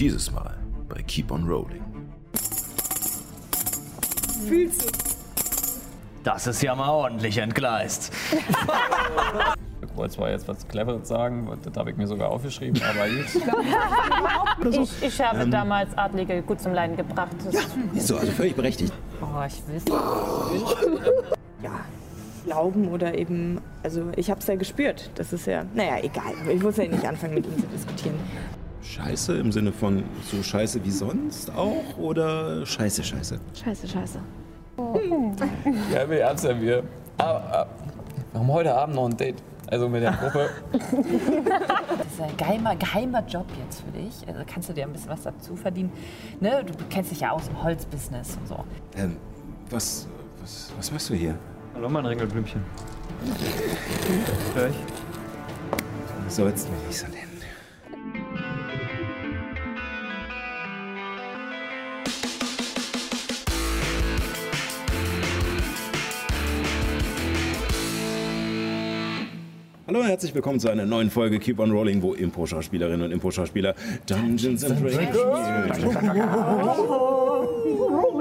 Dieses Mal bei Keep on Rolling. Fühlst du? Das ist ja mal ordentlich entgleist. Ich wollte zwar jetzt was Cleveres sagen, das habe ich mir sogar aufgeschrieben, aber gut. Ich, ich habe damals Adlige gut zum Leiden gebracht. Das, So, also völlig berechtigt. oh, ich will's. Ja, glauben oder eben, also ich habe es ja gespürt. Das ist ja, naja, egal. Aber ich muss ja nicht anfangen, mit ihm zu diskutieren. Scheiße im Sinne von so scheiße wie sonst auch oder scheiße, scheiße? Scheiße, scheiße. Ja, wir ernst ja wir. Aber, aber, wir haben heute Abend noch ein Date. Also mit der Gruppe. Das ist ein geheimer, geheimer Job jetzt für dich. Also kannst du dir ein bisschen was dazu verdienen. Ne? Du kennst dich ja aus im Holzbusiness und so. Ähm, was, was, was machst du hier? Hallo, mein Ringelblümchen. Hör ich? Du sollst mich nicht so nennen. Hallo und herzlich willkommen zu einer neuen Folge Keep on Rolling, wo Impro-Schauspielerinnen und Impro-Schauspieler Dungeons and Dragons spielen.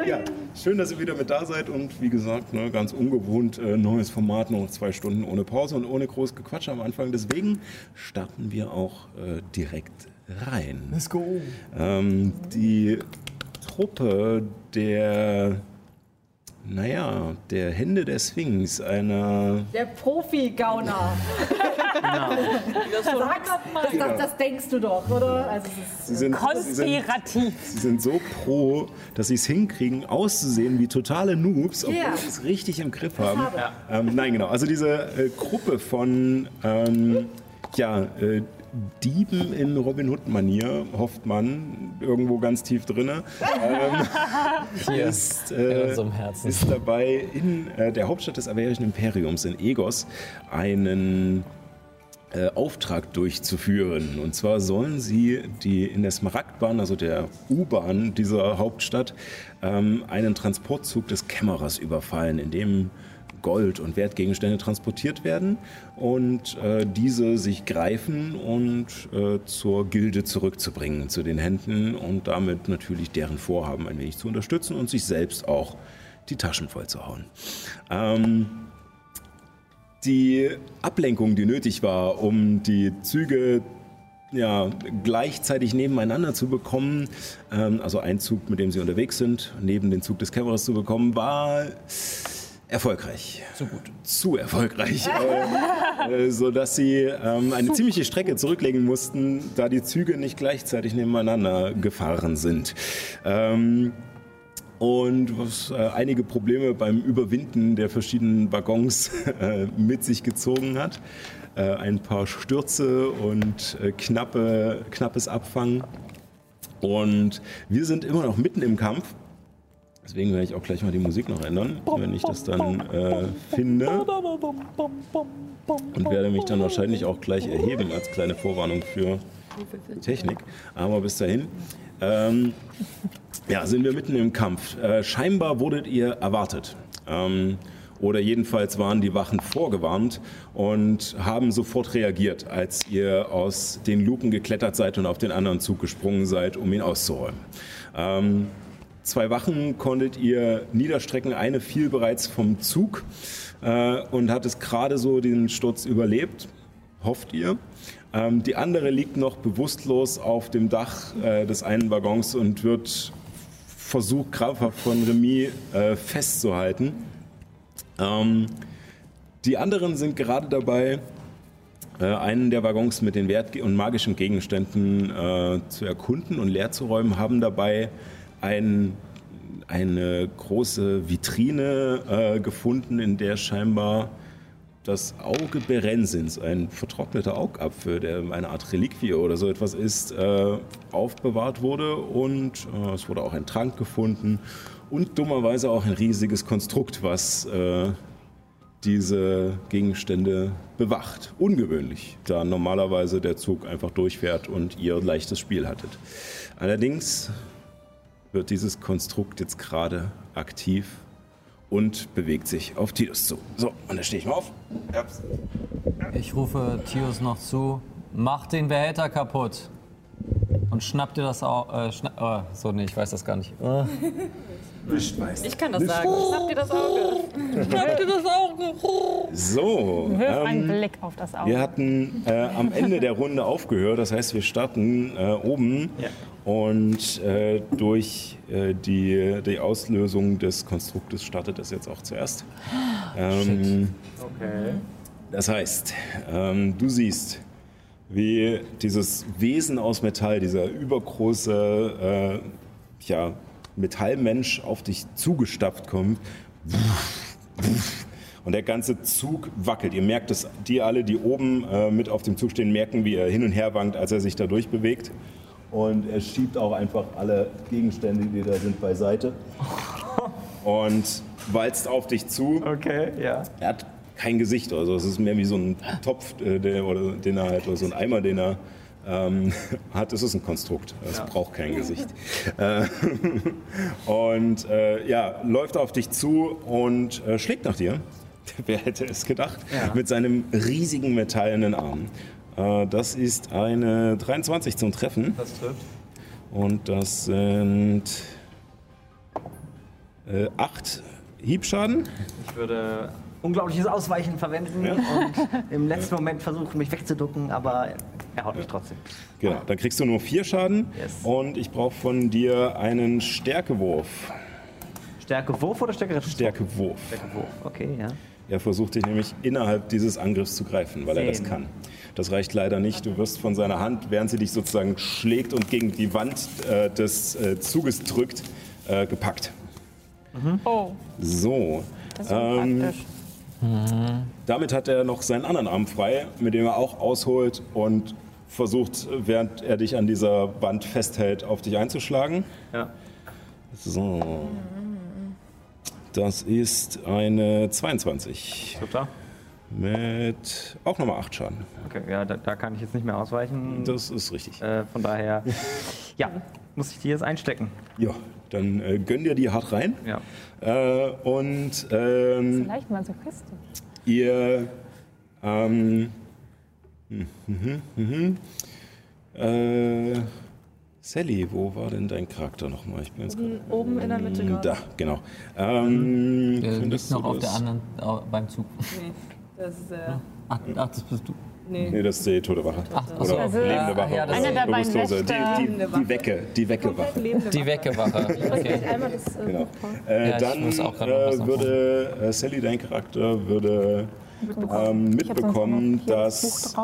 Ja, schön, dass ihr wieder mit da seid und wie gesagt, ne, ganz ungewohnt, äh, neues Format, noch zwei Stunden ohne Pause und ohne groß Gequatsch am Anfang. Deswegen starten wir auch äh, direkt rein. Let's go. Ähm, die Truppe der, naja, der Hände der Sphinx, einer Der Profi-Gauner. Das, das, das, das denkst du doch, oder? Also es Sie ist sind, sie sind, Konspirativ. sie sind so pro, dass sie es hinkriegen, auszusehen wie totale Noobs, obwohl Ja. sie es richtig im Griff haben. habe. Ähm, nein, genau. Also diese äh, Gruppe von ähm, ja, äh, Dieben in Robin Hood-Manier, hofft man, irgendwo ganz tief drinne, Hier. ist, äh, ist dabei in äh, der Hauptstadt des Averischen Imperiums in Egos einen äh, Auftrag durchzuführen. Und zwar sollen sie die in der Smaragdbahn, also der U-Bahn dieser Hauptstadt, ähm, einen Transportzug des Kämmerers überfallen, in dem Gold und Wertgegenstände transportiert werden und äh, diese sich greifen und äh, zur Gilde zurückzubringen, zu den Händen und damit natürlich deren Vorhaben ein wenig zu unterstützen und sich selbst auch die Taschen voll zu hauen. Ähm, die Ablenkung, die nötig war, um die Züge ja, gleichzeitig nebeneinander zu bekommen, ähm, also ein Zug, mit dem sie unterwegs sind, neben den Zug des Kämmerers zu bekommen, war erfolgreich. Zu gut. Zu erfolgreich. äh, äh, sodass sie ähm, eine ziemliche Strecke zurücklegen mussten, da die Züge nicht gleichzeitig nebeneinander gefahren sind. Ähm, und was äh, einige Probleme beim Überwinden der verschiedenen Waggons äh, mit sich gezogen hat. Äh, ein paar Stürze und äh, knappe, knappes Abfangen. Und wir sind immer noch mitten im Kampf. Deswegen werde ich auch gleich mal die Musik noch ändern, wenn ich das dann äh, finde. Und werde mich dann wahrscheinlich auch gleich erheben als kleine Vorwarnung für Technik. Aber bis dahin. Ähm, ja, sind wir mitten im Kampf. Äh, scheinbar wurdet ihr erwartet. Ähm, oder jedenfalls waren die Wachen vorgewarnt und haben sofort reagiert, als ihr aus den Luken geklettert seid und auf den anderen Zug gesprungen seid, um ihn auszuräumen. Ähm, zwei Wachen konntet ihr niederstrecken. Eine fiel bereits vom Zug äh, und hat es gerade so den Sturz überlebt, hofft ihr. Ähm, die andere liegt noch bewusstlos auf dem Dach äh, des einen Waggons und wird versucht, krampfhaft von Remy äh, festzuhalten. Ähm, die anderen sind gerade dabei, äh, einen der Waggons mit den Wert- und magischen Gegenständen äh, zu erkunden und leer zu räumen, haben dabei ein, eine große Vitrine äh, gefunden, in der scheinbar das Auge Berensins, ein vertrockneter Augapfel, der eine Art Reliquie oder so etwas ist, äh, aufbewahrt wurde. Und äh, es wurde auch ein Trank gefunden und dummerweise auch ein riesiges Konstrukt, was äh, diese Gegenstände bewacht. Ungewöhnlich, da normalerweise der Zug einfach durchfährt und ihr leichtes Spiel hattet. Allerdings wird dieses Konstrukt jetzt gerade aktiv und bewegt sich auf Titus zu. So, und da stehe ich mal auf. Ja. Ich rufe Tius noch zu. Mach den Behälter kaputt. Und schnapp dir das auch. Äh, schna oh, so, nee, ich weiß das gar nicht. Oh. Ich kann das sagen. Habt ihr das Auge? So, Wirf einen ähm, Blick auf das Auge. wir hatten äh, am Ende der Runde aufgehört. Das heißt, wir starten äh, oben und äh, durch äh, die, die Auslösung des Konstruktes startet das jetzt auch zuerst. Ähm, Okay. Das heißt, ähm, du siehst, wie dieses Wesen aus Metall, dieser übergroße äh, ja, Metallmensch auf dich zugestapft kommt. Und der ganze Zug wackelt. Ihr merkt es, die alle, die oben äh, mit auf dem Zug stehen, merken, wie er hin und her wankt, als er sich da durchbewegt. Und er schiebt auch einfach alle Gegenstände, die da sind, beiseite. Und walzt auf dich zu. Okay, ja. Er hat kein Gesicht, also es ist mehr wie so ein Topf, äh, der, oder, den er halt, oder so ein Eimer, den er ähm, hat. Das ist ein Konstrukt, es braucht kein Gesicht. Äh, und äh, ja, läuft auf dich zu und äh, schlägt nach dir. Wer hätte es gedacht? Mit seinem riesigen metallenen Arm. Äh, das ist eine 23 zum Treffen. Das trifft. Und das sind äh, 8 Hiebschaden. Ich würde unglaubliches Ausweichen verwenden und im letzten Moment versuchen, mich wegzuducken, aber er haut mich trotzdem. Genau, dann kriegst du nur vier Schaden Yes. und ich brauche von dir einen Stärkewurf. Stärke Wurf oder Stärke Rettungswurf? Stärkewurf. Stärke Wurf, okay, ja. Er versucht dich nämlich innerhalb dieses Angriffs zu greifen, weil er das kann. Das reicht leider nicht. Du wirst von seiner Hand, während sie dich sozusagen schlägt und gegen die Wand äh, des äh, Zuges drückt, äh, gepackt. Oh, So. das ist Ähm, praktisch. Damit hat er noch seinen anderen Arm frei, mit dem er auch ausholt und versucht, während er dich an dieser Wand festhält, auf dich einzuschlagen. Ja. So. Das ist eine 22 Super. mit auch nochmal 8 Schaden. Okay, ja, da, da kann ich jetzt nicht mehr ausweichen. Das ist richtig. Äh, von daher, ja, muss ich die jetzt einstecken. Ja, dann äh, gönn dir die hart rein. Ja. Äh, und ähm, Vielleicht mal so Kiste. ihr ähm, mhm, mhm, mhm. Äh, Sally, wo war denn dein Charakter nochmal? Ich bin jetzt gerade- Oben in der Mitte gerade. Da, genau. Ähm, Der liegt findest du noch auf das? der anderen, beim Zug. Nee, das ist, äh, Ach, ach, das bist du. nee. Nee, das ist die tote Wache. ach Oder so. Also, lebende Wache. ja, Einer der beiden. Die, die, die Wecke, die Wecke-Wache. Die Weckewache. Okay. Das, äh, Genau. Äh, Ja, ich dann äh, würde äh, Sally, dein Charakter, würde ähm, mitbekommen, dass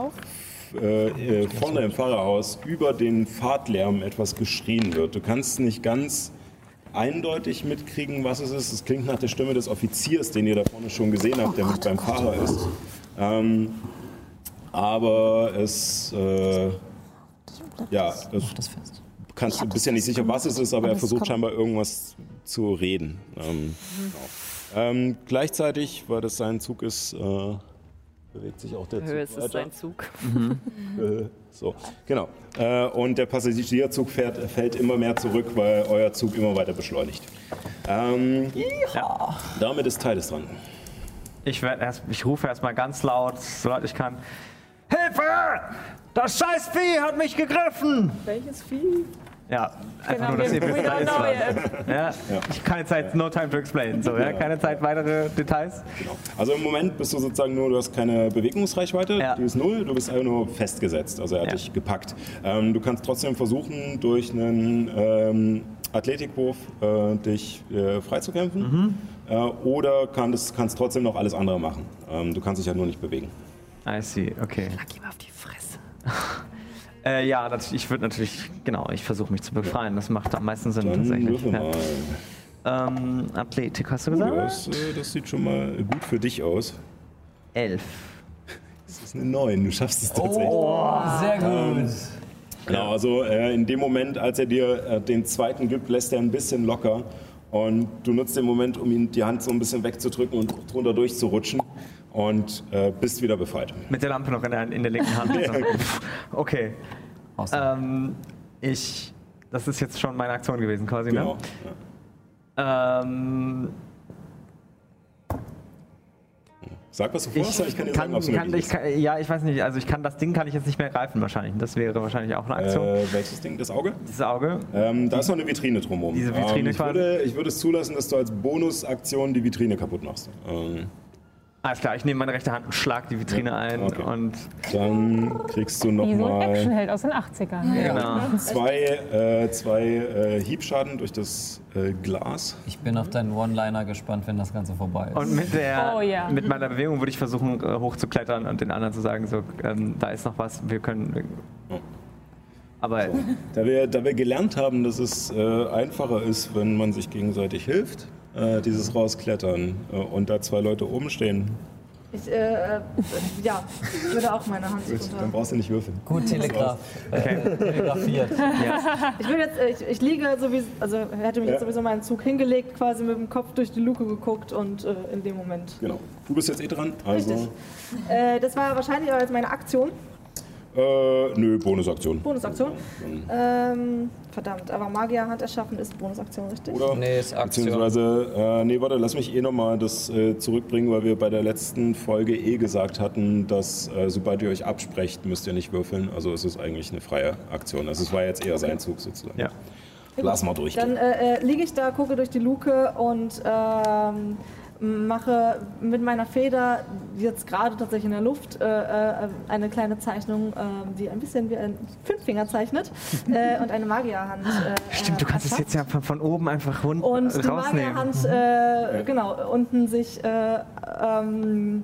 äh, äh, vorne im Fahrerhaus über den Fahrtlärm etwas geschrien wird. Du kannst nicht ganz eindeutig mitkriegen, was es ist. Es klingt nach der Stimme des Offiziers, den ihr da vorne schon gesehen habt, der mit beim Fahrer ist. Ähm, aber es, äh, ja, es fest. kannst du bist ja nicht sicher, was es ist, aber er versucht scheinbar irgendwas zu reden. Ähm, genau. Ähm, gleichzeitig, weil das sein Zug ist, äh, bewegt sich auch der Zug Höhe ist weiter. es sein Zug. Äh, so, genau. Äh, und der Passagierzug fährt, fällt immer mehr zurück, weil euer Zug immer weiter beschleunigt. Ähm, Damit ist Tides dran. Ich, erst, ich rufe erstmal ganz laut, so laut ich kann. Hilfe! Das scheiß Vieh hat mich gegriffen! Welches Vieh? Ja, einfach Genau, nur, dass ihr wisst, da don't ist was. Ja, ich keine Zeit, no time to explain. So, ja, keine Zeit, weitere Details. Genau. Also im Moment bist du sozusagen nur, du hast keine Bewegungsreichweite, Ja. die ist null, du bist einfach nur festgesetzt, also er hat Ja. dich gepackt. Ähm, du kannst trotzdem versuchen, durch einen ähm, Athletikwurf äh, dich äh, freizukämpfen Mhm. äh, oder kannst, kannst trotzdem noch alles andere machen. Ähm, du kannst dich halt nur nicht bewegen. I see, okay. Gib mal auf die Fresse. Äh, ja, das, ich würde natürlich, genau, ich versuche mich zu befreien. Das macht am meisten Sinn Dann tatsächlich. würfel mal. Ja. Ähm, Athletik hast du Oh, gesagt? das, äh, das sieht schon mal gut für dich aus. Elf. Das ist eine 9, du schaffst es tatsächlich. Sehr gut. Genau, also äh, in dem Moment, als er dir äh, den zweiten gibt, lässt er ein bisschen locker. Und du nutzt den Moment, um ihm die Hand so ein bisschen wegzudrücken und drunter durchzurutschen. Und äh, bist wieder befreit. Mit der Lampe noch in der, in der linken Hand. okay. Ähm, ich. Das ist jetzt schon meine Aktion gewesen, quasi, Genau. ne? Ähm, Sag, was du vorhast, ich kann dir sagen, kann, es kann, ich kann, ja, ich weiß nicht. Also ich kann das Ding kann ich jetzt nicht mehr greifen wahrscheinlich. Das wäre wahrscheinlich auch eine. Aktion. Äh, welches Ding? Das Auge? Dieses Auge. Ähm, da ist noch eine Vitrine drumherum. Diese Vitrine ähm, ich, quasi? würde, ich würde es zulassen, dass du als Bonusaktion die Vitrine kaputt machst. Ähm, Alles klar, ich nehme meine rechte Hand und schlag die Vitrine ein Okay. und dann kriegst du Wie so ein nochmal Actionheld aus den 80ern. genau. zwei, äh, zwei äh, Hiebschaden durch das äh, Glas. Ich bin auf deinen One-Liner gespannt, wenn das Ganze vorbei ist. Und mit, der, Oh ja. mit meiner Bewegung würde ich versuchen, äh, hochzuklettern und den anderen zu sagen, so, ähm, da ist noch was, wir können. Aber Da wir, da wir gelernt haben, dass es äh, einfacher ist, wenn man sich gegenseitig hilft, äh, dieses Rausklettern äh, und da zwei Leute oben stehen, Ich, äh, äh, ja, ich würde auch meine Hand dann runter. brauchst du nicht würfeln. Gut telegraf äh, telegrafiert. Ich will jetzt, äh, ich, ich liege sowieso, also er hätte mich Ja. jetzt sowieso meinen Zug hingelegt, quasi mit dem Kopf durch die Luke geguckt und äh, in dem Moment. Genau. Du bist jetzt eh dran. Also, Richtig. Äh, das war wahrscheinlich auch jetzt meine Aktion, äh, nö, Bonusaktion. Bonusaktion. Ähm, verdammt, aber Magierhand erschaffen ist Bonusaktion, richtig? Oder? Nee, ist Aktion. Beziehungsweise, äh, nee, warte, lass mich eh nochmal das äh, zurückbringen, weil wir bei der letzten Folge eh gesagt hatten, dass äh, sobald ihr euch absprecht, müsst ihr nicht würfeln. Also es ist eigentlich eine freie Aktion. Also es war jetzt eher sein Zug sozusagen. ja. Lass mal durch. Dann äh, äh, liege ich da, gucke durch die Luke und ähm, mache mit meiner Feder jetzt gerade tatsächlich in der Luft äh, äh, eine kleine Zeichnung, äh, die ein bisschen wie ein Fünffinger zeichnet äh, und eine Magierhand. Äh, Stimmt, du kannst es jetzt ja von, von oben einfach rund und die rausnehmen. Magierhand, äh, genau, unten sich äh, ähm,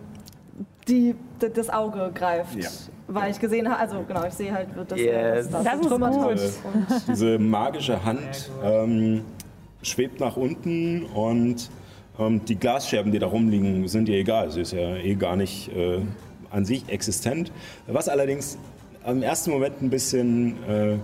die, das Auge greift. Ja. Weil ich gesehen habe, also genau, ich sehe halt, dass Yes. das, Das ist getrümmert gut. Diese, magische Hand ähm, schwebt nach unten und die Glasscherben, die da rumliegen, sind ihr egal. Sie ist ja eh gar nicht äh, an sich existent. Was allerdings im ersten Moment ein bisschen äh,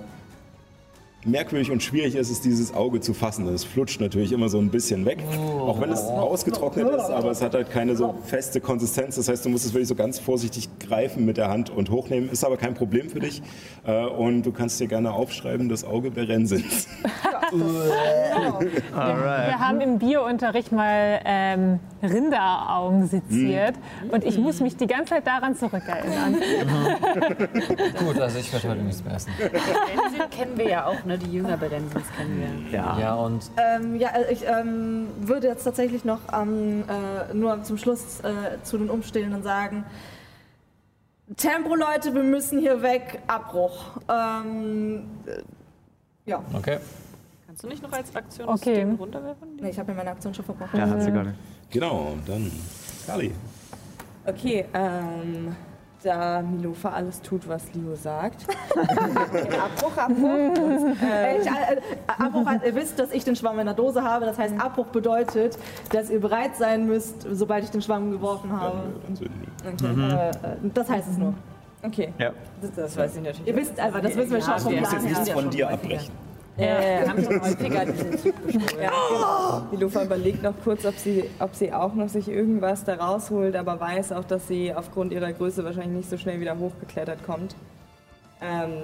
merkwürdig und schwierig ist, ist dieses Auge zu fassen. Es flutscht natürlich immer so ein bisschen weg, auch wenn es ausgetrocknet ist, aber es hat halt keine so feste Konsistenz. Das heißt, du musst es wirklich so ganz vorsichtig greifen mit der Hand und hochnehmen. Ist aber kein Problem für dich Äh, und du kannst dir gerne aufschreiben, das Auge Berensins. Wir haben im Biounterricht mal ähm, Rinderaugen seziert und ich muss mich die ganze Zeit daran zurückerinnern. Gut, also ich werde heute nichts mehr essen. Bensin kennen wir ja auch, ne? Die Jünger Berensins kennen wir. Ja. Ja, und Ähm, ja, äh, ich ähm, würde jetzt tatsächlich noch ähm, äh, nur zum Schluss äh, zu den Umstehenden sagen, Tempo, Leute, wir müssen hier weg, Abbruch. Ähm, äh, ja, okay. Kannst du nicht noch als Aktion Okay. das Ding runterwerfen? nee, ich habe mir meine Aktion schon verbrochen. Ja, hat sie gerade. Genau, dann Kali. Okay, ähm, da Milofa alles tut, was Leo sagt. Abbruch, Abbruch. Äh, ich, äh, äh, Abbruch, hat- ihr wisst, dass ich den Schwamm in der Dose habe. Das heißt, Abbruch bedeutet, dass ihr bereit sein müsst, sobald ich den Schwamm geworfen habe. Äh, äh, das heißt es nur. Okay, Ja. das, das weiß ich natürlich. Ihr wisst einfach, das wissen wir schon musst Plan jetzt nichts von dir abbrechen. Ja, Wir haben schon häufiger diesen Zug besprochen. Ja. Die Lufa überlegt noch kurz, ob sie, ob sie auch noch sich irgendwas da rausholt, aber weiß auch, dass sie aufgrund ihrer Größe wahrscheinlich nicht so schnell wieder hochgeklettert kommt. Ähm,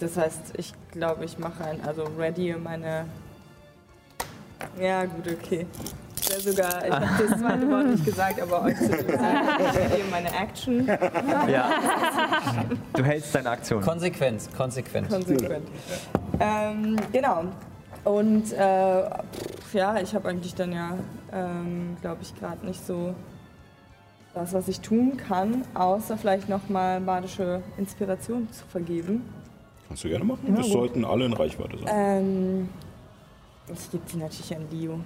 das heißt, ich glaube, ich mache ein, also ready meine. Ja, gut, okay. Ja, sogar, ich habe das zweite Wort nicht gesagt, aber euch zu sagen, ich ready meine Action. ja. Du hältst deine Aktion. Konsequenz, konsequent. konsequent. Ähm, genau. Und äh, ja, ich habe eigentlich dann ja, ähm, glaube ich, gerade nicht so das, was ich tun kann, außer vielleicht nochmal badische Inspiration zu vergeben. Kannst du gerne machen. das sollten alle in Reichweite sein. Ähm, ich gebe sie natürlich an Leo.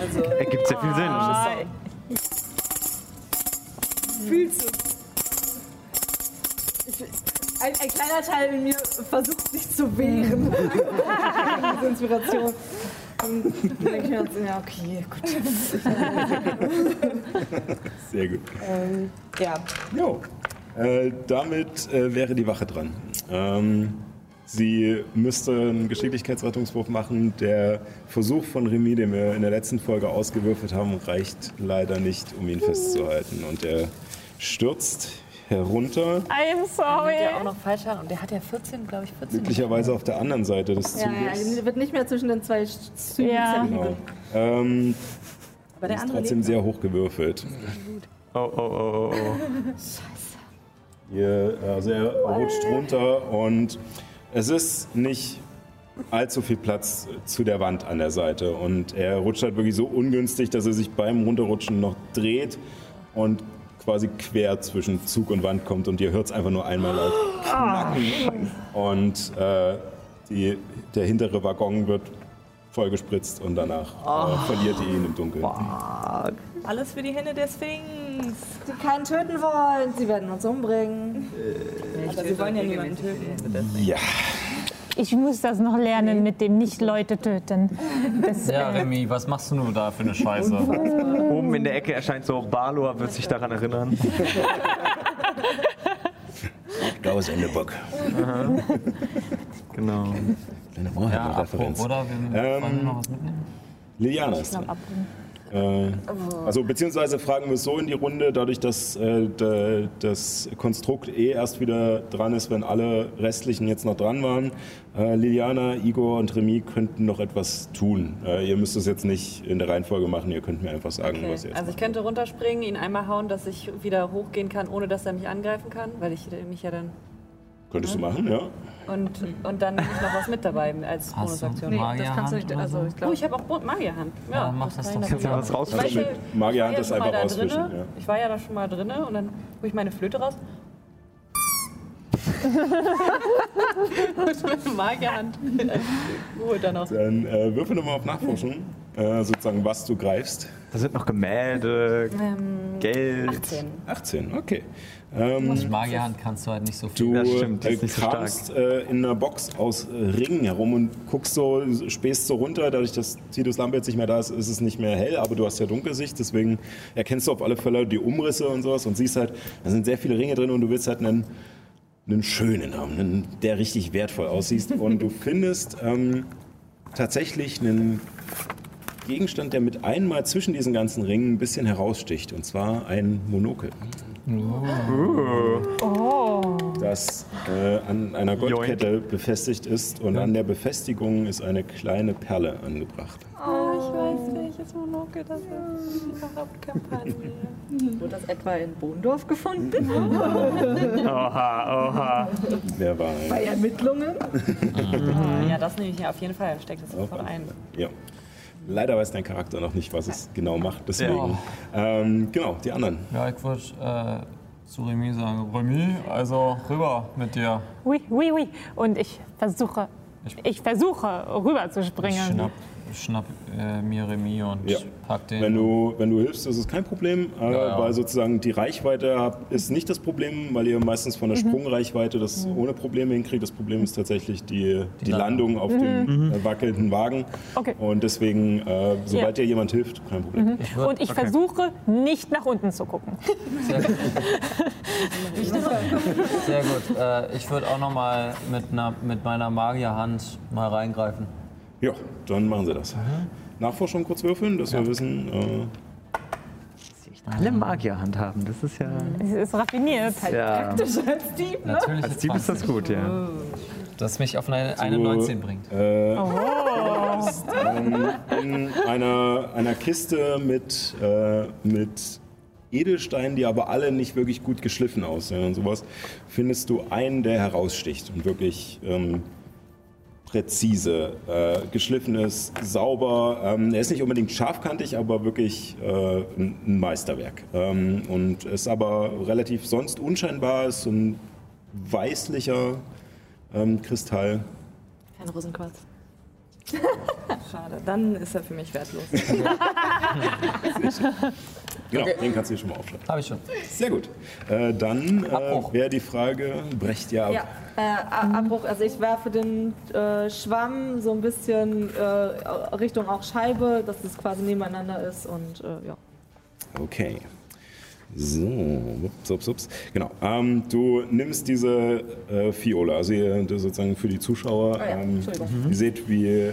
Also, Ergibt sehr viel Sinn. ah, fühlst du? Ein, ein kleiner Teil in mir versucht sich zu wehren. Diese Inspiration. Und dann denke ich mir, halt ja, okay, gut. Sehr gut. Ähm, ja, Jo. Äh, damit äh, wäre die Wache dran. Ähm, sie müsste einen Geschicklichkeitsrettungswurf machen. Der Versuch von Remy, den wir in der letzten Folge ausgewürfelt haben, reicht leider nicht, um ihn festzuhalten. Und er stürzt herunter, I'm sorry. Der auch noch falsch an. Und der hat ja 14, glaube ich, 14. glücklicherweise auf der anderen Seite des Zuges. ja, wird nicht mehr zwischen den zwei Zügen Ja. Genau. Ähm, Aber der ist andere trotzdem sehr hoch gewürfelt. Oh, oh, oh, oh, oh. Ihr, also er rutscht runter und es ist nicht allzu viel Platz zu der Wand an der Seite. Und er rutscht halt wirklich so ungünstig, dass er sich beim Runterrutschen noch dreht und quasi quer zwischen Zug und Wand kommt und ihr hört es einfach nur einmal laut knacken. Und äh, die, der hintere Waggon wird vollgespritzt und danach äh, verliert ihr ihn im Dunkeln. Alles für die Hände der Sphinx. Die keinen töten wollen. Sie werden uns umbringen. Aber sie wollen ja niemanden töten. Ja, Ich muss das noch lernen mit dem Nicht-Leute töten. Das, Ja, äh, Remy, was machst du nur da für eine Scheiße? Oben in der Ecke erscheint so Balor, wird sich daran erinnern. the book. Genau. Kleine Ja, Warhammer-Referenz. apropos, oder? Wir Ähm, noch was mitnehmen? Liliana ist dran. Äh, also beziehungsweise fragen wir es so in die Runde, dadurch, dass äh, de, das Konstrukt eh erst wieder dran ist, wenn alle restlichen jetzt noch dran waren. Äh, Liliana, Igor und Remy könnten noch etwas tun. Äh, ihr müsst es jetzt nicht in der Reihenfolge machen, ihr könnt mir einfach sagen, Okay. was ihr jetzt Also ich könnte runterspringen, ihn einmal hauen, dass ich wieder hochgehen kann, ohne dass er mich angreifen kann, weil ich mich ja dann Könntest du machen, ja? und, und dann ich noch was mit dabei als Hast du Bonusaktion. Nee, das kannst du nicht. Also, so? ich Oh, glaube. ich habe auch Magierhand. Ja, Ja, mach das doch. Kannst du was rausfischen? Weißt du, Also Magierhand ich war ist ja schon einfach mal da auswischen. drinne. Ja. Ich war ja da schon mal drinne und dann hole ich meine Flöte raus. Mit Magierhand. Hol dann auch. Dann äh, würfel nochmal auf Nachforschung, äh, sozusagen, was du greifst. Da sind noch Gemälde, Ähm, Geld. 18. 18, okay. Ähm, Mit Magierhand kannst du halt nicht so viel. Du stimmt, äh, nicht so kramst äh, in einer Box aus äh, Ringen herum und guckst so, spähst so runter. Dadurch, dass Titus Lampe jetzt nicht mehr da ist, ist es nicht mehr hell, aber du hast ja Dunkelsicht. Deswegen erkennst du auf alle Fälle die Umrisse und sowas und siehst halt, da sind sehr viele Ringe drin und du willst halt einen, einen schönen haben, einen, der richtig wertvoll aussieht. Und du findest ähm, tatsächlich einen Gegenstand, der mit einmal zwischen diesen ganzen Ringen ein bisschen heraussticht. Und zwar ein Monokel. Das äh, an einer Goldkette befestigt ist und an der Befestigung ist eine kleine Perle angebracht. Oh, ich weiß, welches Monokel das ist. Hauptkampagne. Wurde das etwa in Bohndorf gefunden? Oha, oha. Wer war Bei Ermittlungen? Ja, das nehme ich ja auf jeden Fall. Steck das sofort ein. Ja. Leider weiß dein Charakter noch nicht, was es genau macht. Deswegen. Ähm, genau, die anderen. Ja, ich würde äh, zu Remy sagen, Remy, also rüber mit dir. oui, oui, oui. Und ich versuche, ich versuche rüber zu Ich springen. schnapp, schnapp äh, mir Remy und Ja. pack den. Wenn du, wenn du hilfst, ist es kein Problem, äh, Ja, ja. weil sozusagen die Reichweite hab- ist nicht das Problem, weil ihr meistens von der Sprungreichweite das ohne Probleme hinkriegt. Das Problem ist tatsächlich die, die, Landung auf dem äh, wackelnden Wagen. Okay. Und deswegen, äh, sobald dir jemand hilft, kein Problem. Und ich versuche nicht nach unten zu gucken. Sehr gut. Äh, ich würde auch noch mal mit, einer, mit meiner Magierhand mal reingreifen. Ja, dann machen sie das. Nachforschung kurz würfeln, dass wir wissen. Äh, Alle Magierhand haben, das ist ja. Es ist raffiniert. ja. Natürlich Als Dieb ist das gut, ja. Das mich auf eine, eine 19 bringt. Äh, ähm, in einer, einer Kiste mit, äh, mit Edelsteinen, die aber alle nicht wirklich gut geschliffen aussehen und sowas, findest du einen, der heraussticht und wirklich ähm, präzise äh, geschliffen ist, sauber. Ähm, er ist nicht unbedingt scharfkantig, aber wirklich äh, ein Meisterwerk. Ähm, und ist aber relativ sonst unscheinbar, ist so ein weißlicher ähm, Kristall. Kein Rosenquarz. Schade, dann ist er für mich wertlos. Genau, den kannst du dir schon mal aufschreiben. Habe ich schon. Sehr gut. Äh, dann äh, wäre die Frage, brecht ihr ab. Ja, äh, Abbruch. Also ich werfe den äh, Schwamm so ein bisschen äh, Richtung auch Scheibe, dass es quasi nebeneinander ist und äh, ja. Okay. So, ups, ups, ups. Genau. Ähm, du nimmst diese äh, Fiole, also ihr, sozusagen für die Zuschauer. Ah ja, ähm, Entschuldigung. ihr seht, wie. Äh,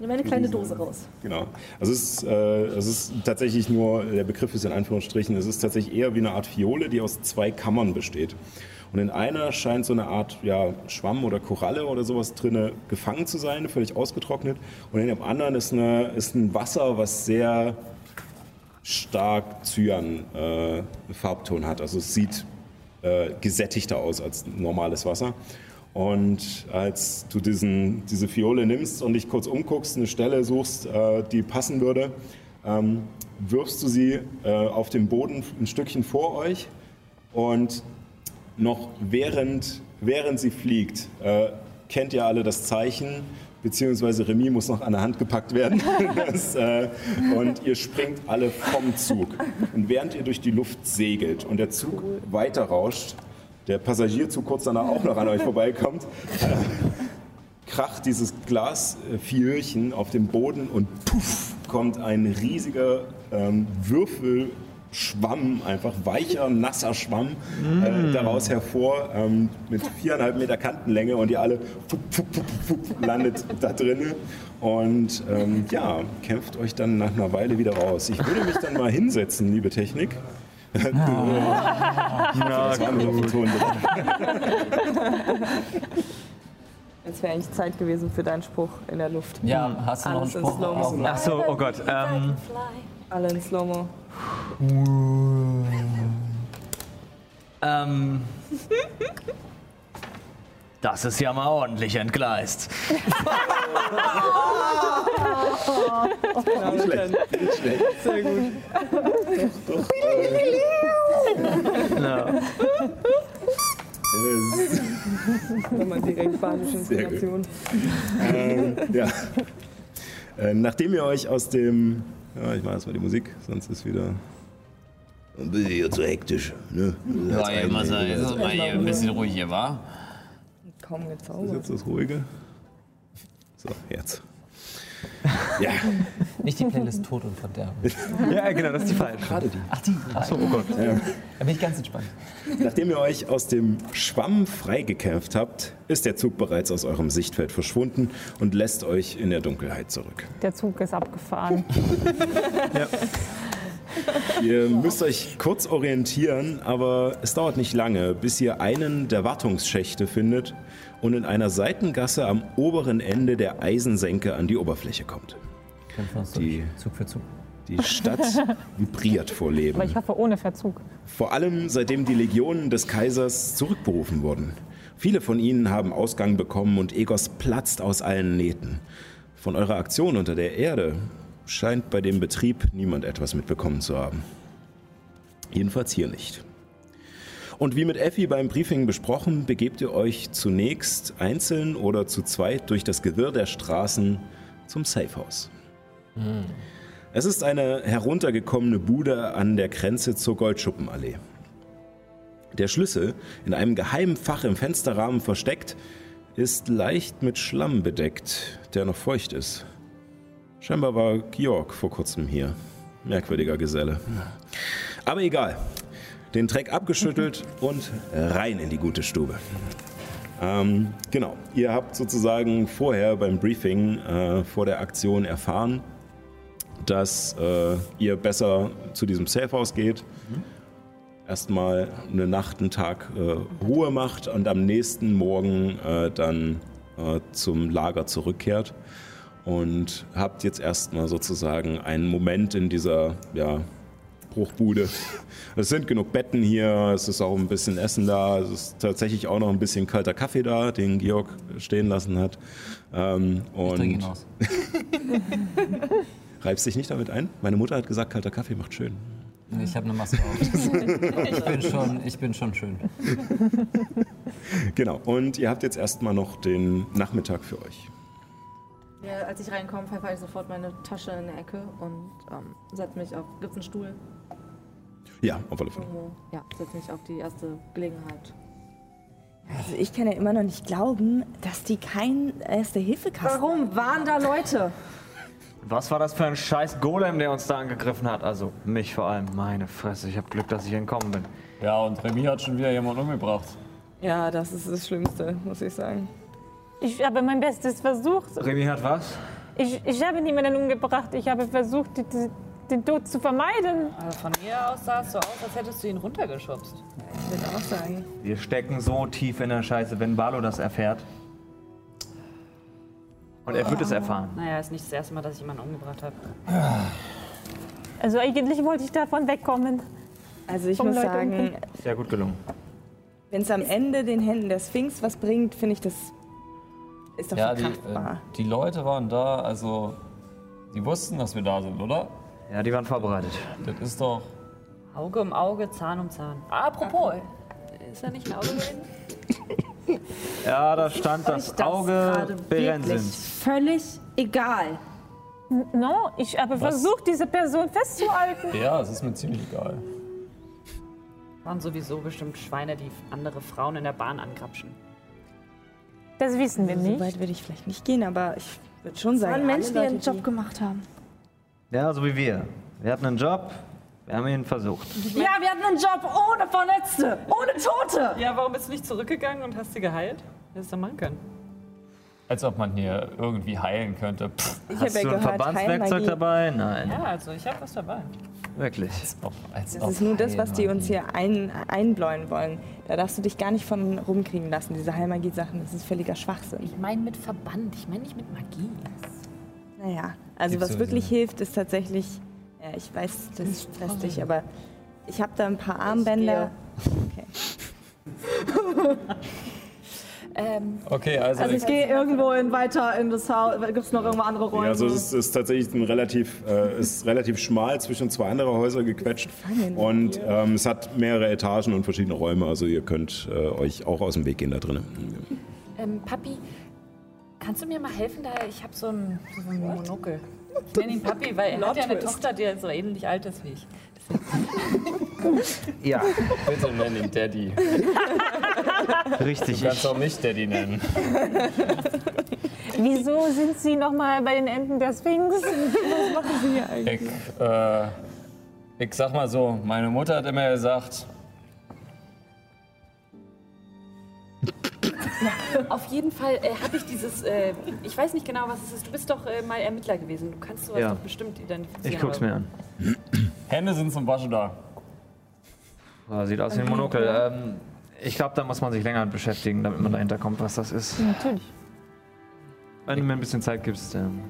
Nimm eine kleine Dose raus. Genau. Also es ist, äh, es ist tatsächlich nur, der Begriff ist in Anführungsstrichen, es ist tatsächlich eher wie eine Art Fiole, die aus zwei Kammern besteht. Und in einer scheint so eine Art ja, Schwamm oder Koralle oder sowas drinne gefangen zu sein, völlig ausgetrocknet. Und in dem anderen ist, eine, ist ein Wasser, was sehr stark Cyan-Farbton hat. Also es sieht äh, gesättigter aus als normales Wasser. Und als du diesen, diese Fiole nimmst und dich kurz umguckst, eine Stelle suchst, äh, die passen würde, ähm, wirfst du sie äh, auf den Boden ein Stückchen vor euch und noch während, während sie fliegt, äh, kennt ihr alle das Zeichen, beziehungsweise Remy muss noch an der Hand gepackt werden. das, äh, und ihr springt alle vom Zug. Und während ihr durch die Luft segelt und der Zug weiter rauscht, der Passagierzug kurz danach auch noch an euch vorbeikommt, äh, kracht dieses Glasfiölchen auf den Boden und puff, kommt ein riesiger ähm, Würfelschwamm, einfach weicher, nasser Schwamm äh, daraus hervor ähm, mit viereinhalb Meter Kantenlänge und ihr alle fup, fup, fup, fup, landet da drinnen und ähm, ja, kämpft euch dann nach einer Weile wieder raus. Ich würde mich dann mal hinsetzen, liebe Technik. Auf dem Ton, bitte. Jetzt wäre eigentlich Zeit gewesen für deinen Spruch in der Luft. Ja, hast du noch einen Alles in Spruch? Slow-Mo. Auch noch? Ach so, oh Gott. Ähm, Alle in Slow-Mo. Ähm. Das ist ja mal ordentlich entgleist. Nicht schlecht, nicht schlecht. Sehr gut. Doch, Ja. äh, Nochmal direkt badische Sehr gut. Inspiration. ähm, ja. Äh, nachdem ihr euch aus dem. Ja, ich mache erstmal die Musik, sonst ist wieder. Ein bisschen hier zu hektisch. Ne? Ja, ja, mal sein. Ist mal hier ein bisschen ruhig hier, wa? Kaum Das ist gezaubert. jetzt das Ruhige. So, jetzt. Ja, Nicht die Playlist Tod und Verderben. ja, genau, das ist die falsche. gerade die. Ach, die? Ach so, oh Gott. Da bin ich ganz entspannt. Nachdem ihr euch aus dem Schwamm freigekämpft habt, ist der Zug bereits aus eurem Sichtfeld verschwunden und lässt euch in der Dunkelheit zurück. Der Zug ist abgefahren. Ihr müsst euch kurz orientieren, aber es dauert nicht lange, bis ihr einen der Wartungsschächte findet und in einer Seitengasse am oberen Ende der Eisensenke an die Oberfläche kommt. Die-. Zug für Zug. Die Stadt vibriert vor Leben. Aber ich hoffe ohne Verzug. Vor allem seitdem die Legionen des Kaisers zurückberufen wurden. Viele von ihnen haben Ausgang bekommen und Egos platzt aus allen Nähten. Von eurer Aktion unter der Erde scheint bei dem Betrieb niemand etwas mitbekommen zu haben. Jedenfalls hier nicht. Und wie mit Effi beim Briefing besprochen, begebt ihr euch zunächst einzeln oder zu zweit durch das Gewirr der Straßen zum Safehouse. Es ist eine heruntergekommene Bude an der Grenze zur Goldschuppenallee. Der Schlüssel, in einem geheimen Fach im Fensterrahmen versteckt, ist leicht mit Schlamm bedeckt, der noch feucht ist. Scheinbar war Georg vor kurzem hier. Merkwürdiger Geselle. Aber egal. Den Dreck abgeschüttelt und rein in die gute Stube. Ähm, genau. Ihr habt sozusagen vorher beim Briefing äh, vor der Aktion erfahren, dass äh, ihr besser zu diesem Safehouse geht, erstmal eine Nacht, einen Tag äh, Ruhe macht und am nächsten Morgen äh, dann äh, zum Lager zurückkehrt. Und habt jetzt erstmal sozusagen einen Moment in dieser ja, Bruchbude. Es sind genug Betten hier, es ist auch ein bisschen Essen da, es ist tatsächlich auch noch ein bisschen kalter Kaffee da, den Georg stehen lassen hat. Ähm, Ich trinke ihn und aus. reibst dich nicht damit ein? Meine Mutter hat gesagt, kalter Kaffee macht schön. Ich habe eine Maske auf. Ich bin schon, ich bin schon schön. Genau, und ihr habt jetzt erstmal noch den Nachmittag für euch. Ja, als ich reinkomme, pfeife ich sofort meine Tasche in der Ecke und ähm, setze mich auf. Gibt's einen Stuhl? Ja, auf alle Fälle. Irgendwo? Ja, setze mich auf die erste Gelegenheit. Also ich kann ja immer noch nicht glauben, dass die keinen Erste-Hilfe-Kasten Warum waren da Leute? Was war das für ein scheiß Golem, der uns da angegriffen hat? Also mich vor allem. Meine Fresse, ich habe Glück, dass ich entkommen bin. Ja, und Remy hat schon wieder jemanden umgebracht. Ja, das ist das Schlimmste, muss ich sagen. Ich habe mein Bestes versucht. Remy hat was? Ich, ich habe niemanden umgebracht. Ich habe versucht, die, die, den Tod zu vermeiden. Aber von mir aus sah es so aus, als hättest du ihn runtergeschubst. Ich würde auch sagen. Wir stecken so tief in der Scheiße, wenn Barlo das erfährt. Und er wird es erfahren. Naja, ist nicht das erste Mal, dass ich jemanden umgebracht habe. Also eigentlich wollte ich davon wegkommen. Also ich Vom muss Leute sagen. Sehr gut gelungen. wenn es am Ende den Händen der Sphinx was bringt, finde ich das ist doch Ja, die, äh, die Leute waren da, also die wussten, dass wir da sind, oder? Ja, die waren vorbereitet. Das ist doch. Auge um Auge, Zahn um Zahn. Ah, apropos, ist da nicht ein Auge drin? Ja, da stand das Auge Gerade Berensins. völlig egal. No, ich habe versucht, diese Person festzuhalten. Ja, es ist mir ziemlich egal. Waren sowieso bestimmt Schweine, die andere Frauen in der Bahn angrapschen. Das wissen wir So nicht. weit würde ich vielleicht nicht gehen, aber ich würde schon Das sagen, waren Menschen, die ihren Job gemacht haben. Ja, so wie wir. Wir hatten einen Job, wir haben ihn versucht. Ja, wir hatten einen Job ohne Verletzte, ohne Tote. Ja, warum bist du nicht zurückgegangen und hast sie geheilt? Hättest du machen können. Als ob man hier irgendwie heilen könnte. Pff, Ich habe Hast ja du ein gehört, Verbandswerkzeug Heilmagie. dabei? Nein, Ja, also ich habe was dabei. wirklich. ob, als Das ob ist nur das, was die uns hier ein, einbläuen wollen. Da darfst du dich gar nicht von rumkriegen lassen, diese Heilmagie-Sachen. Das ist völliger Schwachsinn. Ich meine mit Verband, ich meine nicht mit Magie. Naja, also Gibt's was wirklich nicht. hilft, ist tatsächlich, ja, ich weiß, das stresst dich, aber ich habe da ein paar Armbänder. Okay. Ähm, Okay, also, Also ich gehe irgendwo in, weiter in das Haus. Gibt es noch irgendwo andere Räume? Ja, also es ist, ist tatsächlich ein relativ, äh, ist relativ schmal zwischen zwei andere Häuser gequetscht. Und ähm, es hat mehrere Etagen und verschiedene Räume. Also ihr könnt äh, euch auch aus dem Weg gehen da drinnen. ähm, Papi, kannst du mir mal helfen? Da ich habe so ein, so ein Monokel. Ich nenne ihn Papi, weil er hat ja eine Tochter, die so ähnlich alt ist wie ich. Ja, bitte nenn ihn Daddy. richtig. Du kannst Ich, auch mich Daddy nennen. Wieso sind Sie noch mal bei den Enden der Sphinx? Ich, äh, ich sag mal so, meine Mutter hat immer gesagt, Auf jeden Fall äh, habe ich dieses, äh, ich weiß nicht genau, was es ist. Du bist doch äh, mal Ermittler gewesen. Du kannst sowas Ja. doch bestimmt identifizieren. ich guck's mir an. Hände sind zum Waschen da. Oh, sieht aus wie ein Monokel. Ähm, ich glaube, da muss man sich länger beschäftigen, damit man dahinter kommt, was das ist. Natürlich. Wenn du mir ein bisschen Zeit gibst. Ähm,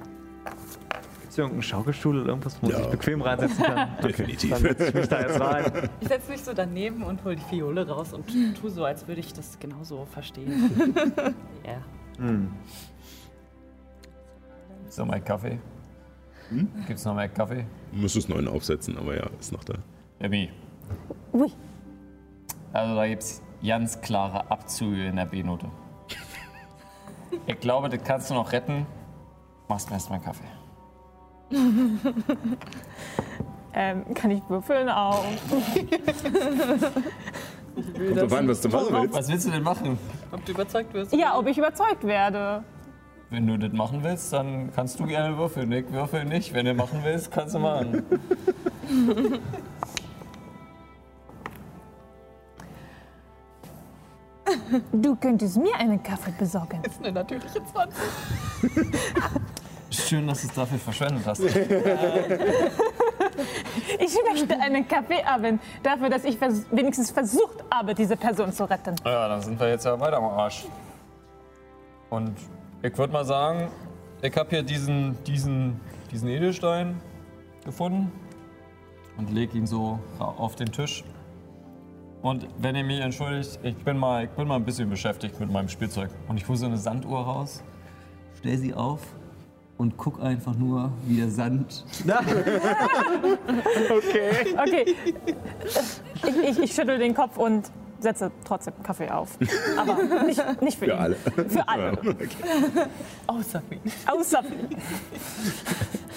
Hier irgendeinen Schaukelstuhl oder irgendwas, wo man sich bequem reinsetzen kann? Okay, Definitiv. Dann setze ich mich da jetzt rein. Ich setze mich so daneben und hol die Fiole raus und tu so, als würde ich das genauso verstehen. ja. Hm. Ist noch mal Kaffee? Gibt's noch mal Kaffee? Du müsstest neuen aufsetzen, aber ja, ist noch da. Baby. Ui. Also da gibt's ganz klare Abzüge in der B-Note. Ich glaube, das kannst du noch retten. Machst mir erstmal einen Kaffee. Ähm, kann ich würfeln auch? Kommt drauf an, was du machen willst. Was willst du denn machen? Ob du überzeugt wirst? Ja, ob ich überzeugt werde. Wenn du das machen willst, dann kannst du gerne würfeln. Ich würfel nicht. Wenn du machen willst, kannst du machen. Du könntest mir einen Kaffee besorgen. Das ist eine natürliche 20. Schön, dass du es dafür verschwendet hast. Ich möchte einen Kaffee haben, dafür, dass ich vers wenigstens versucht habe, diese Person zu retten. Ja, dann sind wir jetzt ja weiter am Arsch. Und ich würde mal sagen, ich habe hier diesen, diesen, diesen Edelstein gefunden und lege ihn so auf den Tisch. Und wenn ihr mich entschuldigt, ich bin, mal, ich bin mal ein bisschen beschäftigt mit meinem Spielzeug. Und ich hole so eine Sanduhr raus, stell sie auf und guck einfach nur, wie der Sand. Okay. Ich, ich, ich schüttel den Kopf und setze trotzdem Kaffee auf. Aber nicht, nicht für, Für ihn. alle. Für alle. Außer mich. Außer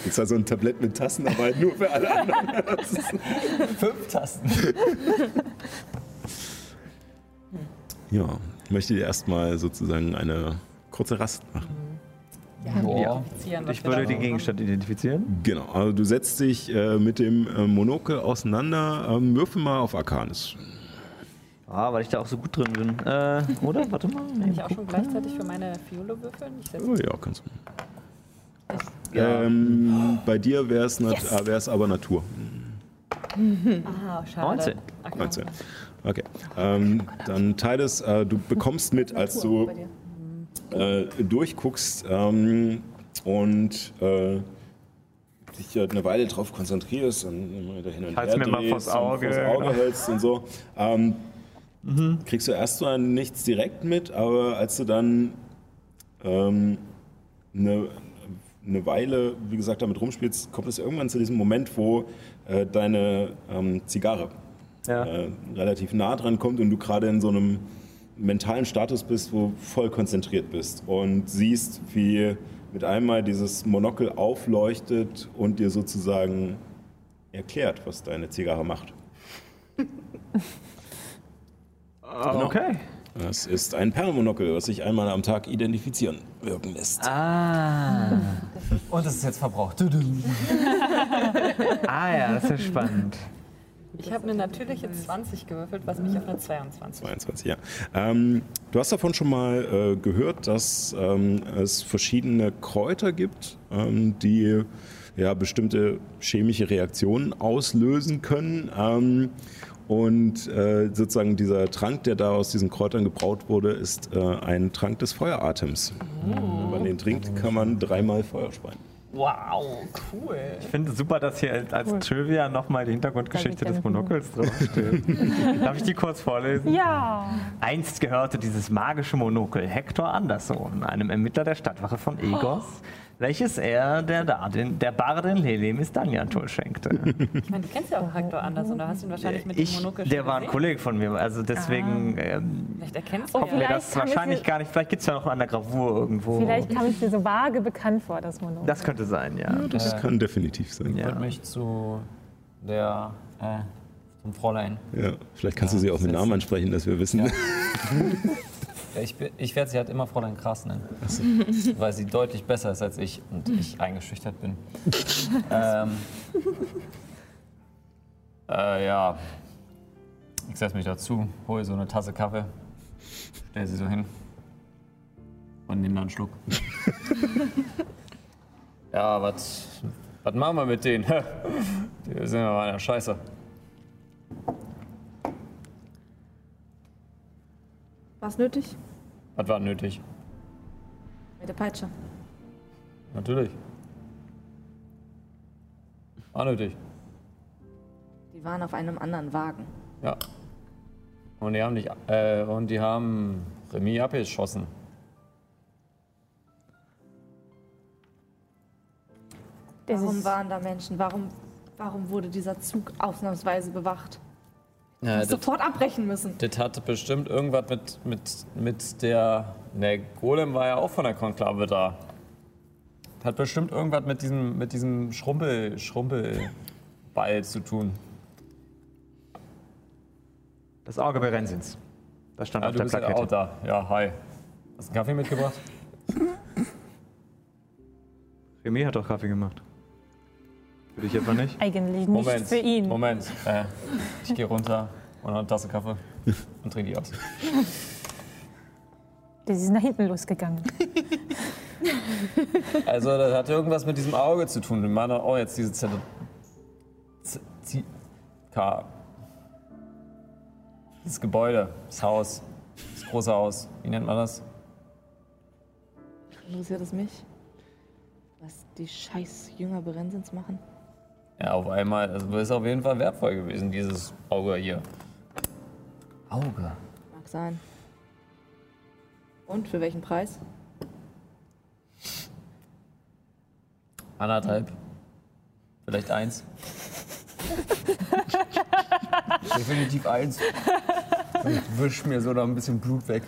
Jetzt hat so ein Tablett mit Tassen, aber nur für alle anderen. Fünf Tasten. Ja, ich möchte dir erstmal sozusagen eine kurze Rast machen. Ja. Ich würde den Gegenstand identifizieren. Genau, also du setzt dich äh, mit dem äh, Monokel auseinander. Ähm, würfel mal auf Arcanis. Ah, weil ich da auch so gut drin bin. Äh, oder? Warte mal. Kann ich auch schon gleichzeitig für meine Fiole würfeln? Ich Oh ja, kannst du. Ähm, bei dir wäre es Yes. aber Natur. Ah, schade. 19. Okay. 19. Okay. Ähm, dann Titus, äh, du bekommst mit, als du äh, durchguckst ähm, und äh, dich eine Weile drauf konzentrierst und immer wieder hin und her mir mal vors und Auge, vors Auge genau. hältst und so, ähm, kriegst du erst mal nichts direkt mit, aber als du dann ähm, eine, eine Weile, wie gesagt, damit rumspielst, kommt es irgendwann zu diesem Moment, wo äh, deine ähm, Zigarre Ja. äh, relativ nah dran kommt und du gerade in so einem mentalen Status bist, wo du voll konzentriert bist und siehst, wie mit einmal dieses Monokel aufleuchtet und dir sozusagen erklärt, was deine Zigarre macht. Genau. Okay. Das ist ein Perlmonokel, was sich einmal am Tag identifizieren wirken lässt. Ah. Und es ist jetzt verbraucht. Ah ja, das ist ja spannend. Ich habe eine natürliche 20 gewürfelt, was mich auf eine 22 22, ja. Ähm, du hast davon schon mal äh, gehört, dass ähm, es verschiedene Kräuter gibt, ähm, die ja, bestimmte chemische Reaktionen auslösen können. Ähm, und äh, sozusagen dieser Trank, der da aus diesen Kräutern gebraut wurde, ist äh, ein Trank des Feueratems. Wenn man den trinkt, kann man dreimal Feuer speien. Wow, cool. Ich finde es super, dass hier als, als Trivia nochmal die Hintergrundgeschichte des. Monokels draufsteht. Darf ich die kurz vorlesen? Ja. Einst gehörte dieses magische Monokel Hector Anderson, einem Ermittler der Stadtwache von Egos, welches er der, Dardin, der Bardin Lelemis Danjantul schenkte. Ich meine, du kennst ja auch Hector anders und du hast ihn wahrscheinlich mit dem Ich, Monokel schon der war ein. Kollege von mir, also deswegen ähm, Vielleicht erkennst du ja. das wahrscheinlich gar nicht. Vielleicht gibt es ja noch an der Gravur irgendwo. Vielleicht kam es dir so vage bekannt vor, das Monokel. Das könnte sein, ja. Das kann definitiv sein. Ja. Führt mich zu der, äh, zum Fräulein. Ja, vielleicht kannst du sie auch mit Namen ansprechen, dass wir wissen. Ja. Ich, ich werde sie halt immer Fräulein Krass nennen. Weil sie deutlich besser ist als ich und ich eingeschüchtert bin. ähm, äh, ja. Ich setze mich dazu, hole so eine Tasse Kaffee, stell sie so hin und nehme dann einen Schluck. ja, was was machen wir mit denen? Die sind ja mal einer Scheiße. Was nötig? Was war nötig? Mit der Peitsche. Natürlich. War nötig. Die waren auf einem anderen Wagen. Ja. Und die haben dich, äh, und die haben Remy abgeschossen. Das Warum waren da Menschen? Warum, warum wurde dieser Zug ausnahmsweise bewacht? Ja, das, Sofort abbrechen müssen. das hatte bestimmt irgendwas mit, mit, mit der. Der Golem war ja auch von der Konklave da. Das hat bestimmt irgendwas mit diesem, mit diesem Schrumpel, Schrumpelball zu tun. Das Auge Berensins. Das stand Ja, auf du der bist ja Plakette. auch da. Ja, hi. Hast du einen Kaffee mitgebracht? Remy hat doch Kaffee gemacht. Für dich etwa nicht? Eigentlich nicht Moment, für ihn. Moment. Äh, ich gehe runter und eine Tasse Kaffee und trinke die aus. Das ist nach hinten losgegangen. Also, das hat irgendwas mit diesem Auge zu tun. Machen doch auch jetzt diese Zelle. Z Z K. Das Gebäude, das Haus, das große Haus. Wie nennt man das? Interessiert es mich, was die scheiß Jünger Berensens machen? Ja, auf einmal. Also, ist auf jeden Fall wertvoll gewesen, dieses Auge hier. Auge? Mag sein. Und für welchen Preis? Anderthalb. Vielleicht eins. Definitiv eins. Ich wisch mir so noch ein bisschen Blut weg.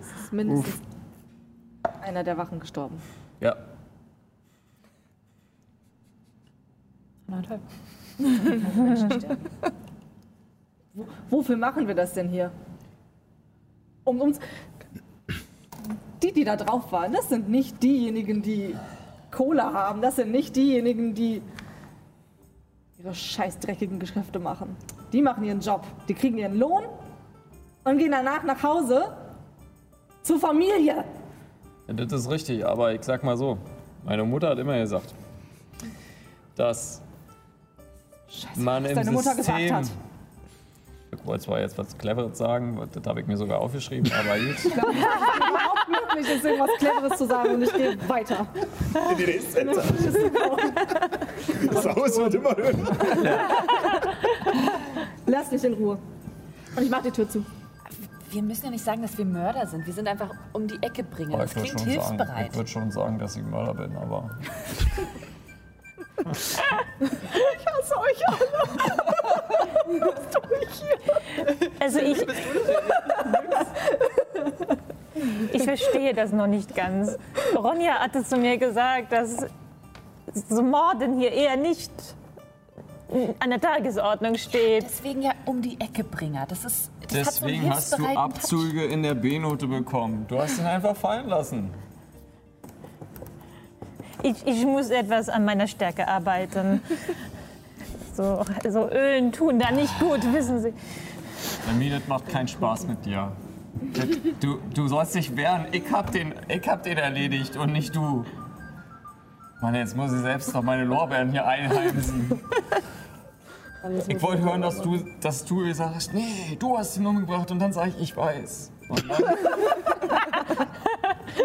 Es ist mindestens einer der Wachen gestorben. Ja. Anderthalb. Wofür machen wir das denn hier? Um uns. Die, die da drauf waren, das sind nicht diejenigen, die Cola haben. Das sind nicht diejenigen, die ihre scheiß dreckigen Geschäfte machen. Die machen ihren Job. Die kriegen ihren Lohn und gehen danach nach Hause zur Familie. Ja, das ist richtig, aber ich sag mal so, meine Mutter hat immer gesagt, dass Scheiße, man was im deine Mutter System gesagt hat. Ich wollte zwar jetzt was Cleveres sagen, das habe ich mir sogar aufgeschrieben, aber gut. Überhaupt möglich ist, irgendwas Cleveres zu sagen und ich gehe weiter. In die nächste. Das Haus wird immer höher. Lass mich in Ruhe. Und ich mach die Tür zu. Wir müssen ja nicht sagen, dass wir Mörder sind. Wir sind einfach um die Ecke bringen. Das ich würde klingt sagen, hilfsbereit. ich würd schon sagen, dass ich Mörder bin, aber Also ich. Ich verstehe das noch nicht ganz. Ronja hatte zu mir gesagt, dass so Morden hier eher nicht an der Tagesordnung steht. Deswegen ja um die Ecke bringer. Das ist. Das hat so deswegen hast du. Abzüge in der B-Note bekommen. Du hast ihn einfach fallen lassen. Ich, ich muss etwas an meiner Stärke arbeiten. So, so Ölen tun da nicht gut, wissen Sie. Nami, das macht keinen Spaß mit dir. Du, du sollst dich wehren. Ich hab, den, ich hab den erledigt und nicht du. Mann, jetzt muss ich selbst noch meine Lorbeeren hier einheimsen. Ich wollte hören, dass du, dass du gesagt hast, nee, du hast ihn umgebracht und dann sage ich, ich weiß. Und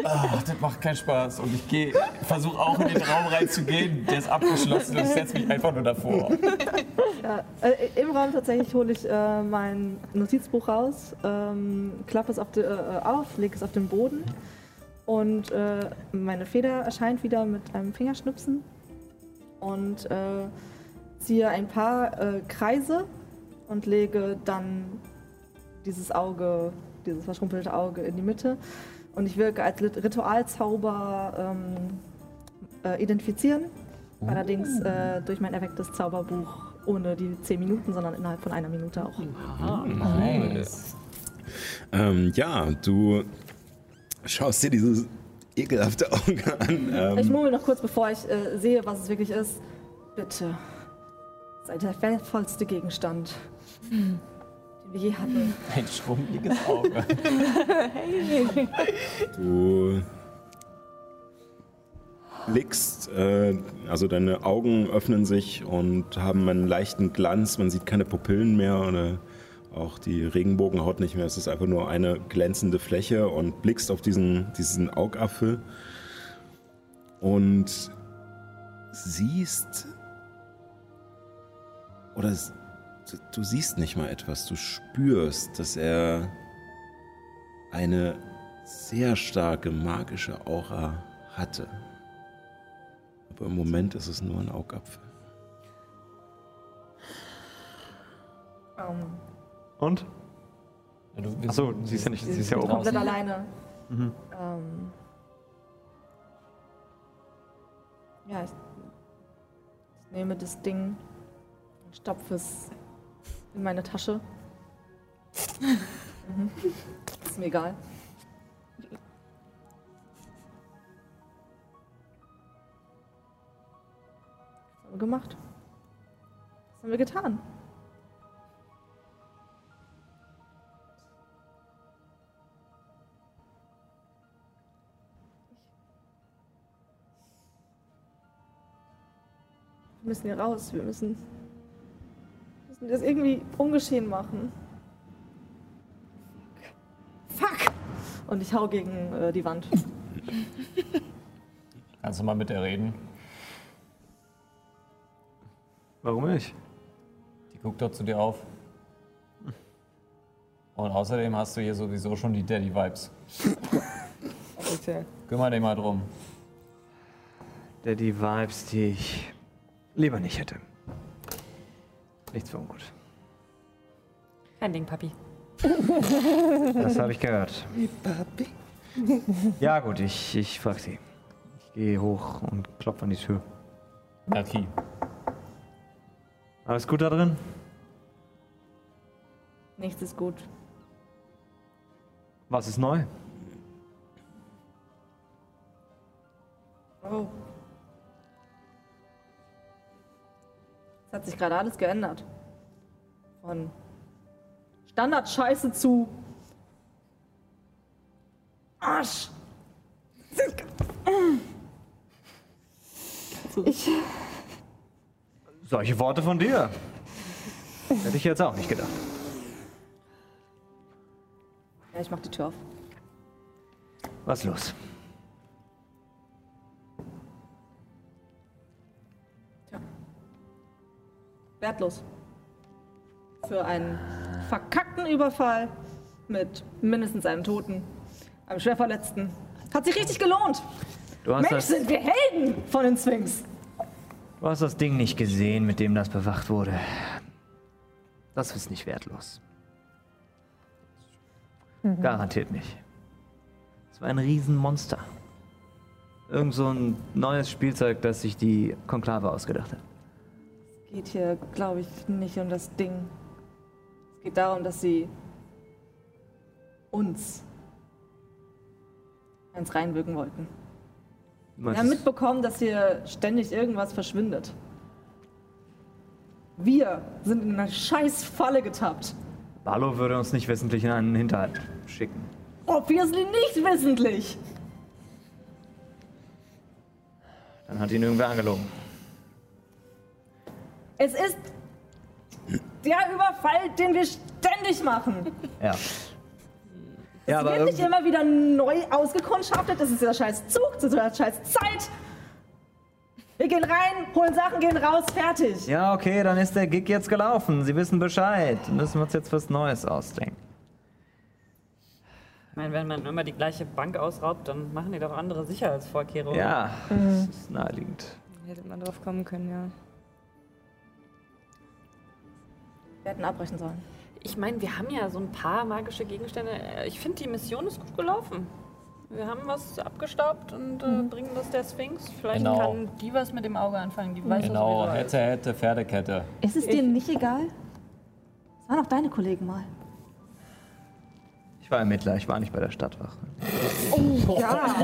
Ach, das macht keinen Spaß. Und ich gehe, versuche auch in den Raum reinzugehen. Der ist abgeschlossen und ich setze mich einfach nur davor. Ja, äh, Im Raum tatsächlich hole ich äh, mein Notizbuch raus, ähm, klappe es auf, die, äh, auf, lege es auf den Boden und äh, meine Feder erscheint wieder mit einem Fingerschnipsen und äh, ziehe ein paar äh, Kreise und lege dann dieses Auge, dieses verschrumpelte Auge in die Mitte und ich wirke als Ritualzauber ähm, äh, identifizieren. Allerdings äh, durch mein erwecktes Zauberbuch ohne die 10 Minuten, sondern innerhalb von einer Minute auch. Nice. Ähm, ja, du schaust dir dieses ekelhafte Auge an. Ich Ähm, murmel noch kurz, bevor ich äh, sehe, was es wirklich ist. Bitte, sei der wertvollste Gegenstand, den wir hatten. Ein schrumpeliges Auge. du blickst, äh, also deine Augen öffnen sich und haben einen leichten Glanz. Man sieht keine Pupillen mehr oder auch die Regenbogenhaut nicht mehr. Es ist einfach nur eine glänzende Fläche und blickst auf diesen, diesen Augapfel und siehst oder du, du siehst nicht mal etwas. Du spürst, dass er eine sehr starke magische Aura hatte. Aber im Moment ist es nur ein Augapfel. Ähm, Und? Ja, du, Achso, sie ist ja nicht, sie sie ist ja oben. komplett draußen. alleine. Mhm. Ähm, ja, ich, ich nehme das Ding und stopfe es in meine Tasche. mhm. Ist mir egal. Was haben wir gemacht? Was haben wir getan? Wir müssen hier raus. Wir müssen, müssen das irgendwie ungeschehen machen. Fuck! Und ich hau gegen äh, die Wand. Kannst du mal mit der reden? Warum nicht? Die guckt doch zu dir auf. Und außerdem hast du hier sowieso schon die Daddy-Vibes. Offiziell. Kümmer dich mal drum. Der die Vibes, die ich lieber nicht hätte. Nichts für ungut. Kein Ding, Papi. Das habe ich gehört. Ja gut, ich, ich frage sie. Ich gehe hoch und klopfe an die Tür. Marquis. Alles gut da drin? Nichts ist gut. Was ist neu? Oh. Es hat sich gerade alles geändert. Von Standard-Scheiße zu Arsch. Ich, Solche Worte von dir. Hätte ich jetzt auch nicht gedacht. Ja, ich mach die Tür auf. Was ist los? Wertlos. Für einen verkackten Überfall mit mindestens einem Toten, einem Schwerverletzten. Hat sich richtig gelohnt. Du hast, Mensch, das, sind wir Helden von den Sphinx. du hast das Ding nicht gesehen, mit dem das bewacht wurde. Das ist nicht wertlos. Garantiert nicht. Es war ein Riesenmonster. Irgend so ein neues Spielzeug, das sich die Konklave ausgedacht hat. Geht hier, glaube ich, nicht um das Ding. Es geht darum, dass sie uns eins reinwirken wollten. Wir haben mitbekommen, dass hier ständig irgendwas verschwindet. Wir sind in eine scheiß Falle getappt. Barlow würde uns nicht wissentlich in einen Hinterhalt schicken. Obviously nicht wissentlich. Dann hat ihn irgendwer angelogen. Es ist der Überfall, den wir ständig machen. Ja. Ja, Es aber wird nicht irgendwie, immer wieder neu ausgekundschaftet. Das ist der scheiß Zug, das ist der scheiß Zeit. Wir gehen rein, holen Sachen, gehen raus, fertig. ja, okay, dann ist der Gig jetzt gelaufen. Sie wissen Bescheid. Müssen wir uns jetzt was Neues ausdenken. Ich meine, wenn man immer die gleiche Bank ausraubt, dann machen die doch andere Sicherheitsvorkehrungen. Ja, das ist naheliegend. Hätte man drauf kommen können, ja. Wir hätten abbrechen sollen. Ich meine, wir haben ja so ein paar magische Gegenstände. Äh, Ich finde, die Mission ist gut gelaufen. Wir haben was abgestaubt und äh, bringen das der Sphinx. Vielleicht Genau. kann die was mit dem Auge anfangen. Die weiß Genau, was hätte, hätte, Pferdekette. Ist es dir nicht egal? Das waren auch deine Kollegen mal. Ich war Ermittler, ich war nicht bei der Stadtwache. Ja,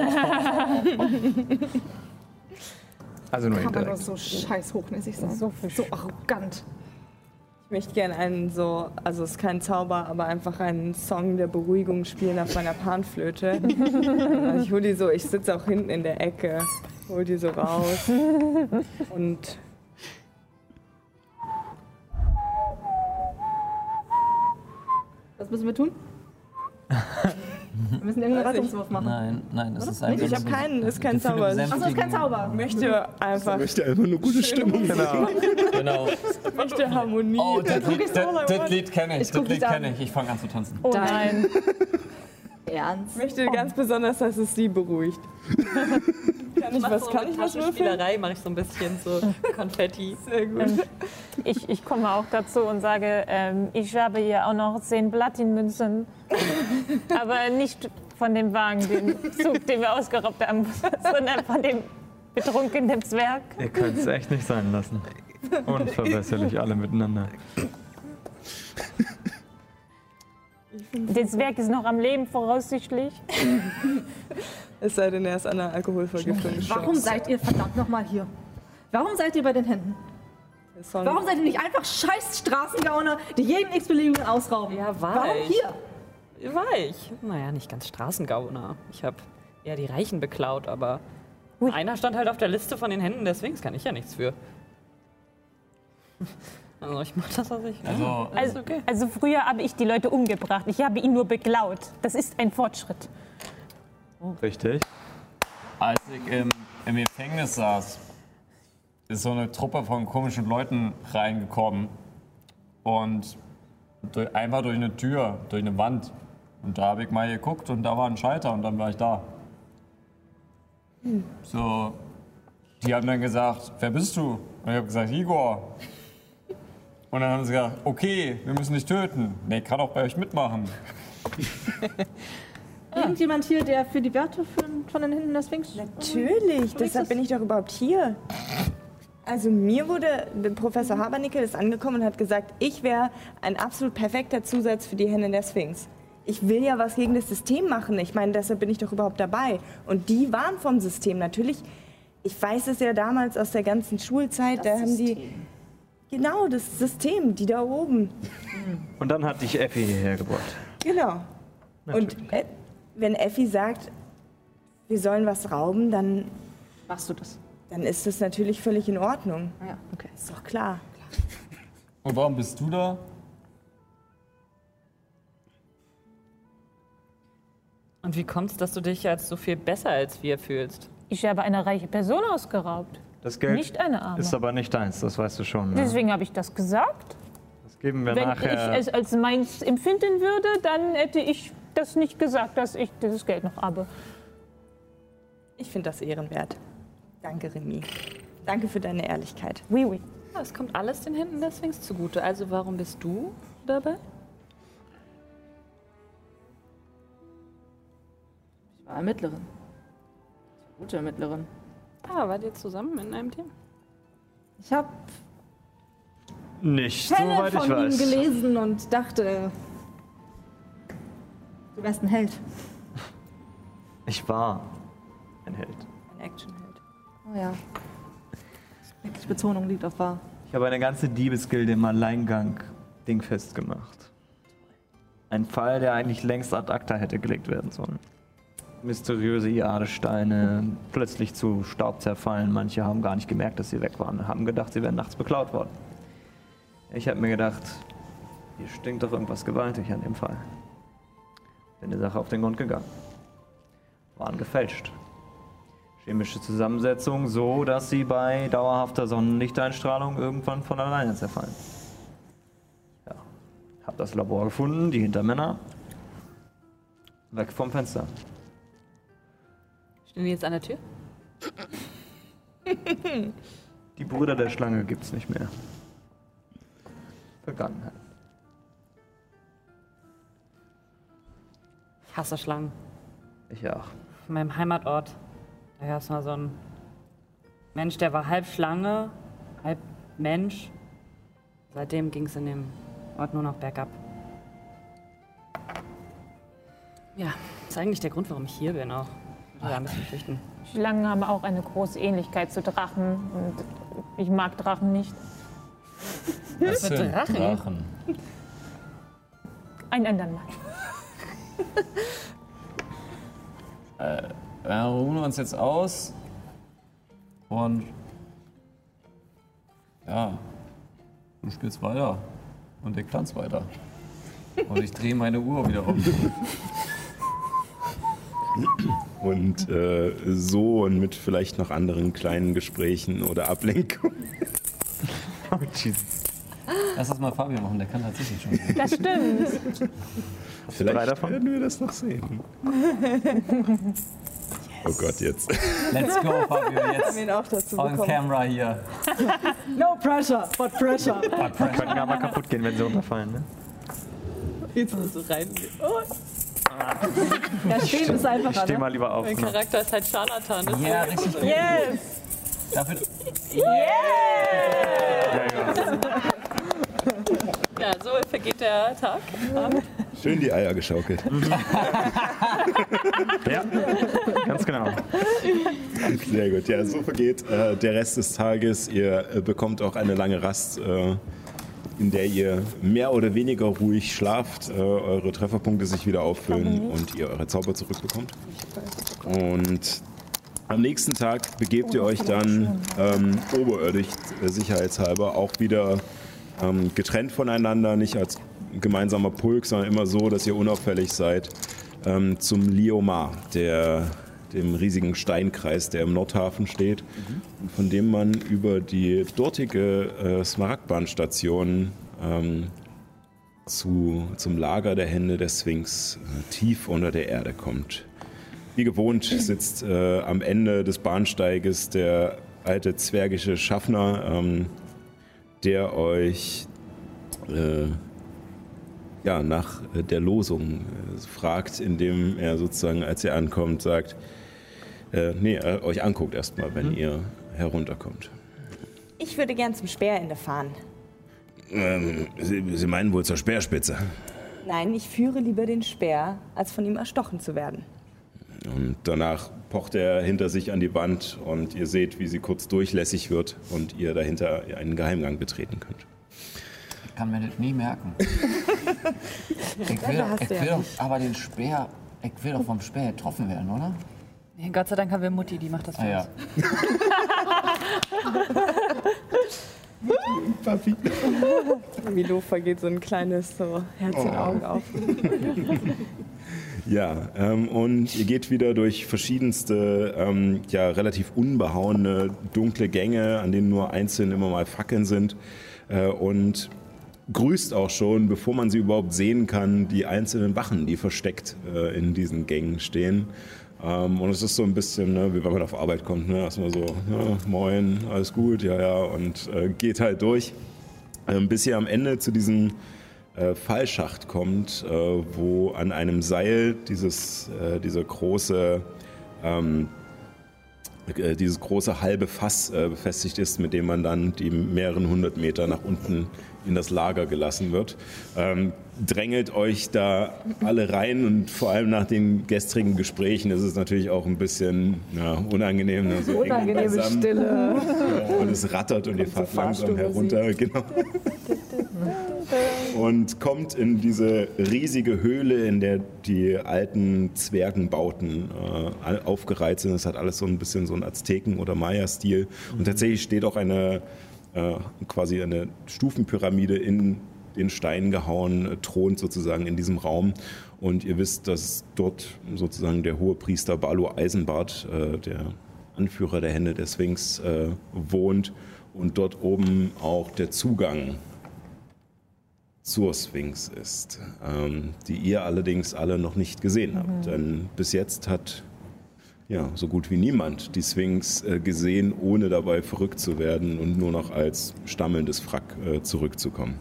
Also nur kann man nur so scheiß hochnäsig sein. So, so arrogant. Ich möchte gerne einen so, also es ist kein Zauber, aber einfach einen Song der Beruhigung spielen auf meiner Panflöte. Also ich hole die so, ich sitze auch hinten in der Ecke, hol die so raus und Was müssen wir tun? wir müssen irgendeinen ich. Rettungswurf machen. Nein, nein, das ist ich einfach. habe keinen, ist kein Zauber. Ich. Achso, ist kein Zauber. möchte einfach möchte einfach nur gute Stimmung. Genau. Genau. ich möchte Harmonie. Oh, das Lied, das, das. Lied kenne ich. Ich Das Lied kenne ich. Ich fange an zu tanzen. Oh nein. Ernst? Ich möchte ganz besonders, dass es sie beruhigt. kann ich was, so kann ich was? Taschenspielerei mache ich so ein bisschen so Konfetti. Sehr gut. Ähm, ich, ich komme auch dazu und sage, ähm, ich habe hier auch noch zehn Platinmünzen. Aber nicht von dem Wagen, den Zug, den wir ausgeraubt haben, sondern von dem betrunkenen Zwerg. Ihr könnt es echt nicht sein lassen. Unverbesserlich alle miteinander. Der Zwerg ist noch am Leben voraussichtlich. Es sei denn, er ist an einer Alkoholvergiftung Warum gestorben. seid ihr verdammt nochmal hier? Warum seid ihr bei den Händen? Der Warum seid ihr nicht einfach scheiß Straßengauner, die jeden x-beliebigen ausrauben? Ja, war Warum ich. hier? War ich? Naja, nicht ganz Straßengauner. Ich habe eher die Reichen beklaut, aber einer stand halt auf der Liste von den Händen der Sphinx, kann ich ja nichts für. Also ich mach das, was ich will. Also, Also, also früher habe ich die Leute umgebracht. Ich habe ihn nur beklaut. Das ist ein Fortschritt. Richtig. als ich im, im Gefängnis saß, ist so eine Truppe von komischen Leuten reingekommen. Und durch, einfach durch eine Tür, durch eine Wand. Und da habe ich mal geguckt und da war ein Schalter und dann war ich da. So, die haben dann gesagt, wer bist du? Und ich habe gesagt, Igor. Und dann haben sie gesagt, okay, wir müssen dich töten. Nee, ich kann auch bei euch mitmachen. Irgendjemand hier, der für die Werte von, von den Händen der Sphinx? Natürlich, deshalb bin ich doch überhaupt hier. Also mir wurde Professor Habernickel ist angekommen und hat gesagt, ich wäre ein absolut perfekter Zusatz für die Hände der Sphinx. Ich will ja was gegen das System machen. Ich meine, deshalb bin ich doch überhaupt dabei. Und die waren vom System natürlich. Ich weiß es ja damals aus der ganzen Schulzeit. da haben die genau das System, die da oben. Und dann hat dich Effi hierher gebracht. Genau. Und äh, wenn Effi sagt, wir sollen was rauben, dann, Machst du das? dann ist das natürlich völlig in Ordnung. Ja, okay. Ist doch klar. Und warum bist du da? Und wie kommt es, dass du dich als so viel besser als wir fühlst? Ich habe eine reiche Person ausgeraubt. Das Geld Nicht eine Arme. ist aber nicht deins, das weißt du schon. Ne? Deswegen habe ich das gesagt. Das geben wir Wenn nachher. ich es als meins empfinden würde, dann hätte ich das nicht gesagt, dass ich dieses Geld noch habe. Ich finde das ehrenwert. Danke, Remy. Danke für deine Ehrlichkeit. Oui, oui. Ja, es kommt alles den Händen der Sphinx zugute. Also warum bist du dabei? Ich war Ermittlerin. Ich war gute Ermittlerin. Ah, wart ihr zusammen in einem Team? Ich habe nicht, Fälle soweit ich von ihm weiß. gelesen und dachte, du wärst ein Held. Ich war ein Held. Ein Actionheld. Oh ja. Die Betonung liegt auf wahr. Ich habe eine ganze Diebesgilde im Alleingang dingfest gemacht. Ein Fall, der eigentlich längst ad acta hätte gelegt werden sollen. Mysteriöse Jadesteine, plötzlich zu Staub zerfallen. Manche haben gar nicht gemerkt, dass sie weg waren, haben gedacht, sie wären nachts beklaut worden. Ich habe mir gedacht, hier stinkt doch irgendwas gewaltig an dem Fall. Bin der Sache auf den Grund gegangen. Waren gefälscht. Chemische Zusammensetzung so, dass sie bei dauerhafter Sonnenlichteinstrahlung irgendwann von alleine zerfallen. Ja. Hab das Labor gefunden, die Hintermänner. Weg vom Fenster. Stehen die jetzt an der Tür? Die Brüder der Schlange gibt's nicht mehr. Vergangenheit. Ich hasse Schlangen. Ich auch. In meinem Heimatort, da gab es mal so einen Mensch, der war halb Schlange, halb Mensch. Seitdem ging es in dem Ort nur noch bergab. Ja, das ist eigentlich der Grund, warum ich hier bin auch. Bisschen flüchten. Schlangen haben auch eine große Ähnlichkeit zu Drachen. Und ich mag Drachen nicht. Was für sind Drachen? Drachen? Ein andermal. Wir ruhen uns jetzt aus und ja, du spielst weiter und ich pflanz weiter. Und ich drehe meine Uhr wieder um. Und äh, so und mit vielleicht noch anderen kleinen Gesprächen oder Ablenkungen. Oh, Jesus. Lass das mal Fabio machen, der kann tatsächlich schon. Das stimmt. Vielleicht drei davon? werden wir das noch sehen. Oh Gott, jetzt. Let's go, Fabio, Haben jetzt ihn auch dazu on bekommen. camera hier. No pressure, but pressure. Könnten aber kaputt gehen, wenn sie runterfallen. Ne? Jetzt musst du rein. Oh, Ja, stehen ist einfacher, Ich steh mal lieber auf. Mein Ne? Charakter ist halt Scharlatan. deswegen- Ja, richtig gut. Yes! Dafür, Ja, ja. Ja, so vergeht der Tag. Schön die Eier geschaukelt. ja, ganz genau. Sehr gut. Ja, so vergeht äh, der Rest des Tages. Ihr äh, bekommt auch eine lange Rast, äh, in der ihr mehr oder weniger ruhig schlaft, äh, eure Trefferpunkte sich wieder auffüllen und ihr eure Zauber zurückbekommt. Und am nächsten Tag begebt ihr euch dann ähm, oberirdisch äh, sicherheitshalber auch wieder ähm, getrennt voneinander, nicht als gemeinsamer Pulk, sondern immer so, dass ihr unauffällig seid, ähm, zum Liomar, der, dem riesigen Steinkreis, der im Nordhafen steht, und von dem man über die dortige äh, Smaragdbahnstation ähm, zu, zum Lager der Hände der Sphinx äh, tief unter der Erde kommt. Wie gewohnt sitzt äh, am Ende des Bahnsteiges der alte zwergische Schaffner, ähm, der euch äh, ja, nach der Losung äh, fragt, indem er sozusagen, als ihr ankommt, sagt, äh, nee, äh, euch anguckt erstmal, wenn ihr herunterkommt. Ich würde gern zum Speerende fahren. Ähm, Sie, Sie meinen wohl zur Speerspitze. Nein, ich führe lieber den Speer, als von ihm erstochen zu werden. Und danach pocht er hinter sich an die Wand und ihr seht, wie sie kurz durchlässig wird und ihr dahinter einen Geheimgang betreten könnt. Ich kann mir das nie merken. Ich will, ich will doch, aber den Speer, ich will doch vom Speer getroffen werden, oder? Nee, Gott sei Dank haben wir Mutti, die macht das für Ah ja. uns. Papi. Milofa geht so ein kleines so Herz in Oh. Augen auf. Ja, ähm, und ihr geht wieder durch verschiedenste, ähm, ja, relativ unbehauene, dunkle Gänge, an denen nur einzeln immer mal Fackeln sind. Äh, und grüßt auch schon, bevor man sie überhaupt sehen kann, die einzelnen Wachen, die versteckt äh, in diesen Gängen stehen. Ähm, und es ist so ein bisschen, ne, wie wenn man auf Arbeit kommt, ne? erstmal so, ja, moin, alles gut, ja, ja, und äh, geht halt durch. Ähm, bis ihr am Ende zu diesem äh, Fallschacht kommt, äh, wo an einem Seil dieses, äh, dieser große, ähm, äh, dieses große halbe Fass äh, befestigt ist, mit dem man dann die mehreren hundert Meter nach unten in das Lager gelassen wird. Ähm, drängelt euch da alle rein und vor allem nach den gestrigen Gesprächen ist es natürlich auch ein bisschen ja, unangenehm. Ne? So Unangenehme beisammen. Stille. Ja, und es rattert und ihr fahrt langsam herunter. Genau. Und kommt in diese riesige Höhle, in der die alten Zwergenbauten äh, aufgereiht sind. Es hat alles so ein bisschen so einen Azteken- oder Maya-Stil. Und tatsächlich steht auch eine äh, quasi eine Stufenpyramide in den Stein gehauen, äh, thront sozusagen in diesem Raum. Und ihr wisst, dass dort sozusagen der hohe Priester Balu Eisenbart, äh, der Anführer der Hände der Sphinx, äh, wohnt und dort oben auch der Zugang zur Sphinx ist, ähm, die ihr allerdings alle noch nicht gesehen habt. Denn bis jetzt hat ja, so gut wie niemand die Sphinx äh, gesehen, ohne dabei verrückt zu werden und nur noch als stammelndes Wrack äh, zurückzukommen.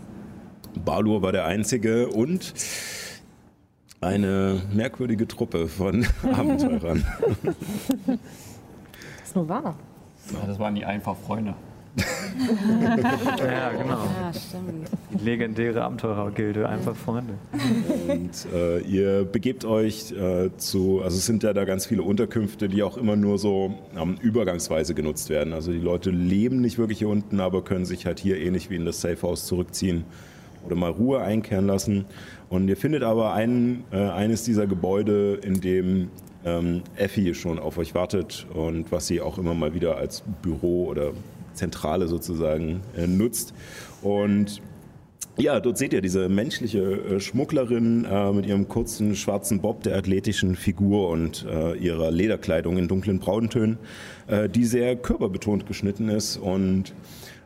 Balur war der Einzige und eine merkwürdige Truppe von Abenteurern. ist nur wahr. Ja, das waren die einfach Freunde. Ja, genau. Ja, stimmt. Die legendäre Abenteurergilde, einfach Freunde. Und äh, ihr begebt euch äh, zu, also es sind ja da ganz viele Unterkünfte, die auch immer nur so ähm, übergangsweise genutzt werden. Also die Leute leben nicht wirklich hier unten, aber können sich halt hier ähnlich wie in das Safehouse zurückziehen oder mal Ruhe einkehren lassen. Und ihr findet aber ein, äh, eines dieser Gebäude, in dem ähm, Effi schon auf euch wartet und was sie auch immer mal wieder als Büro oder Zentrale sozusagen äh, nutzt. Und ja, dort seht ihr diese menschliche äh, Schmugglerin äh, mit ihrem kurzen schwarzen Bob, der athletischen Figur und äh, ihrer Lederkleidung in dunklen Brauntönen, äh, die sehr körperbetont geschnitten ist und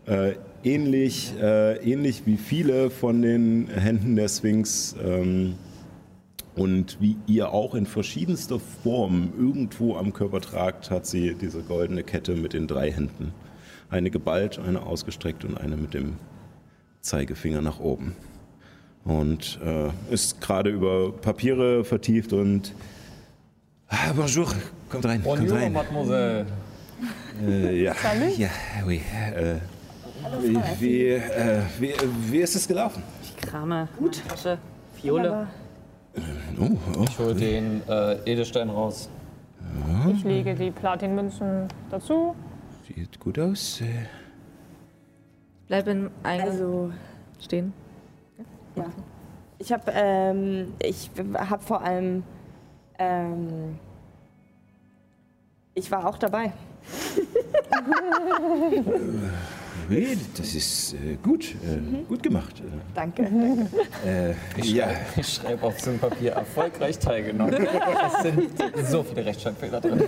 äh, ähnlich, äh, ähnlich wie viele von den Händen der Sphinx ähm, und wie ihr auch in verschiedenster Form irgendwo am Körper tragt, hat sie diese goldene Kette mit den drei Händen. Eine geballt, eine ausgestreckt und eine mit dem Zeigefinger nach oben. Und äh, ist gerade über Papiere vertieft und. Ah, bonjour, kommt rein, kommt Bonjour, rein. Mademoiselle. Äh, ja, ja, oui. Äh, wie, äh, wie, wie ist es gelaufen? Ich krame Gut. Tasche. Fiole. Oh, oh. Ich hole den äh, Edelstein raus. Ich lege die Platinmünzen dazu. Sieht gut aus. Äh, Bleib in einem Also, stehen. ja. Ich habe ähm, ich hab vor allem. Ähm, ich war auch dabei. Oui, das ist äh, gut, äh, gut gemacht. Danke. Äh, Ich ja, schreibe schreib auf so ein Papier erfolgreich teilgenommen. Es sind so viele Rechtschreibfehler drin.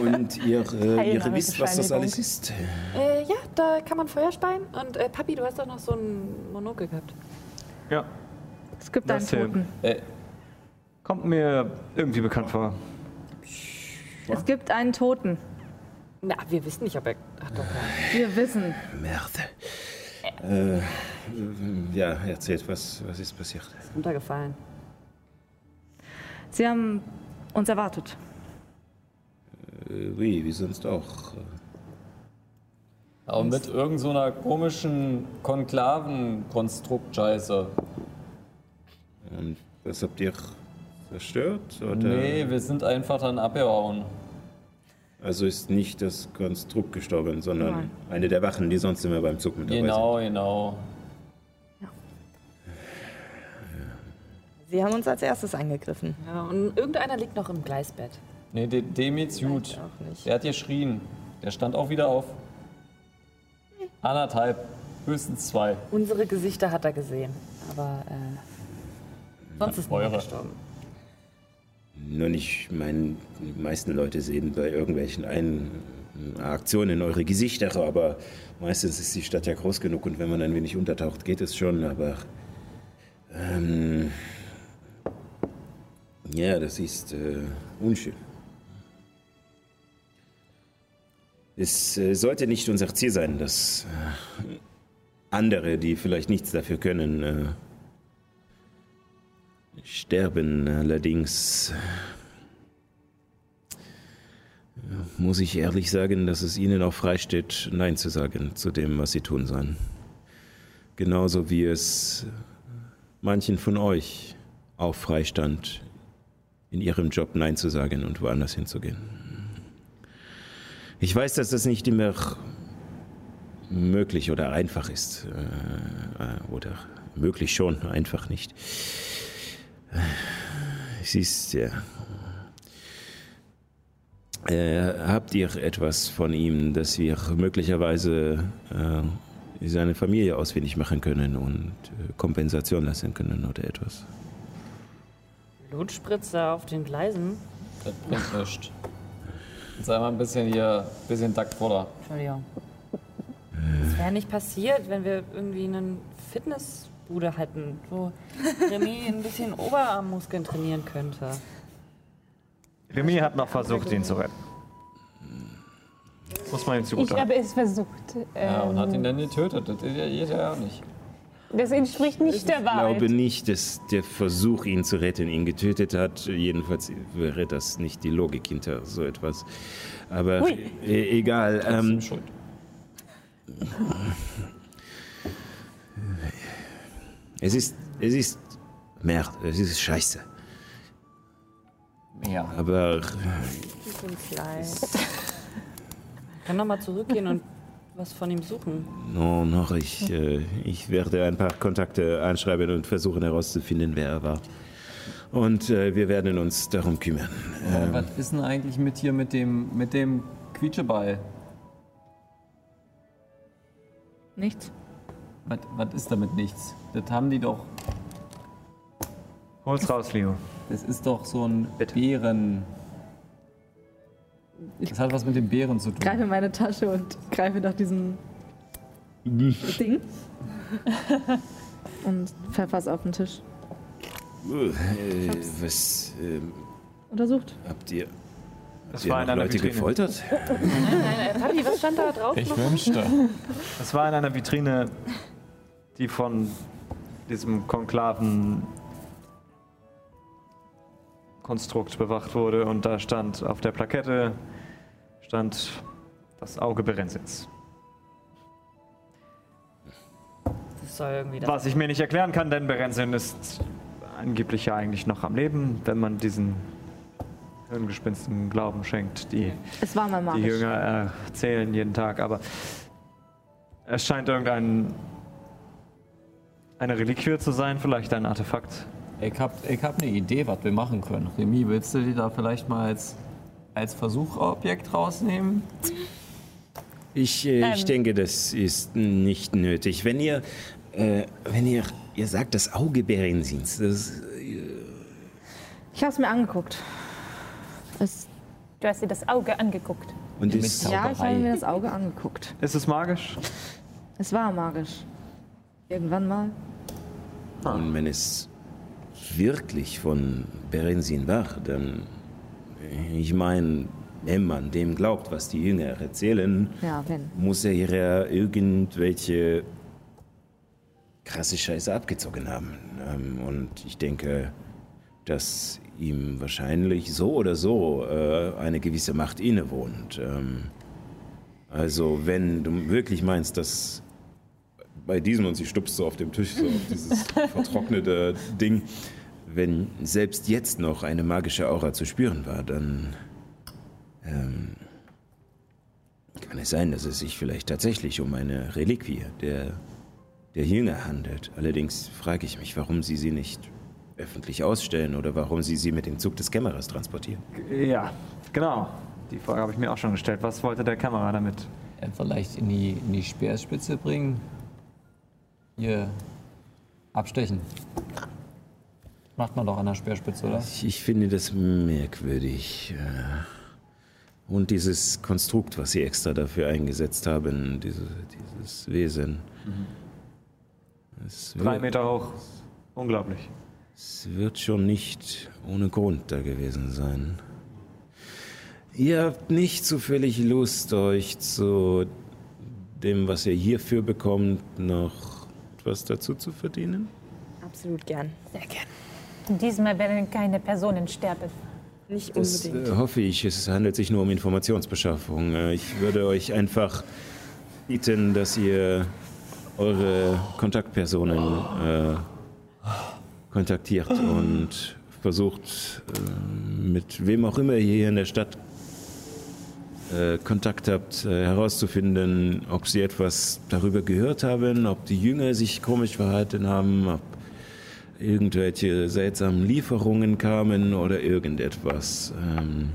und ihr, äh, ihr wisst, was das alles ist. Äh, ja, da kann man Feuer speien. Und äh, Papi, du hast doch noch so ein Monokel gehabt. Ja, Es gibt einen. Toten. Äh, kommt mir irgendwie bekannt vor. Es gibt einen Toten. Na, wir wissen nicht, ob er. Ach doch. Wir wissen. Merde. Äh, ja, erzählt, was, was ist passiert? Ist runtergefallen. Sie haben uns erwartet. Äh, oui, wie sonst auch. aber mit irgend so einer komischen Konklavenkonstrukt-Scheiße. Und was habt ihr zerstört? Oder? Nee, wir sind einfach dann abgehauen. Also ist nicht das Konstrukt gestorben, sondern Nein. eine der Wachen, die sonst immer beim Zug mit dabei Genau, genau. Sie haben uns als erstes angegriffen. Ja, und irgendeiner liegt noch im Gleisbett. Nee, de- dem geht's gut. Auch nicht. Der hat geschrien. Der stand auch wieder auf. Anderthalb, höchstens zwei. Unsere Gesichter hat er gesehen. Aber äh, sonst ist niemand gestorben. Nur nicht, mein, die meisten Leute sehen bei irgendwelchen Ein Aktionen eure Gesichter, aber meistens ist die Stadt ja groß genug und wenn man ein wenig untertaucht, geht es schon, aber ähm, ja, das ist äh, unschön. Es äh, sollte nicht unser Ziel sein, dass äh, andere, die vielleicht nichts dafür können, äh, sterben. Allerdings äh, muss ich ehrlich sagen, dass es ihnen auch freisteht, Nein zu sagen zu dem, was sie tun sollen. Genauso wie es manchen von euch auch freistand, in ihrem Job Nein zu sagen und woanders hinzugehen. Ich weiß, dass das nicht immer möglich oder einfach ist. Äh, oder möglich schon, einfach nicht. Es ist ja. Äh, habt ihr etwas von ihm, dass wir möglicherweise äh, seine Familie ausfindig machen können und äh, Kompensation lassen können oder etwas? Blutspritze auf den Gleisen. Das bringt nichts. Sei mal ein bisschen hier, bisschen Taktvoller. Entschuldigung. Das wäre nicht passiert, wenn wir irgendwie einen Fitnessbude hätten, wo Remy ein bisschen Oberarmmuskeln trainieren könnte. Remy hat noch versucht, ihn zu retten. Muss man ihm Ich zugutehalten. habe es versucht. Ja, und hat ihn Ähm, dann getötet. Das geht ja auch nicht. das entspricht nicht der Ich Wahrheit. glaube nicht, dass der Versuch, ihn zu retten, ihn getötet hat. Jedenfalls wäre das nicht die Logik hinter so etwas. Aber Hui. e egal. Ähm, Schuld. es ist, es ist Merd, es ist Scheiße. Ja. Aber leid. Ich kann noch mal zurückgehen und was von ihm suchen. no, noch, ich, äh, ich werde ein paar Kontakte anschreiben und versuchen herauszufinden, wer er war. Und äh, wir werden uns darum kümmern. Äh, Ähm, was ist denn eigentlich mit hier mit dem, mit dem Quietscheball? Nichts. Was, was ist damit nichts? Das haben die doch. Hol's raus, Leo. Das ist doch so ein Bären. Das hat was mit dem Bären zu tun. Greife in meine Tasche und greife nach diesem Ding. und pfeffer es auf den Tisch. äh, was ähm, Untersucht. habt ihr? Das Habt ihr war in einer Leute Vitrine. gefoltert? Nein, Papi, was stand da drauf? Ich wünschte. Das war in einer Vitrine, die von diesem konklaven Konstrukt bewacht wurde und da stand auf der Plakette stand das Auge Berenzins. Was ich mir nicht erklären kann, denn Berenzin ist angeblich ja eigentlich noch am Leben, wenn man diesen hirngespinsten Glauben schenkt, die Es war mal die. Jünger erzählen jeden Tag, aber es scheint irgendein eine Reliquie zu sein, vielleicht ein Artefakt. Ich hab, ich hab eine Idee, was wir machen können. Remy, willst du die da vielleicht mal als, als Versuchobjekt rausnehmen? Ich, äh, ich Ähm. denke, das ist nicht nötig. Wenn ihr, äh, wenn ihr, ihr sagt das Auge Berensins, das, Ich habe es mir angeguckt. Es, Du hast dir das Auge angeguckt. und Mit ist, ja, ich habe mir das Auge angeguckt. Ist es magisch? Es war magisch. Irgendwann mal. und wenn es wirklich von Berensin war, dann, ich meine, wenn man dem glaubt, was die Jünger erzählen, Ja, wenn. muss er ja irgendwelche krasse Scheiße abgezogen haben. Ähm, und ich denke, dass ihm wahrscheinlich so oder so äh, eine gewisse Macht innewohnt. Ähm, also wenn du wirklich meinst, dass bei diesem und sie stupst so auf dem Tisch so auf dieses vertrocknete Ding, wenn selbst jetzt noch eine magische Aura zu spüren war, dann ähm, kann es sein, dass es sich vielleicht tatsächlich um eine Reliquie der, der Jünger handelt. Allerdings frage ich mich, warum sie sie nicht öffentlich ausstellen oder warum sie sie mit dem Zug des Kämmerers transportieren. Ja, genau. Die Frage habe ich mir auch schon gestellt. Was wollte der Kamera damit? Vielleicht in die, in die Speerspitze bringen. Hier abstechen. Macht man doch an der Speerspitze, oder? Ich, ich finde das merkwürdig. äh, Und dieses Konstrukt, was Sie extra dafür eingesetzt haben, diese, dieses Wesen. Es Drei Meter hoch. Unglaublich. es wird schon nicht ohne Grund da gewesen sein. Ihr habt nicht zufällig Lust, euch zu dem, was ihr hierfür bekommt, noch etwas dazu zu verdienen? Absolut gern. Sehr gern. Diesmal werden keine Personen sterben. Nicht Das unbedingt. äh, hoffe ich. Es handelt sich nur um Informationsbeschaffung. Äh, ich würde euch einfach bieten, dass ihr eure Kontaktpersonen äh, kontaktiert und versucht, äh, mit wem auch immer ihr hier in der Stadt äh, Kontakt habt, äh, herauszufinden, ob sie etwas darüber gehört haben, ob die Jünger sich komisch verhalten haben, ob irgendwelche seltsamen Lieferungen kamen oder irgendetwas. Ähm,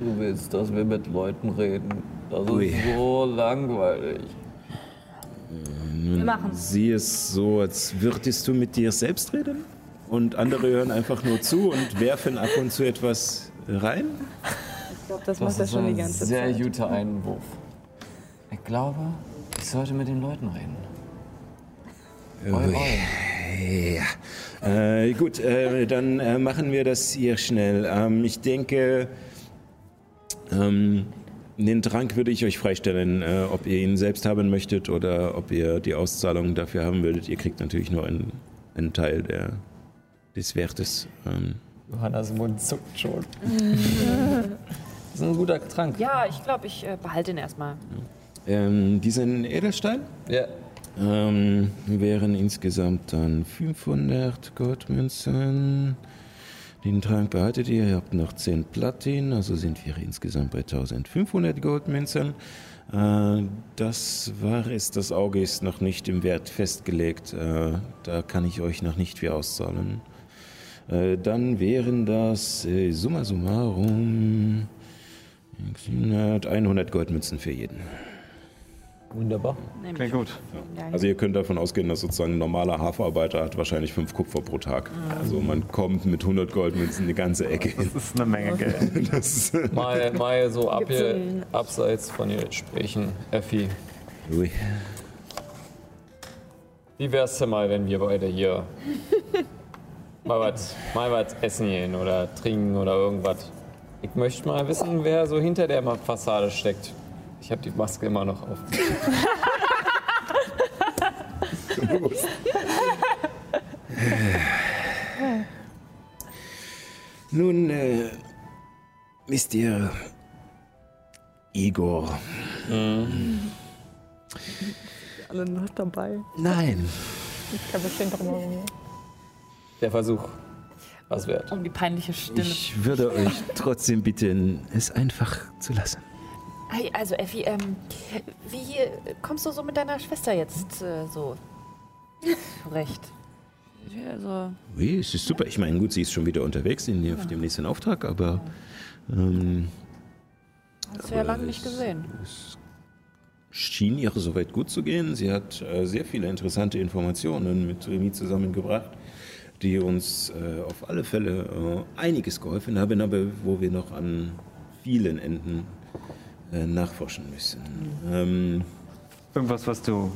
Du willst, dass wir mit Leuten reden. Das Ui. ist so langweilig. nun machen's. sieh es so, als würdest du mit dir selbst reden und andere hören einfach nur zu und werfen ab und zu etwas rein. Ich glaube, das, macht er schon die ganze sehr Zeit. guter Einwurf. Ich glaube, ich sollte mit den Leuten reden. Oi, oi. Ja. Äh, gut, äh, dann äh, machen wir das hier schnell. Ähm, ich denke, ähm, den Trank würde ich euch freistellen, äh, ob ihr ihn selbst haben möchtet oder ob ihr die Auszahlung dafür haben würdet. Ihr kriegt natürlich nur einen, einen Teil der, des Wertes. Ähm, Johannas Mund zuckt schon. das ist ein guter Trank. Ja, ich glaube, ich äh, behalte ihn erstmal. ähm, diesen Edelstein Ja. ähm, wären insgesamt dann 500 Goldmünzen. Den Trank behaltet ihr, ihr habt noch 10 Platin, also sind wir insgesamt bei 1500 Goldmünzen. Äh, das war es, das Auge ist noch nicht im Wert festgelegt, äh, da kann ich euch noch nicht viel auszahlen. Äh, dann wären das summa summarum 100, 100 Goldmünzen für jeden. Wunderbar. Klingt gut. Also ihr könnt davon ausgehen, dass sozusagen ein normaler Haferarbeiter hat wahrscheinlich fünf Kupfer pro Tag. Also man kommt mit 100 Goldmünzen eine ganze Ecke hin. Das ist eine Menge Geld. Das Mal, mal so ab hier, abseits von den Gesprächen, Effi. Ui. Wie wär's denn mal, wenn wir beide hier mal was mal was essen gehen oder trinken oder irgendwas? Ich möchte mal wissen, wer so hinter der Fassade steckt. Ich habe die Maske immer noch auf. Nun, äh, wisst ihr, Igor. Alle noch dabei. Nein. Ich glaube, bestimmt drum herum. Der Versuch. Was wert. Um die peinliche Stille. Ich würde euch trotzdem bitten, es einfach zu lassen. Hey, also Effi, ähm, wie kommst du so mit deiner Schwester jetzt äh, so zurecht? Also, Ui, es ist super. Ich meine, gut, sie ist schon wieder unterwegs in, auf dem nächsten Auftrag, aber ähm, hast du ja lange nicht gesehen. Es schien ihr soweit gut zu gehen. Sie hat äh, sehr viele interessante Informationen mit Remy zusammengebracht, die uns äh, auf alle Fälle äh, einiges geholfen haben, aber wo wir noch an vielen Enden äh, nachforschen müssen. Ähm, Irgendwas, was du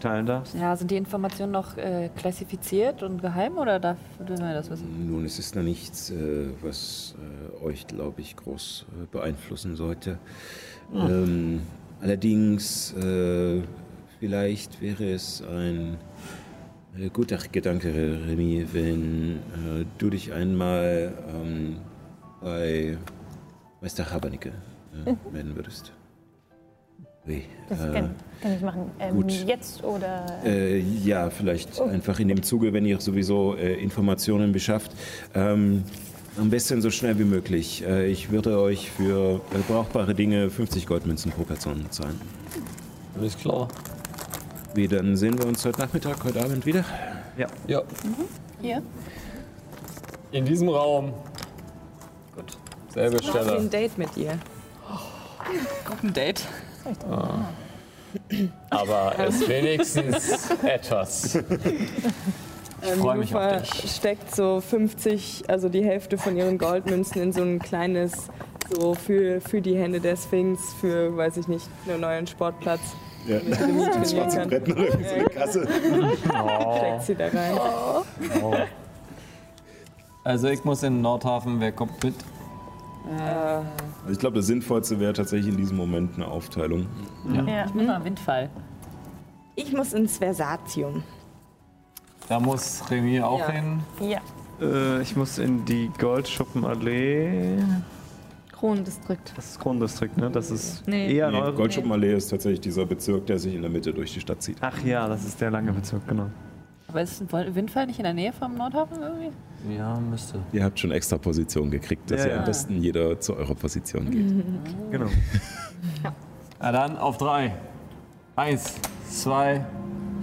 teilen darfst? Ja, sind die Informationen noch äh, klassifiziert und geheim oder darf, dürfen wir das wissen? nun, es ist da nichts, äh, was äh, euch, glaube ich, groß äh, beeinflussen sollte. Ähm, allerdings, äh, vielleicht wäre es ein guter Gedanke, Remy, wenn äh, du dich einmal ähm, bei Meister Habernicke äh, melden würdest. Oui, Das äh, kann, kann ich machen. Ähm, gut. Jetzt oder. äh, ja, vielleicht einfach in dem Zuge, wenn ihr sowieso äh, Informationen beschafft. Ähm, am besten so schnell wie möglich. Äh, ich würde euch für äh, brauchbare Dinge 50 Goldmünzen pro Person zahlen. Alles klar. Wie, dann sehen wir uns heute Nachmittag, heute Abend wieder? Ja. Hier? In diesem Raum. Gut. Selbe Ich Stelle. ein Date mit ihr. Gruppendate. Aber es ist wenigstens etwas. Ähm, freu mich auf Lufa dich. steckt so 50, also die Hälfte von ihren Goldmünzen in so ein kleines, so für, für die Hände der Sphinx, für, weiß ich nicht, einen neuen Sportplatz. Ja. Ein schwarzes. Brett noch irgendwie so eine Kasse. Steckt sie da rein. Also ich muss in Nordhafen, wer kommt mit? Also ich glaube, das Sinnvollste wäre tatsächlich in diesem Moment eine Aufteilung. Ja. Ich muss mal Windfall. Ich muss ins Versatium. Da muss Remy auch Ja. hin. ja. Äh, ich muss in die Goldschuppenallee. Kronendistrikt. Das ist Krondistrikt, ne? Das ist Nee. eher Nee. Goldschuppenallee ist tatsächlich dieser Bezirk, der sich in der Mitte durch die Stadt zieht. Ach ja, das ist der lange Bezirk, genau. Aber ist ein Windfall nicht in der Nähe vom Nordhafen irgendwie? Ja, müsste. Ihr habt schon extra Position gekriegt, dass Ja, ihr ja. am besten jeder zu eurer Position geht. Genau. Na dann auf drei. Eins, zwei,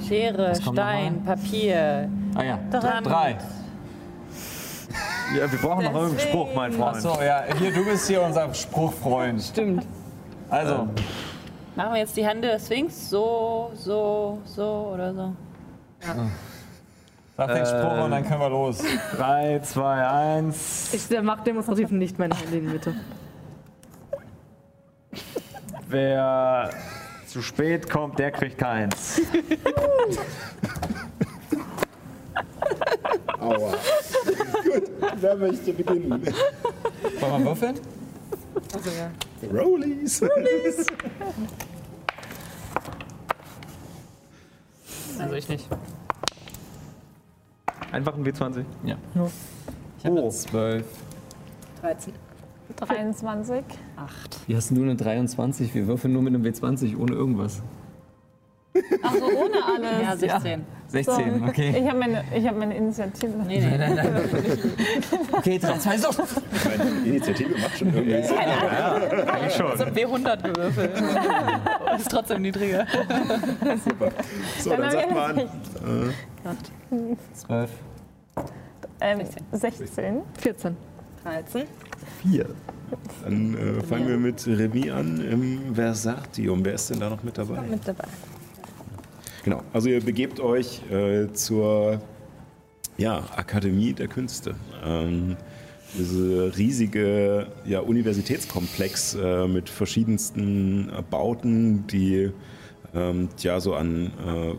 Schere, Stein, Papier. ah ja, Drei. drei. Ja, wir brauchen noch irgendeinen Spruch, mein Freund. Achso, ja, hier, du bist hier unser Spruchfreund. Stimmt. Also, Machen wir jetzt die Hände Sphinx so, so, so oder so? sag den Spruch und dann können wir los. 3, 2, 1. Ich der macht demonstrativ nicht meine Hände in die Mitte. Wer zu spät kommt, der kriegt keins. Aua. Gut, wer möchte beginnen? Wollen wir würfeln? Also ja. Rollies. Also ich nicht. Einfach ein W20. Ja. Ich oh. Zwölf. 13. 23. Wie hast du eine 23? Wir würfeln nur mit einem W20 ohne irgendwas. Ach so, ohne alles. Ja, 16. 16, okay. Ich habe meine, ich hab meine Initiative. Nee, nee, nein, nein. Okay, 3, 2, so. Meine Initiative macht schon irgendwie Sinn. Eigentlich schon. Ich habe W100 gewürfelt. Das ist trotzdem niedriger. So, dann sagt man. Äh, 12. Ähm, 16. 14. 13. vier. Dann äh, fangen wir mit Remy an im Versatium. Wer ist denn da noch mit dabei? Mit dabei. Genau, also ihr begebt euch äh, zur ja, Akademie der Künste. Ähm, diese riesige ja, Universitätskomplex äh, mit verschiedensten äh, Bauten, die ähm, ja so an äh,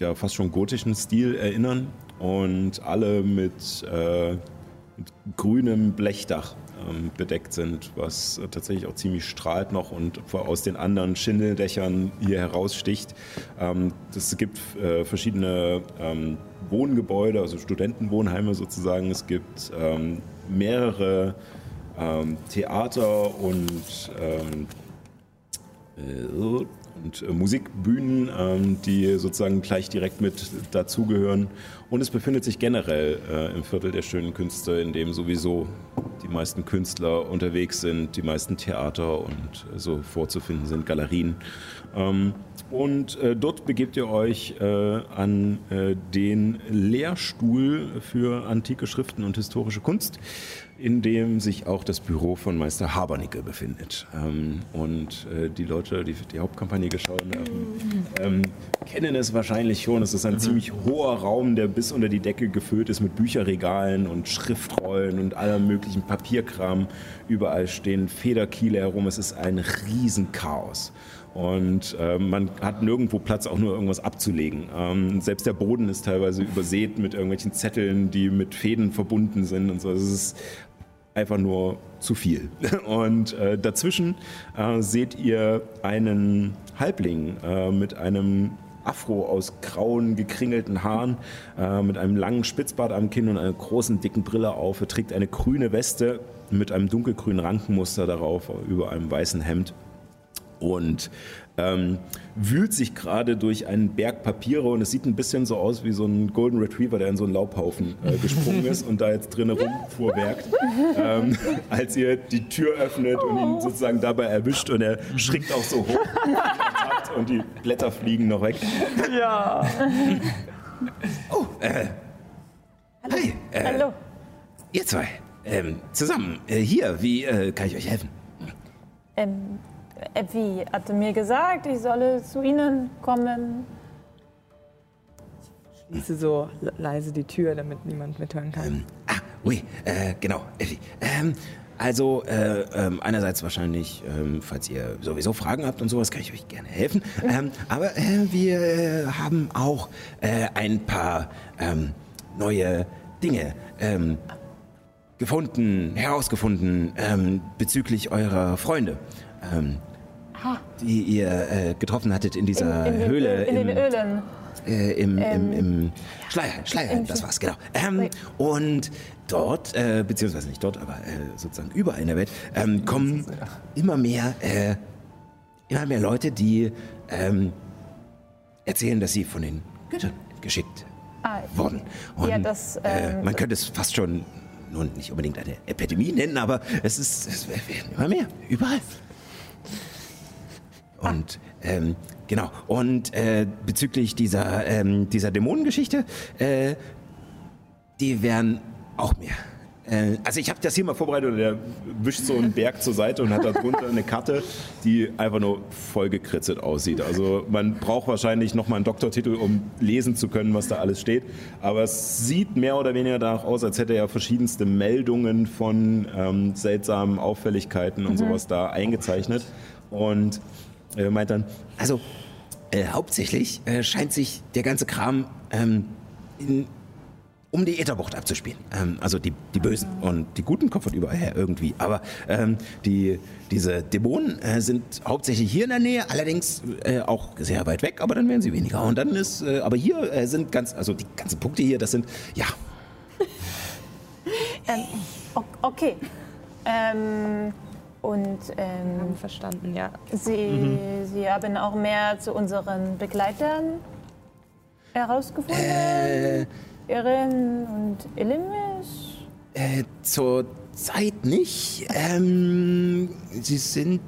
ja, fast schon gotischen Stil erinnern. Und alle mit, äh, mit grünem Blechdach ähm, bedeckt sind, was tatsächlich auch ziemlich strahlt noch und aus den anderen Schindeldächern hier heraussticht. Ähm, es gibt äh, verschiedene ähm, Wohngebäude, also Studentenwohnheime sozusagen. Es gibt ähm, mehrere ähm, Theater und ähm, äh, und äh, Musikbühnen, ähm, die sozusagen gleich direkt mit dazugehören. Und es befindet sich generell äh, im Viertel der schönen Künste, in dem sowieso die meisten Künstler unterwegs sind, die meisten Theater und äh, so vorzufinden sind, Galerien. Ähm, und äh, dort begebt ihr euch äh, an äh, den Lehrstuhl für antike Schriften und historische Kunst, in dem sich auch das Büro von Meister Habernicke befindet. Ähm, und äh, die Leute, die die Hauptkampagne geschaut haben, ähm, kennen es wahrscheinlich schon. Es ist ein ziemlich hoher Raum, der bis unter die Decke gefüllt ist mit Bücherregalen und Schriftrollen und allem möglichen Papierkram. Überall stehen Federkiele herum. Es ist ein Riesenchaos. Und äh, man hat nirgendwo Platz, auch nur irgendwas abzulegen. Ähm, selbst der Boden ist teilweise übersät mit irgendwelchen Zetteln, die mit Fäden verbunden sind und so. Es ist einfach nur zu viel. Und äh, dazwischen äh, seht ihr einen Halbling äh, mit einem Afro aus grauen, gekringelten Haaren, äh, mit einem langen Spitzbart am Kinn und einer großen, dicken Brille auf. Er trägt eine grüne Weste mit einem dunkelgrünen Rankenmuster darauf über einem weißen Hemd und ähm, wühlt sich gerade durch einen Berg Papiere und es sieht ein bisschen so aus wie so ein Golden Retriever, der in so einen Laubhaufen äh, gesprungen ist und da jetzt drinnen rumfuhrwerkt. Ähm, als ihr die Tür öffnet und ihn sozusagen dabei erwischt und er schrickt auch so hoch und die Blätter fliegen noch weg. Ja. Oh, äh, hi, äh, Hallo. ihr zwei, ähm, zusammen, äh, hier, wie äh, kann ich euch helfen? Ähm, äh, wie hatte mir gesagt, ich solle zu Ihnen kommen. Schließe so le- leise die Tür, damit niemand mithören kann. Ah, ui, äh, genau, Effi. Ähm, also, äh, ähm, einerseits wahrscheinlich, ähm, falls ihr sowieso Fragen habt und sowas, kann ich euch gerne helfen. Ähm, aber äh, wir äh, haben auch äh, ein paar ähm, neue Dinge ähm, gefunden, herausgefunden ähm, bezüglich eurer Freunde, ähm, die ihr äh, getroffen hattet in dieser in, in den, Höhle. Öl- in den Ölen. äh, im, Ähm, im, im Schleier, Schleierheim, das war's, genau. Ähm, und dort, äh, beziehungsweise nicht dort, aber äh, sozusagen überall in der Welt, ähm, kommen immer mehr, äh, immer mehr Leute, die ähm, erzählen, dass sie von den Göttern geschickt Ah, wurden. Und, Ja, das, äh, ähm, man könnte es fast schon nun nicht unbedingt eine Epidemie nennen, aber es ist es werden immer mehr, überall. Und ähm, genau. Und äh, bezüglich dieser ähm, dieser Dämonengeschichte, äh, die werden auch mehr. Äh, also ich habe das hier mal vorbereitet und der wischt so einen Berg zur Seite und hat darunter eine Karte, die einfach nur voll gekritzelt aussieht. Also man braucht wahrscheinlich noch mal einen Doktortitel, um lesen zu können, was da alles steht. Aber es sieht mehr oder weniger danach aus, als hätte er verschiedenste Meldungen von ähm, seltsamen Auffälligkeiten und sowas da eingezeichnet. Und er meint dann, also äh, hauptsächlich äh, scheint sich der ganze Kram ähm, in, um die Ätherbucht abzuspielen. Ähm, also die, die Bösen und die Guten kommen von überall her irgendwie. Aber ähm, die, diese Dämonen äh, sind hauptsächlich hier in der Nähe, allerdings äh, auch sehr weit weg, aber dann werden sie weniger. Und dann ist, äh, aber hier äh, sind ganz, also die ganzen Punkte hier, das sind, ja, Ähm, okay. Ähm, und ähm, Verstanden, ja. Sie, Sie haben auch mehr zu unseren Begleitern herausgefunden? äh, Erin und Elimis? Äh, zur Zeit nicht. Ähm, sie sind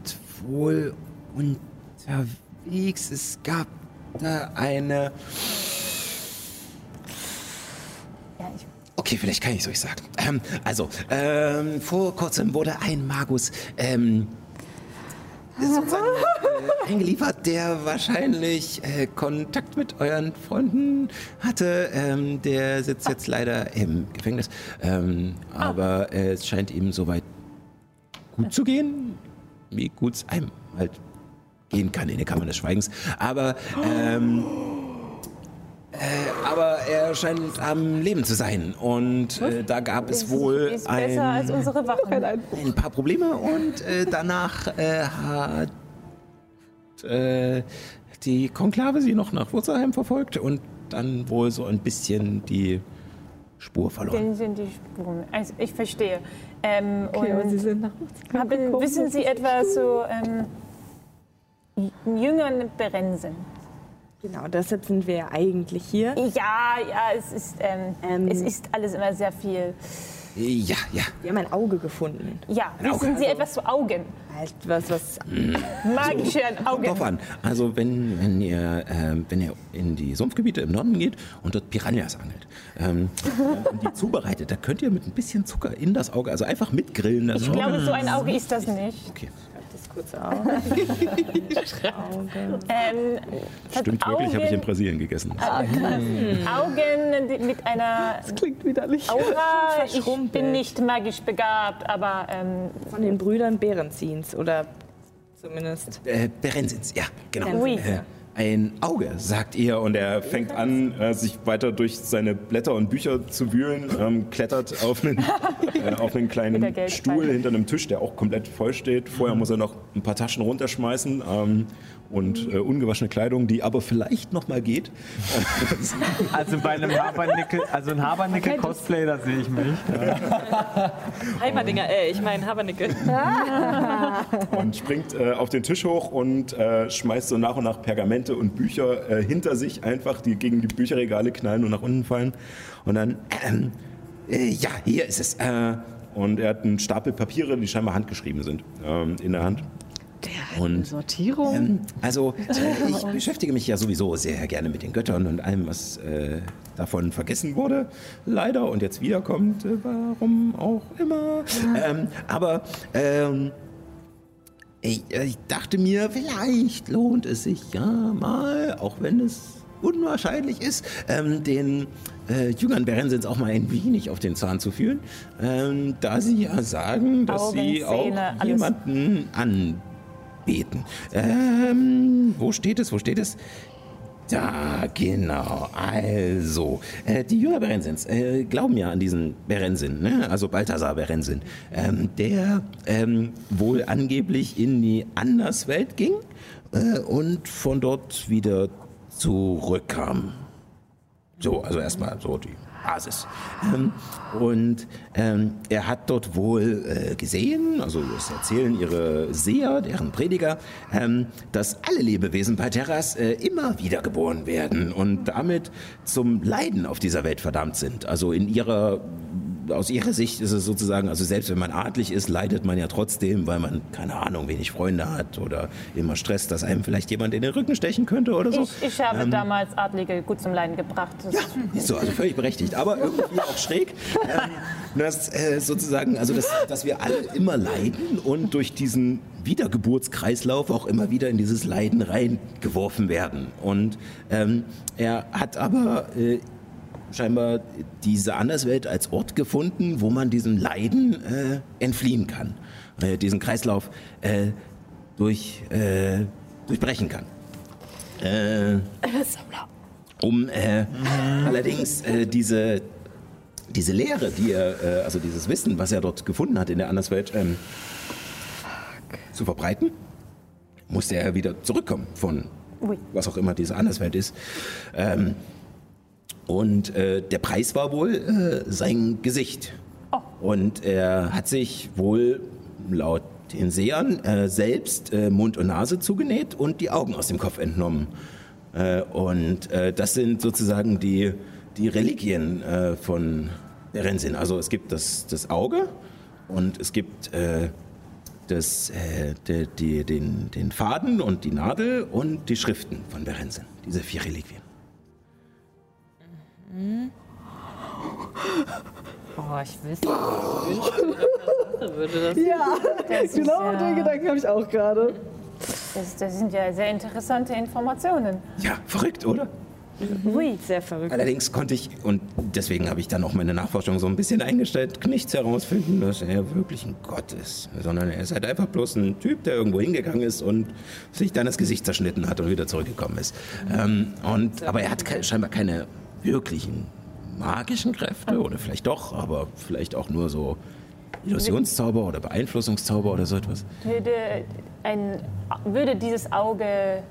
wohl unterwegs. Es gab da eine. Ja, ich, Okay, vielleicht kann ich es euch sagen. Ähm, also, ähm, vor kurzem wurde ein Magus ähm, sozusagen äh, eingeliefert, der wahrscheinlich äh, Kontakt mit euren Freunden hatte. Ähm, der sitzt jetzt leider im Gefängnis. Ähm, aber äh, es scheint ihm soweit gut zu gehen, wie gut es einem halt gehen kann in der Kammer des Schweigens. Aber ähm, äh, aber er scheint am Leben zu sein. Und äh, da gab es wohl ist besser als ein, ein paar Probleme. Und äh, danach äh, hat äh, die Konklave sie noch nach Wurzelheim verfolgt und dann wohl so ein bisschen die Spur verloren. Dann sind die Spuren. Also ich verstehe. Ähm, Okay, und sie sind nach haben, wissen Sie etwas zu ähm, jüngeren Berensen? Genau, deshalb sind wir ja eigentlich hier. Ja, ja, es ist, ähm, Ähm. es ist alles immer sehr viel. Ja, ja. Wir haben ein Auge gefunden. Ja, Ein wissen Auge. Sie etwas zu Augen? Halt was, was. Magische drauf Augen. an. Also wenn, wenn, ihr, ähm, wenn ihr in die Sumpfgebiete im Norden geht und dort Piranhas angelt ähm, und die zubereitet, da könnt ihr mit ein bisschen Zucker in das Auge, also einfach mitgrillen. Das Ich glaube, so ein Auge ist das nicht. Okay. Das kurz auf. Auge. Ähm, Stimmt Augen, wirklich, habe ich in Brasilien gegessen. Augen die- mit einer Klingt widerlich. Aura. Ich bin nicht magisch begabt, aber ähm, Von den Brüdern Bärenziehens oder zumindest. Äh, Berensins, ja, genau. Oui. Äh, ein Auge, sagt ihr, und er fängt an, äh, sich weiter durch seine Blätter und Bücher zu wühlen, ähm, klettert auf einen, äh, auf einen kleinen Stuhl hinter einem Tisch, der auch komplett voll steht. Vorher muss er noch ein paar Taschen runterschmeißen ähm, und äh, ungewaschene Kleidung, die aber vielleicht noch mal geht. Also bei einem Habernickel, also ein Habernickel-Cosplay, da sehe ich mich. Heimerdinger, äh, ich meine Habernickel. und springt äh, auf den Tisch hoch und äh, schmeißt so nach und nach Pergamente und Bücher äh, hinter sich einfach, die gegen die Bücherregale knallen und nach unten fallen. Und dann, ähm, äh, ja, hier ist es. Äh, und er hat einen Stapel Papiere, die scheinbar handgeschrieben sind, ähm, in der Hand. Und Sortierung. ähm, also, äh, ich beschäftige mich ja sowieso sehr gerne mit den Göttern und allem, was äh, davon vergessen wurde, leider, und jetzt wiederkommt, äh, warum auch immer. Ähm, aber ähm, ich, äh, ich dachte mir, vielleicht lohnt es sich ja mal, auch wenn es unwahrscheinlich ist, ähm, den äh, Jüngern Berensins auch mal ein wenig auf den Zahn zu fühlen, ähm, da sie ja sagen, dass Augen, sie auch Zähne, alles. Anbeten. Ähm, wo steht es? Wo steht es? Da, genau. Also, äh, die Jünger Berensins äh, glauben ja an diesen Berensin, ne? also Balthasar Berensin, ähm, der ähm, wohl angeblich in die Anderswelt ging äh, und von dort wieder zurückkam. So, also erstmal so die Basis. Ähm, und ähm, er hat dort wohl äh, gesehen, also das erzählen ihre Seher, deren Prediger, ähm, dass alle Lebewesen bei Terras äh, immer wiedergeboren werden und damit zum Leiden auf dieser Welt verdammt sind. Also in ihrer aus ihrer Sicht ist es sozusagen, also selbst wenn man adlig ist, leidet man ja trotzdem, weil man, keine Ahnung, wenig Freunde hat oder immer Stresst, dass einem vielleicht jemand in den Rücken stechen könnte oder so. Ich, ich habe Ähm, damals Adlige gut zum Leiden gebracht. Das ist so, also völlig berechtigt, aber irgendwie auch schräg. Ähm, dass äh, sozusagen, also dass, dass wir alle immer leiden und durch diesen Wiedergeburtskreislauf auch immer wieder in dieses Leiden reingeworfen werden. Und ähm, er hat aber äh, scheinbar diese Anderswelt als Ort gefunden, wo man diesem Leiden äh, entfliehen kann, äh, diesen Kreislauf äh, durch, äh, durchbrechen kann. Äh, um äh, allerdings diese, diese Lehre, die er, also dieses Wissen, was er dort gefunden hat in der Anderswelt, ähm, zu verbreiten, musste er wieder zurückkommen von Ui. was auch immer diese Anderswelt ist. Ähm, und äh, der Preis war wohl äh, sein Gesicht. Und er hat sich wohl laut den Sehern äh, selbst äh, Mund und Nase zugenäht und die Augen aus dem Kopf entnommen. Äh, und äh, das sind sozusagen die, die Religien äh, von Berensin. Also es gibt das, das Auge und es gibt das, äh, die, die, den, den Faden und die Nadel und die Schriften von Berensin. Diese vier Reliquien. Oh, ich wüsste würde das. Ja, Das ist genau ja- den Gedanken habe ich auch gerade. Das, das sind ja sehr interessante Informationen. Ja, verrückt, oder? Ui, sehr verrückt. Allerdings konnte ich, und deswegen habe ich dann auch meine Nachforschung so ein bisschen eingestellt, nichts herausfinden, dass er wirklich ein Gott ist. Sondern er ist halt einfach bloß ein Typ, der irgendwo hingegangen ist und sich dann das Gesicht zerschnitten hat und wieder zurückgekommen ist. Ähm, und, aber er hat ke scheinbar keine wirklichen magischen Kräfte, oder vielleicht doch, aber vielleicht auch nur so Illusionszauber oder Beeinflussungszauber oder so etwas. Würde, ein, würde dieses Auge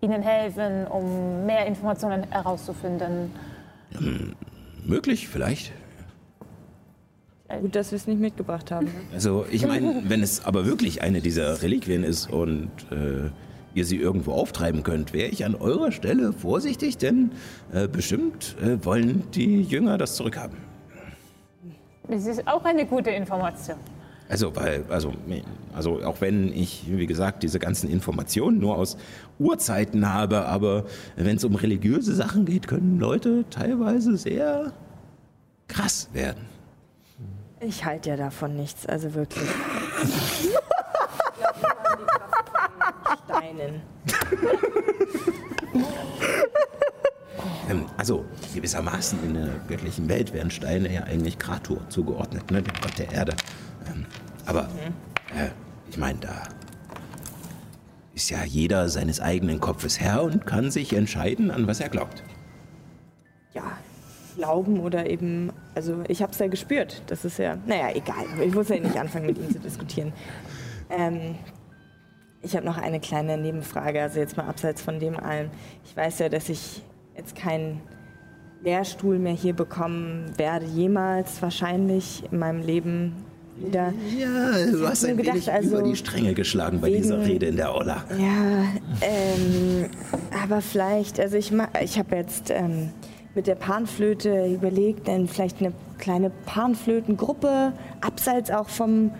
Ihnen helfen, um mehr Informationen herauszufinden? Möglich, vielleicht. Gut, dass wir es nicht mitgebracht haben. Ne? Also ich meine, wenn es aber wirklich eine dieser Reliquien ist und äh, ihr sie irgendwo auftreiben könnt, wäre ich an eurer Stelle vorsichtig, denn äh, bestimmt äh, wollen die Jünger das zurückhaben. Das ist auch eine gute Information. Also, weil, also, also auch wenn ich, wie gesagt, diese ganzen Informationen nur aus Urzeiten habe, aber wenn es um religiöse Sachen geht, können Leute teilweise sehr krass werden. Ich halte ja davon nichts, also wirklich. Steinen. Ähm, also gewissermaßen in der göttlichen Welt werden Steine ja eigentlich Kratur zugeordnet, ne, dem Gott der Erde. Ähm, aber äh, ich meine, da ist ja jeder seines eigenen Kopfes Herr und kann sich entscheiden, an was er glaubt. Ja, glauben oder eben, also ich habe es ja gespürt. Das ist ja, naja, egal. Ich muss ja nicht anfangen, mit ihm zu diskutieren. Ähm, ich habe noch eine kleine Nebenfrage, also jetzt mal abseits von dem allem. Ich weiß ja, dass ich jetzt keinen Lehrstuhl mehr hier bekommen werde, jemals wahrscheinlich in meinem Leben wieder. Ja, du Ich hast ein nur wenig gedacht, also über die Stränge geschlagen bei dieser wegen- Rede in der Aula. Ja, ähm, aber vielleicht, also ich, ich habe jetzt ähm, mit der Panflöte überlegt, dann vielleicht eine kleine Panflötengruppe, abseits auch vom,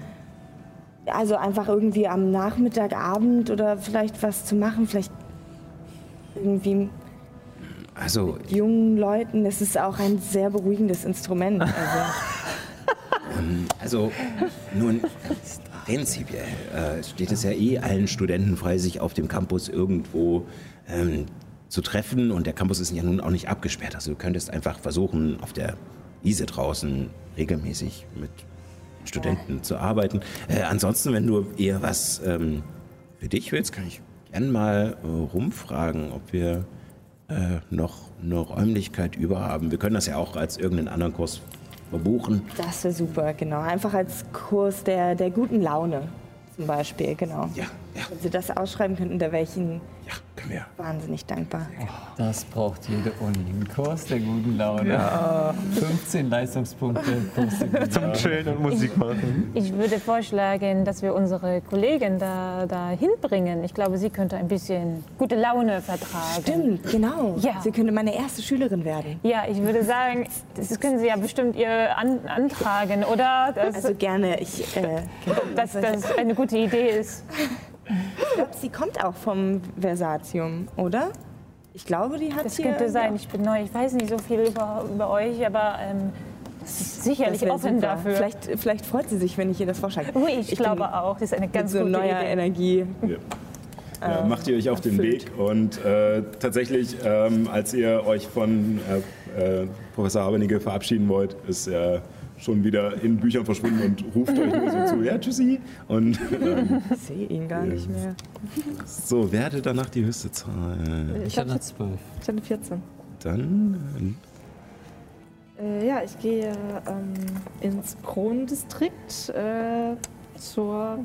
also einfach irgendwie am Nachmittag, Abend oder vielleicht was zu machen, vielleicht irgendwie Also, mit jungen Leuten. Das ist auch ein sehr beruhigendes Instrument. Also, ähm, also nun, prinzipiell äh, steht es ja eh allen Studenten frei, sich auf dem Campus irgendwo ähm, zu treffen und der Campus ist ja nun auch nicht abgesperrt. Also du könntest einfach versuchen, auf der Wiese draußen regelmäßig mit Studenten zu arbeiten. Äh, ansonsten, wenn du eher was ähm, für dich willst, kann ich gern mal äh, rumfragen, ob wir äh, noch eine Räumlichkeit über haben. Wir können das ja auch als irgendeinen anderen Kurs verbuchen. Das wäre super, genau. Einfach als Kurs der, der guten Laune zum Beispiel, genau. Ja, ja. Wenn Sie das ausschreiben könnten, da wäre ich Ihnen Ja, können wir. wahnsinnig dankbar. Das braucht jede Uni. Ein Kurs der guten Laune. 15 Leistungspunkte. Zum. Chillen und Musik machen. Ich würde vorschlagen, dass wir unsere Kollegin da, da hinbringen. Ich glaube, sie könnte ein bisschen gute Laune vertragen. Stimmt, genau. Ja. Sie könnte meine erste Schülerin werden. Ja, ich würde sagen, das können Sie ja bestimmt ihr an, antragen, oder? Dass, Also gerne, ich, äh, dass das eine gute Idee ist. Ich glaube, sie kommt auch vom Versatium, oder? Ich glaube, die hat Das hier... könnte sein. Ich bin neu. Ich weiß nicht so viel über, über euch, aber ähm, das ist sicherlich Das offen super. dafür. Vielleicht, vielleicht freut sie sich, wenn ich ihr das vorschlage. Ui, ich, Ich glaube auch. Das ist eine Mit ganz so gute neuer Idee. Energie. Ja, macht ihr euch auf den Weg und äh, tatsächlich, ähm, als ihr euch von äh, äh, Professor Habernigge verabschieden wollt, ist er schon wieder in Büchern verschwunden und ruft euch nur so zu, ja, tschüssi. Und ähm, Ich sehe ihn gar nicht mehr. so, wer hatte danach die höchste Zahl? Ich hatte 12. Ich hatte 14. Dann, Äh, ja, ich gehe ähm, ins Kronendistrikt äh, zur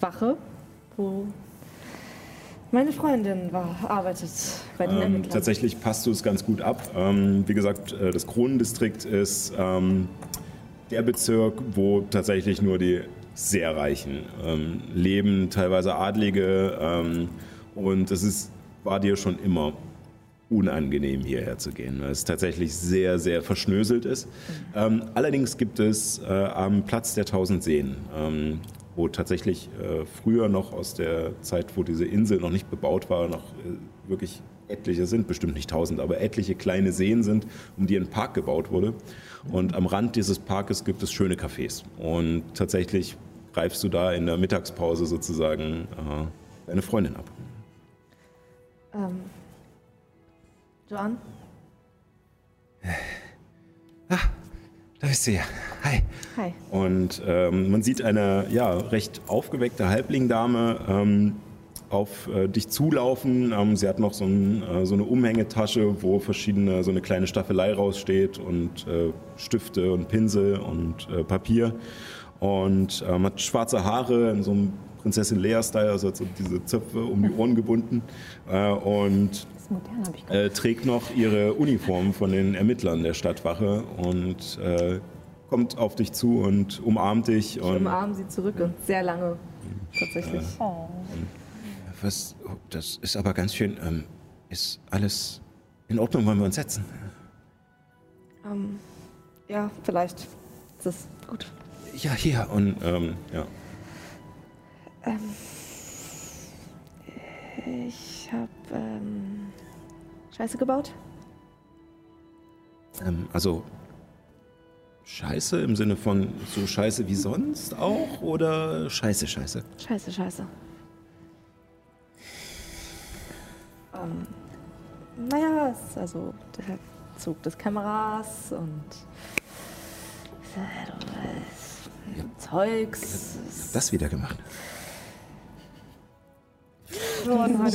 Wache, wo meine Freundin war, arbeitet bei den ähm, Ermittlern. tatsächlich passt du es ganz gut ab. Ähm, wie gesagt, äh, das Kronendistrikt ist ähm, der Bezirk, wo tatsächlich nur die sehr Reichen ähm, leben, teilweise Adlige. Ähm, und es ist, war dir schon immer unangenehm, hierher zu gehen, weil es tatsächlich sehr, sehr verschnöselt ist. Ähm, allerdings gibt es äh, am Platz der Tausend Seen, ähm, wo tatsächlich äh, früher noch aus der Zeit, wo diese Insel noch nicht bebaut war, noch äh, wirklich etliche sind, bestimmt nicht tausend, aber etliche kleine Seen sind, um die ein Park gebaut wurde. Und am Rand dieses Parkes gibt es schöne Cafés. Und tatsächlich greifst du da in der Mittagspause sozusagen äh, deine Freundin ab. Ähm, Joan? Da bist du ja. Hi. Hi. Und ähm, man sieht eine ja, recht aufgeweckte Halblingdame ähm, auf äh, dich zulaufen. Ähm, sie hat noch so, ein, äh, so eine Umhängetasche, wo verschiedene, so eine kleine Staffelei raussteht und äh, Stifte und Pinsel und äh, Papier. Und ähm, hat schwarze Haare in so einem Prinzessin Leia-Style, also hat so diese Zöpfe um die Ohren gebunden. Äh, und modern, habe ich gehört. äh, trägt noch ihre Uniform von den Ermittlern der Stadtwache und äh, kommt auf dich zu und umarmt dich. Ich Und umarme sie zurück und sehr lange. Tatsächlich. Oh. was, oh, das ist aber ganz schön. Ähm, ist alles in Ordnung? Wollen wir uns setzen? Ähm, ja, vielleicht. Das ist gut. Ja, hier. Und ähm, ja. Ich habe ähm, Scheiße gebaut. Ähm, also Scheiße im Sinne von so Scheiße wie sonst auch oder Scheiße, Scheiße? Scheiße, scheiße. Ähm, naja, es ist also der Zug des Kameras und äh, du weißt, Zeugs. Das wieder gemacht.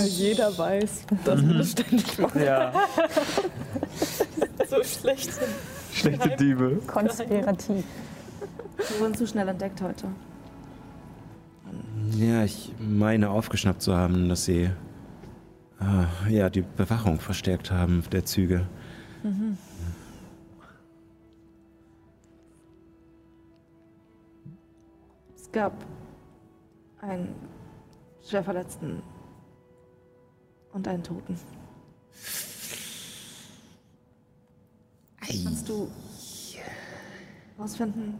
Jeder weiß, dass wir das ständig machen. Ja, So schlecht. schlechte Diebe. Konspirativ. Wir wurden zu schnell entdeckt heute. Ja, ich meine aufgeschnappt zu haben, dass sie äh, ja, die Bewachung verstärkt haben der Züge. Es gab einen Schwerverletzten und einen Toten. Kannst du herausfinden,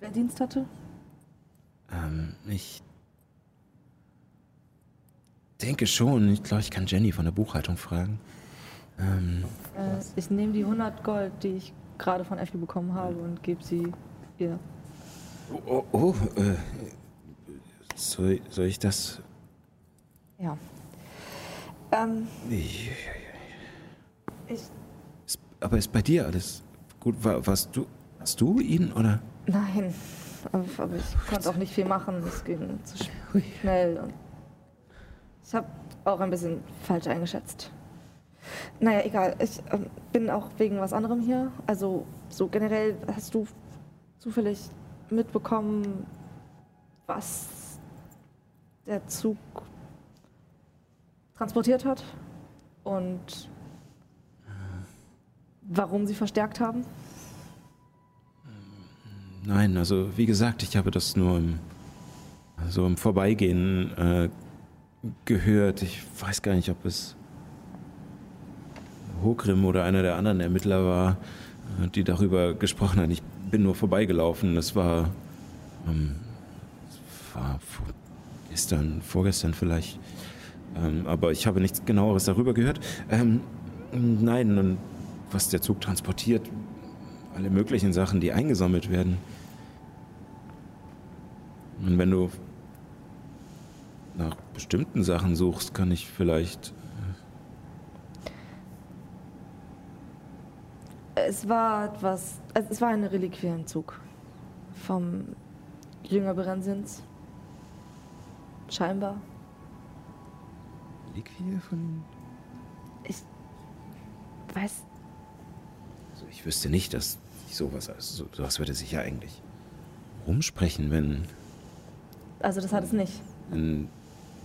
wer Dienst hatte? Ähm, ich denke schon. Ich glaube, ich kann Jenny von der Buchhaltung fragen. Ähm, Äh, ich nehme die 100 Gold, die ich gerade von Effi bekommen habe und gebe sie ihr. oh, oh äh, soll, soll ich das? Ja. Ähm, Ich, ich. aber ist bei dir alles gut? War, warst du, hast du ihn oder? Nein. Aber, ich konnte auch nicht viel machen. Es ging zu sch- schnell. Und ich habe auch ein bisschen falsch eingeschätzt. Naja, egal. Ich ähm, bin auch wegen was anderem hier. Also, so generell hast du zufällig mitbekommen, was der Zug transportiert hat und warum sie verstärkt haben? Nein, also wie gesagt, ich habe das nur im, so im Vorbeigehen äh, gehört. Ich weiß gar nicht, ob es Hogrim oder einer der anderen Ermittler war, äh, die darüber gesprochen hat. Ich bin nur vorbeigelaufen. Es war, ähm, war vor, gestern, vorgestern vielleicht. Ähm, aber ich habe nichts genaueres darüber gehört. Ähm, nein, und was der Zug transportiert, alle möglichen Sachen, die eingesammelt werden. Und wenn du nach bestimmten Sachen suchst, kann ich vielleicht. Es war etwas, es war ein Reliquienzug vom Jünger Berensins. Scheinbar. Reliquie von. Ich weiß, Also ich wüsste nicht, dass ich sowas. Also sowas würde sich ja eigentlich rumsprechen, wenn, also das hat es nicht. wenn,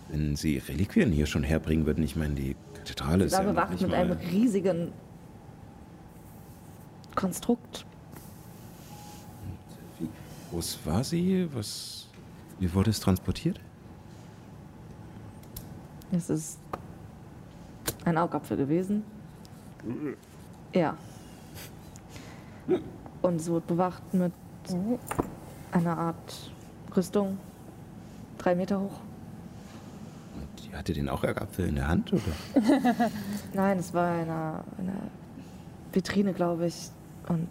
wenn sie Reliquien hier schon herbringen würden. Ich meine, die Kathedrale ist ja bewacht mit einem riesigen Konstrukt. Wie groß war sie? Was. Wie wurde es transportiert? Es ist ein Augapfel gewesen. Ja. Und es wurde bewacht mit einer Art Rüstung. Drei Meter hoch. Die hatte den Augapfel in der Hand, oder? Nein, es war eine, eine Vitrine, glaube ich. Und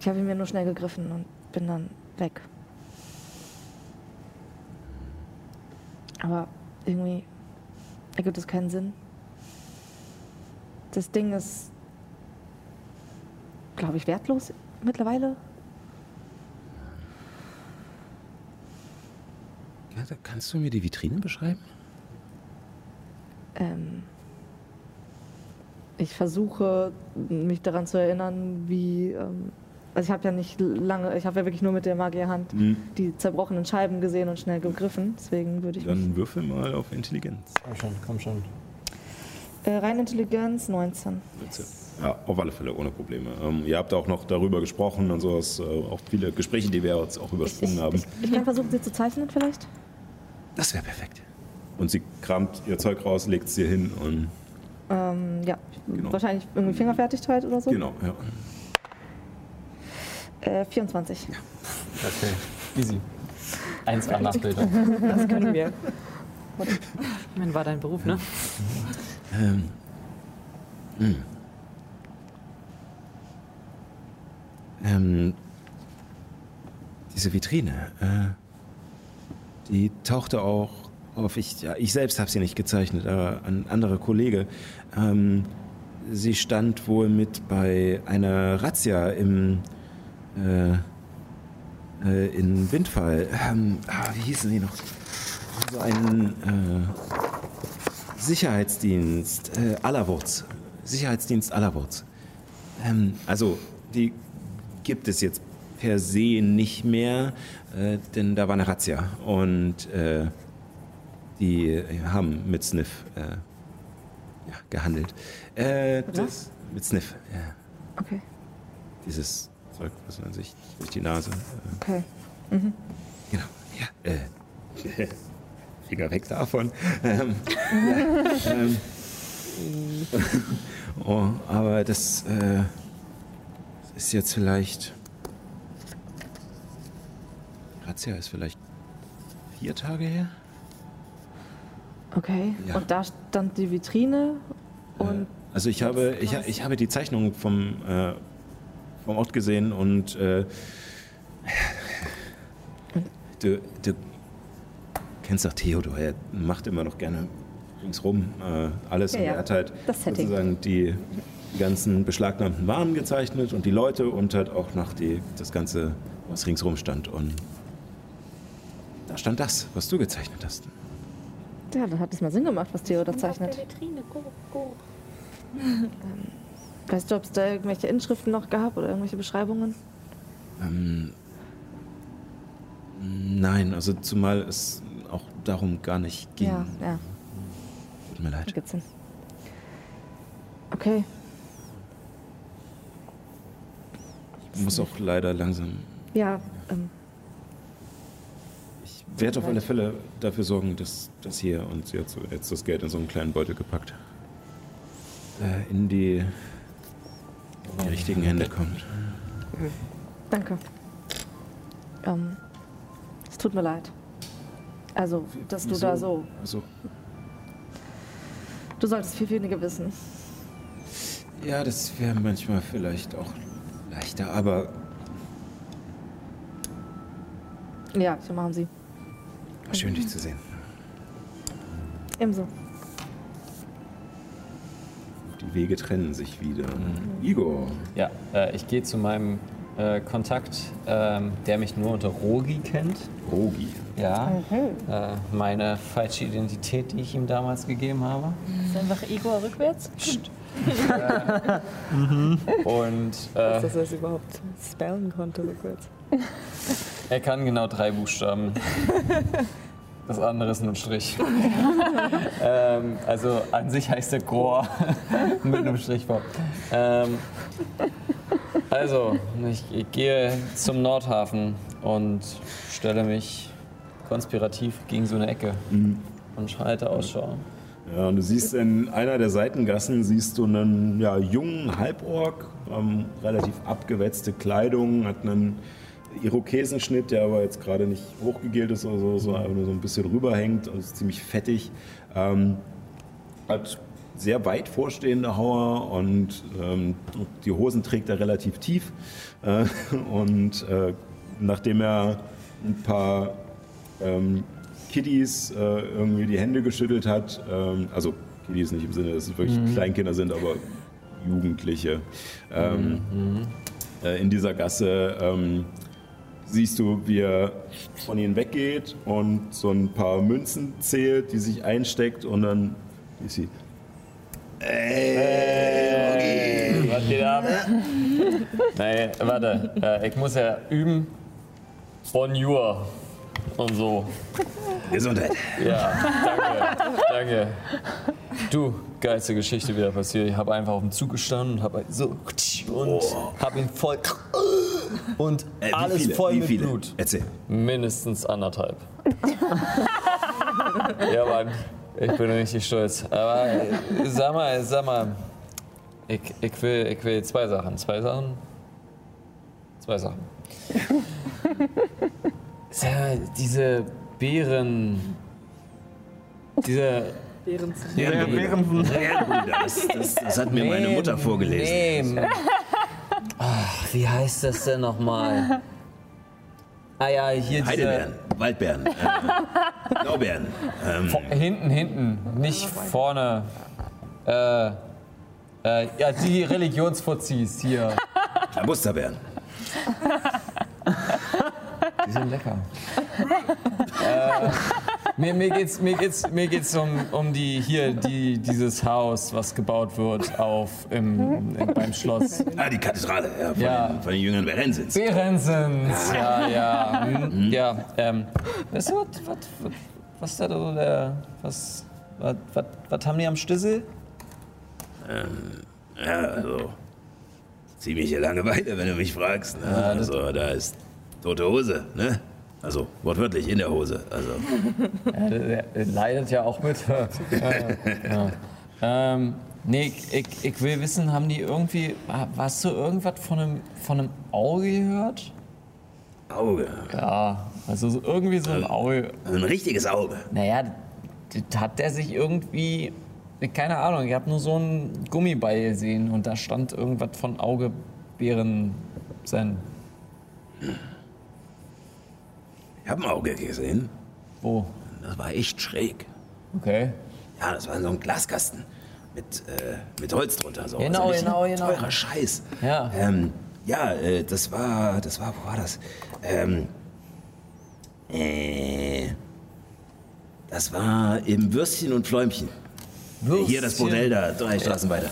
ich habe ihn mir nur schnell gegriffen und bin dann weg. Aber irgendwie ergibt es keinen Sinn. Das Ding ist, glaube ich, wertlos mittlerweile. Ja, kannst du mir die Vitrine beschreiben? Ähm, ich versuche, mich daran zu erinnern, wie. Ähm, also, ich habe ja nicht lange, ich habe ja wirklich nur mit der Magierhand Mhm. die zerbrochenen Scheiben gesehen und schnell gegriffen. Deswegen würde ich mich. Dann würfel mal auf Intelligenz. Komm schon, komm schon. Äh, rein Intelligenz 19. Ja, auf alle Fälle, ohne Probleme. Ähm, ihr habt auch noch darüber gesprochen und sowas, äh, auch viele Gespräche, die wir jetzt auch übersprungen haben. Ich kann versuchen, sie zu zeichnen, vielleicht? Das wäre perfekt. Und sie kramt ihr Zeug raus, legt es dir hin und. Ähm, ja, Genau. wahrscheinlich irgendwie Fingerfertigkeit oder so. Genau, ja. Äh, 24. Okay, easy. 1A Nachbildung. Das können wir. Mein war dein Beruf, ne? Ähm. hm. Ähm, diese Vitrine, äh, die tauchte auch auf. Ich, ja, ich selbst habe sie nicht gezeichnet, aber ein anderer Kollege. Ähm, sie stand wohl mit bei einer Razzia im äh, äh, in Windfall. Ähm, ah, wie hießen die noch? So ein äh, Sicherheitsdienst äh, Allerwurz. Sicherheitsdienst Allerwurz. Ähm, also, die gibt es jetzt per se nicht mehr, äh, denn da war eine Razzia. Und äh, die äh, haben mit Sniff äh, ja, gehandelt. Äh, das, mit Sniff, ja. Okay. Dieses Zeug, was man sich durch die Nase. Äh, Okay. Mhm. Genau, ja. Äh, Finger weg davon. Ähm, ja, ähm, oh, aber das äh, ist jetzt vielleicht. Razzia ist vielleicht vier Tage her. Okay. Ja. Und da stand die Vitrine und Also ich habe, ich, ich habe die Zeichnung vom, äh, vom Ort gesehen und äh, du, du kennst doch Theodor, er macht immer noch gerne ringsrum äh, alles Ja, und er hat halt sozusagen die, die ganzen beschlagnahmten Waren gezeichnet und die Leute und halt auch nach die, das Ganze, was ringsrum stand. Und da stand das, was du gezeichnet hast. Ja, dann hat es mal Sinn gemacht, was Theo da zeichnet. Weißt du, ob es da irgendwelche Inschriften noch gab oder irgendwelche Beschreibungen? Ähm, nein, also zumal es auch darum gar nicht ging. Ja, ja, Tut mir leid. gibt's Sinn. Okay, Ich muss auch leider langsam. ja, ähm, Ich werde auf alle Fälle dafür sorgen, dass das hier und so jetzt das Geld in so einen kleinen Beutel gepackt. Äh, in die, die richtigen Hände kommt. danke. Ähm, es tut mir leid. Also, dass du da so. Also, Du solltest viel weniger wissen. ja, das wäre manchmal vielleicht auch leichter, aber Ja, so machen sie. schön, dich zu sehen. Ebenso. Die Wege trennen sich wieder. Mhm. Igor. Ja, äh, ich gehe zu meinem äh, Kontakt, ähm, der mich nur unter Rogi kennt. Rogi. Ja, äh, meine falsche Identität, die ich ihm damals gegeben habe. Ist einfach Igor rückwärts? Und äh, Dass er es überhaupt spellen konnte rückwärts. er kann genau drei Buchstaben. Das andere ist nur ein Strich. ähm, also an sich heißt er Gor mit einem Strich vor. Ähm, also, ich, ich gehe zum Nordhafen und stelle mich konspirativ gegen so eine Ecke und halte Ausschau. Ja, und du siehst in einer der Seitengassen siehst du einen ja, jungen Halborg, ähm, relativ abgewetzte Kleidung, hat einen Irokesenschnitt, der aber jetzt gerade nicht hochgegelt ist oder so, so, einfach nur so ein bisschen rüberhängt und ist ziemlich fettig. Ähm, hat sehr weit vorstehende Hauer und ähm, die Hosen trägt er relativ tief. Äh, und äh, nachdem er ein paar ähm, Kiddies äh, irgendwie die Hände geschüttelt hat, ähm, also Kiddies nicht im Sinne, dass es wirklich Kleinkinder sind, aber Jugendliche ähm, äh, in dieser Gasse. Ähm, siehst du, wie er von ihnen weggeht und so ein paar Münzen zählt, die sich einsteckt und dann ist sie. Was geht ab? Nee, warte. Äh, ich muss ja üben. Bonjour. Und so. Gesundheit. Ja, danke. Danke. Du, geilste Geschichte wieder passiert. Ich habe einfach auf dem Zug gestanden und habe so und habe ihn voll und Äh, alles viele? voll wie mit viele? Blut. Erzähl. Mindestens anderthalb. ja, Mann, ich bin richtig stolz. Aber äh, sag mal, sag mal, ich, ich, will, ich will zwei Sachen. Zwei Sachen? Zwei Sachen. Mal, diese Beeren. Diese. Bärenbrüder. Bärenbrüder. Das, das, das hat mir meine Mutter vorgelesen. Nee. Ach, wie heißt das denn nochmal? Ah ja, hier diese. Heidelbeeren, Waldbeeren, äh, Blaubeeren. Ähm, Hinten, hinten, nicht vorne. Äh, äh, ja, die Religionsfuzis hier. Musterbeeren. Die sind lecker. äh, mir, mir geht's, mir geht's, mir geht's um, um die hier, die, dieses Haus, was gebaut wird auf im, im, beim Schloss. Ah, die Kathedrale ja, von, Ja. Den, von den Jüngern Berensens. Behrensens, ja, ja. hm, Ja, ähm, weißt du, was, was, was, was da so der, was, was, was, was haben die am Schlüssel? Ja, also ziemliche Langeweile, wenn du mich fragst. Ne? also da ist tote Hose, ne? Also wortwörtlich in der Hose. Also Ja, leidet ja auch mit. ja. ähm, nee, ich, ich, will wissen, haben die irgendwie, hast du irgendwas von einem, von einem Auge gehört? Auge, Ja, also so irgendwie so ein Auge. also ein richtiges Auge. Naja, hat der sich irgendwie, keine Ahnung, ich habe nur so einen Gummiball gesehen und da stand irgendwas von Augebären sein. Ich habe ein Auge gesehen. Wo? Das war echt schräg. Okay. Ja, das war so ein Glaskasten mit, äh, mit Holz drunter. So. Genau, richtig genau, genau. Teurer Scheiß. Ja. Ähm, ja, äh, das war, das war, wo war das? Ähm, äh, das war im Würstchen und Fläumchen. Hier das Würstchen. Bordell da, drei Straßen weiter.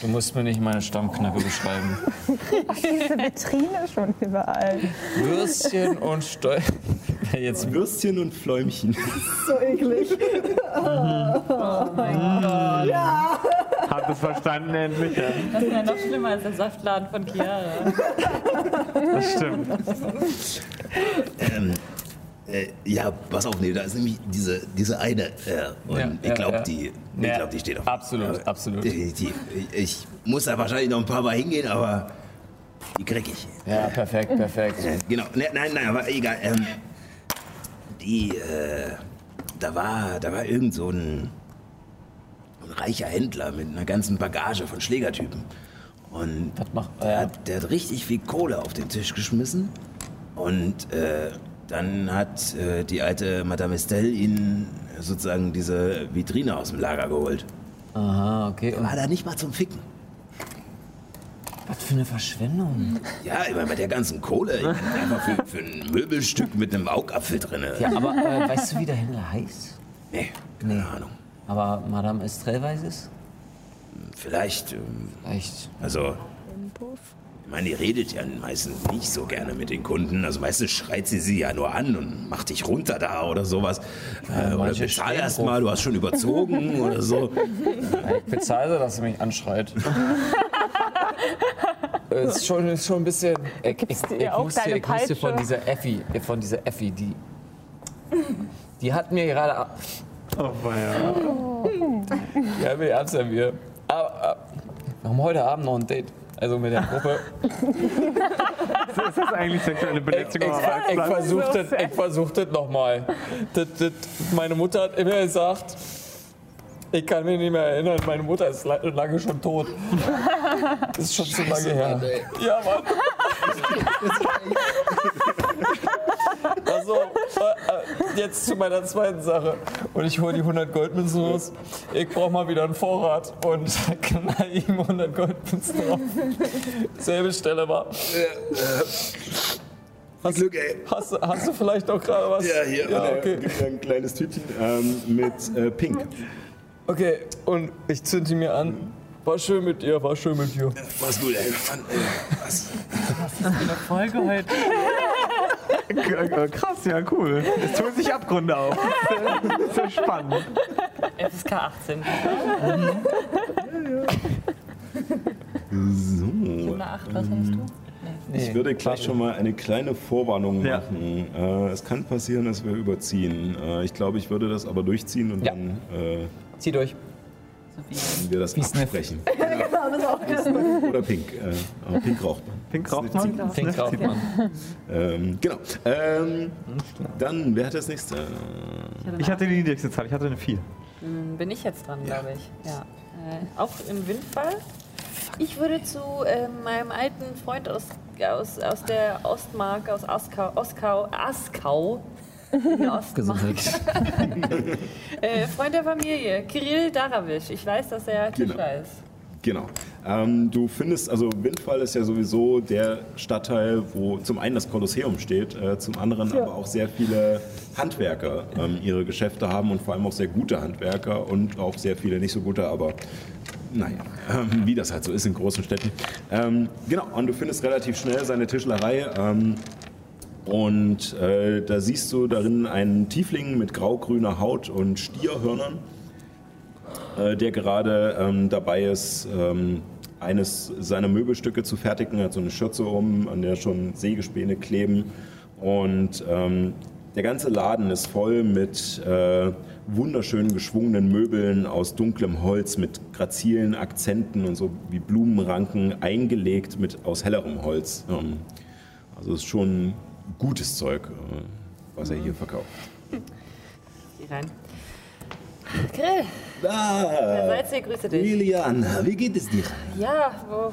Du musst mir nicht meine Stammknacke beschreiben. Diese Vitrine schon überall. Würstchen und Steu... Jetzt Würstchen und Fläumchen. So eklig. Habt es verstanden endlich? Ja. Das ist ja noch schlimmer als der Saftladen von Chiara. Das stimmt. Ähm, äh, ja, pass auf, nee, da ist nämlich diese, diese eine. Äh, und Ja, ich ja, glaube, ja. die, ich Ja, glaub, die steht auf. absolut, Ja, absolut. Definitiv. Ich, ich muss da wahrscheinlich noch ein paar Mal hingehen, aber die krieg ich. Ja, perfekt, perfekt. Äh, genau, ne, nein, nein, aber egal. Ähm, die, äh, da war, da war irgend so ein, ein reicher Händler mit einer ganzen Bagage von Schlägertypen. Und Was macht der, er? hat, der hat richtig viel Kohle auf den Tisch geschmissen. Und äh, dann hat äh, die alte Madame Estelle ihn sozusagen diese Vitrine aus dem Lager geholt. Aha, okay. Und War da nicht mal zum Ficken. was für eine Verschwendung. Ja, ich meine, bei der ganzen Kohle, ich meine, einfach für, für ein Möbelstück mit einem Augapfel drin. Ja, aber äh, weißt du, wie der Händler heißt? Nee, keine Ahnung. Aber Madame Estrell weiß es? Vielleicht, ähm, Vielleicht. also, meine, die redet ja meistens nicht so gerne mit den Kunden. Also meistens schreit sie sie ja nur an und macht dich runter da oder sowas. Äh, oder bezahl erst mal, du hast schon überzogen oder so. Ja, ich bezahle sie, dass sie mich anschreit. Es ist schon, ist schon ein bisschen. Ich, ich, ich auch musste, deine ich musste von dieser Effi, äh, von dieser Effi, die. Die hat mir gerade. Oh, weia. Ja, mir ernst an mir. Aber, aber wir haben heute Abend noch ein Date. Also mit der Gruppe. Ist das eigentlich sexuelle Ich, Belästigung ich, ich Arbeitsplatz? versuche das, ich versuch das nochmal. Das, das, meine Mutter hat immer gesagt, ich kann mich nicht mehr erinnern, meine Mutter ist la- lange schon tot. Das ist schon zu lange her. Ja, Mann. Also, äh, äh, jetzt zu meiner zweiten Sache. Und ich hole die 100 Goldmünzen los. Ich brauche mal wieder einen Vorrat und knall ihm 100 Goldmünzen drauf. Selbe Stelle war. Hast, Glück, ey. Hast, du- hast du vielleicht noch gerade was? Ja, hier. Ja, äh, okay. Ein kleines Tütchen ähm, mit äh, Pink. Okay, und ich zünd ihn mir an. War schön mit dir, war schön mit dir. Was gut, ey. Mann, ey. Was? Eine Folge heute. Krass, ja, cool. Es tun sich Abgründe auf. Das ist ja spannend. FSK 18. So. Eine 8, was hast du? Ich würde gleich schon mal eine kleine Vorwarnung Ja. machen. Äh, es kann passieren, dass wir überziehen. Äh, ich glaube, ich würde das aber durchziehen und Ja. dann äh, Zieh durch. werden wir das Wie absprechen. genau, das auch. Oder Pink. Äh, aber Pink raucht man. Pink raucht man? Pink raucht man. Ähm, genau. Ähm, dann, wer hat das nächste? Ich hatte die niedrigste Zahl, ich hatte eine 4. Hm, Bin ich jetzt dran, glaube ich. Ja. Äh, auch im Windfall. Ich würde zu äh, meinem alten Freund aus, aus, aus der Ostmark, aus Askau, Oskau, Askau, in der Ostmark. äh, Freund der Familie, Kirill Darawisch. Ich weiß, dass er Genau. Tischler ist. Genau. Ähm, du findest, also Windfall ist ja sowieso der Stadtteil, wo zum einen das Kolosseum steht, äh, zum anderen aber auch sehr viele Handwerker ähm, ihre Geschäfte haben und vor allem auch sehr gute Handwerker und auch sehr viele nicht so gute, aber naja, ähm, wie das halt so ist in großen Städten. Ähm, genau, und du findest relativ schnell seine Tischlerei. Ähm, und äh, da siehst du darin einen Tiefling mit grau-grüner Haut und Stierhörnern äh, der gerade ähm, dabei ist, ähm, eines seiner Möbelstücke zu fertigen. Er hat so eine Schürze um, an der schon Sägespäne kleben. Und ähm, der ganze Laden ist voll mit äh, wunderschönen geschwungenen Möbeln aus dunklem Holz mit grazilen Akzenten und so wie Blumenranken eingelegt mit aus hellerem Holz. Ähm, also ist schon gutes Zeug, äh, was er hier verkauft. Geh rein. Herr Ah, grüße dich. Lilian, wie geht es dir? Ja, wo-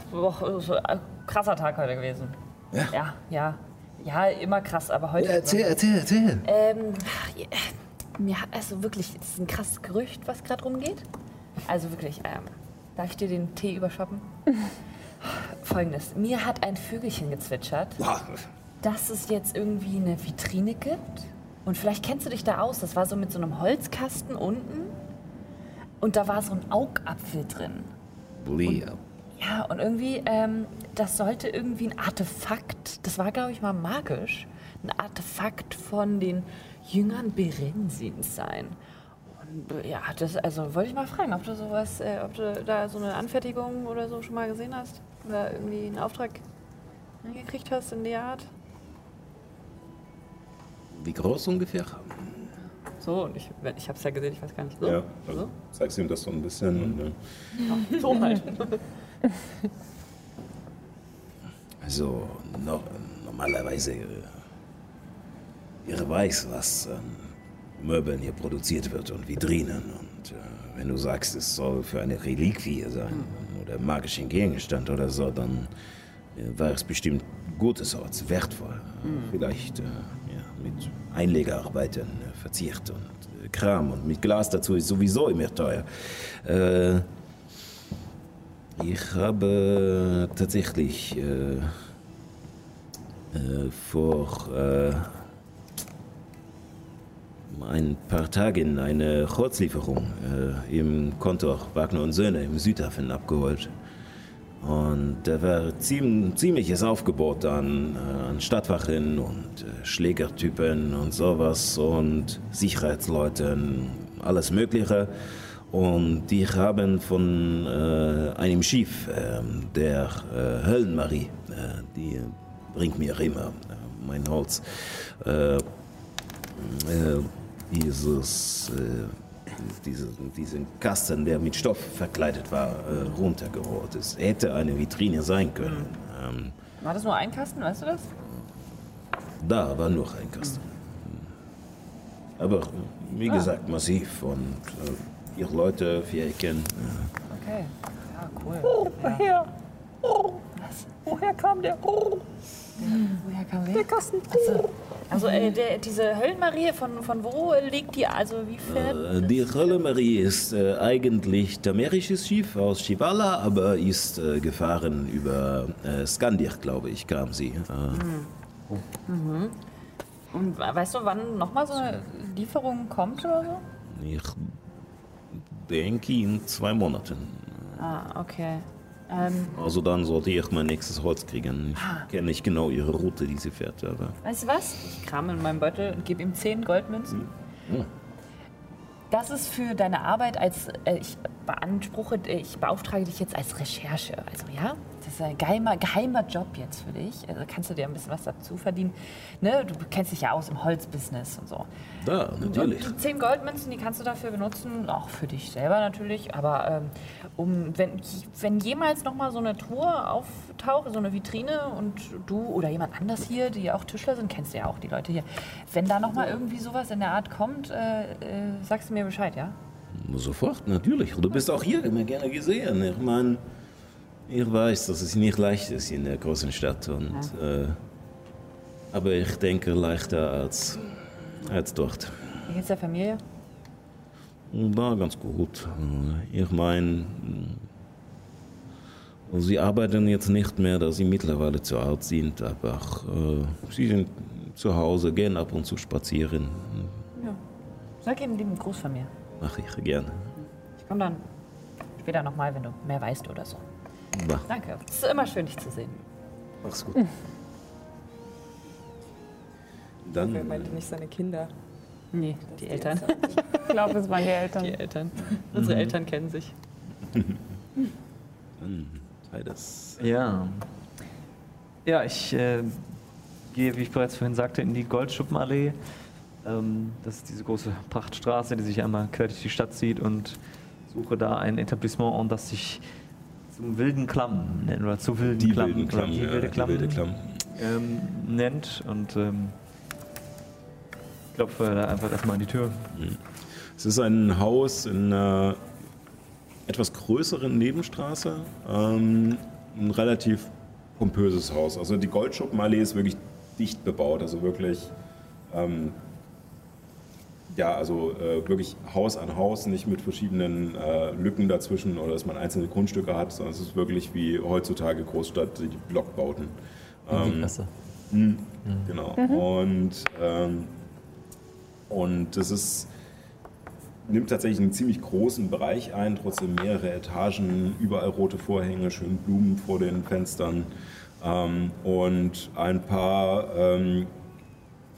krasser Tag heute gewesen. Ja? Ja, ja. Ja, immer krass, aber heute. erzähl, erzähl, erzähl. Ähm, mir hat also wirklich, das ist ein krasses Gerücht, was gerade rumgeht. Also wirklich, ähm, darf ich dir den Tee überschoppen? Folgendes, mir hat ein Vögelchen gezwitschert, dass es jetzt irgendwie eine Vitrine gibt. Und vielleicht kennst du dich da aus, das war so mit so einem Holzkasten unten. Und da war so ein Augapfel drin. Leo. Ja, und irgendwie, ähm, das sollte irgendwie ein Artefakt, das war, glaube ich, mal magisch, ein Artefakt von den Jüngern Berensins sein. Und äh, ja, das, also wollte ich mal fragen, ob du sowas, äh, ob du da so eine Anfertigung oder so schon mal gesehen hast? Oder irgendwie einen Auftrag gekriegt hast in der Art? Wie groß ungefähr? So, und ich, ich habe es ja gesehen, ich weiß gar nicht. So? Ja, also zeigst ihm das so ein bisschen. Und, äh, so? so halt. Also, no, normalerweise, äh, ihr weiß, was an Möbeln hier produziert wird und Vitrinen. Und äh, wenn du sagst, es soll für eine Reliquie sein oder magischen Gegenstand oder so, dann äh, war es bestimmt gutes Holz, wertvoll. Vielleicht äh, ja, Einlegearbeiten äh, verziert und äh, Kram und mit Glas dazu ist sowieso immer teuer. Äh, ich habe tatsächlich äh, äh, vor äh, ein paar Tagen eine Holzlieferung im Kontor Wagner und Söhne im Südhafen abgeholt. Und da war ziem, ziemliches Aufgebot an, äh, an Stadtwachen und äh, Schlägertypen und sowas und Sicherheitsleuten, alles Mögliche. Und die haben von äh, einem Schiff, äh, der äh, Höllenmarie, äh, die bringt mir immer mein Holz, dieses, äh, diese, diesen Kasten, der mit Stoff verkleidet war, äh, runtergeholt. Es hätte eine Vitrine sein können. Ähm, War das nur ein Kasten, weißt du das? da war nur ein Kasten. Aber wie gesagt, massiv und äh, vier Leute, vier Ecken. Okay. Ja, cool. Oh, woher? Oh. Woher kam der? Oh. Woher kam Der der? Kasten. Also, also äh, der, diese Höllenmarie, von, von wo liegt die? Also wie fährt? Äh, Die Hölle Marie ist äh, eigentlich tamerisches Schiff aus Chivala, aber ist äh, gefahren über äh, Skandir, glaube ich, kam sie. Äh, Und weißt du, wann nochmal so eine Lieferung kommt oder so? ich denke in zwei Monaten. Ah, okay. Ähm, Also dann sollte ich mein nächstes Holz kriegen. Ich kenne nicht genau ihre Route, die sie fährt, aber weißt du was? Ich kram in meinem Beutel und gebe ihm 10 Goldmünzen. Hm. Das ist für deine Arbeit als, äh, ich beanspruche, ich beauftrage dich jetzt als Recherche. Also ja, das ist ein geheimer, geheimer Job jetzt für dich. Also kannst du dir ein bisschen was dazu verdienen. Ne? Du kennst dich ja aus im Holzbusiness und so. da, natürlich. Und die 10 Goldmünzen, die kannst du dafür benutzen, auch für dich selber natürlich. Aber ähm, um, wenn, wenn jemals noch mal so eine Truhe auftaucht, so eine Vitrine und du oder jemand anders hier, die auch Tischler sind, kennst du ja auch die Leute hier. Wenn da noch mal irgendwie sowas in der Art kommt, äh, äh, sagst du mir Bescheid, ja? Sofort, natürlich. Du bist auch hier immer gerne gesehen. Ich meine, ich weiß, dass es nicht leicht ist in der großen Stadt. Und, äh, aber ich denke leichter als, als dort. Wie geht's der Familie? War ganz gut. Ich meine, sie arbeiten jetzt nicht mehr, da sie mittlerweile zu alt sind, aber äh, sie sind zu Hause, gehen ab und zu spazieren. Sag ihm lieben Gruß von mir. Mache ich gerne. Ich komme dann später noch mal, wenn du mehr weißt oder so. Bah, Danke. Es ist immer schön, dich zu sehen. mach's gut. Wer Dann meinte nicht seine Kinder? Nee, die Eltern. Ich glaube, es waren die Eltern. Die Eltern. Unsere Eltern kennen sich. dann sei das. Ja. Ja, ich äh, gehe, wie ich bereits vorhin sagte, in die Goldschuppenallee. Ähm, das ist diese große Prachtstraße, die sich einmal quer durch die Stadt zieht und suche da ein Etablissement, an das sich zum wilden Klamm nennt oder zu wilden Die Klamm, wilden Klamm, die ja, wilde die Klamm, wilde Klamm. Ähm, nennt und ähm, klopfe da einfach erstmal an die Tür. Es ist ein Haus in einer etwas größeren Nebenstraße. Ähm, ein relativ pompöses Haus. Also die Goldschuppenallee ist wirklich dicht bebaut. Also wirklich ähm, ja, also äh, wirklich Haus an Haus, nicht mit verschiedenen äh, Lücken dazwischen oder dass man einzelne Grundstücke hat, sondern es ist wirklich wie heutzutage Großstadt, die Blockbauten. Ähm, Klasse. Mh, Genau. Und, ähm, und das ist, nimmt tatsächlich einen ziemlich großen Bereich ein, trotzdem mehrere Etagen, überall rote Vorhänge, schön Blumen vor den Fenstern ähm, und ein paar ähm,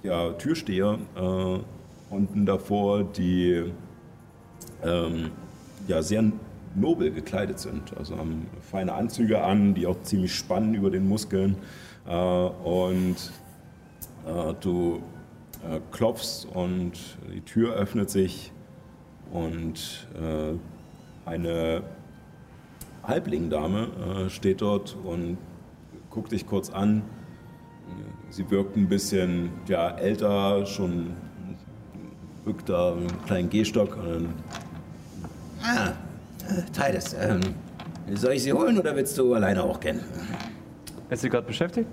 ja, Türsteher äh, unten davor, die ähm, ja, sehr nobel gekleidet sind. Also haben feine Anzüge an, die auch ziemlich spannen über den Muskeln. Äh, und äh, du äh, klopfst und die Tür öffnet sich und äh, eine Halblingdame äh, steht dort und guckt dich kurz an. Sie wirkt ein bisschen ja, älter, schon bückt da einen kleinen Gehstock. Und dann, Ah, äh, Titus, ähm, soll ich sie holen oder willst du alleine auch gehen? Ist sie gerade beschäftigt?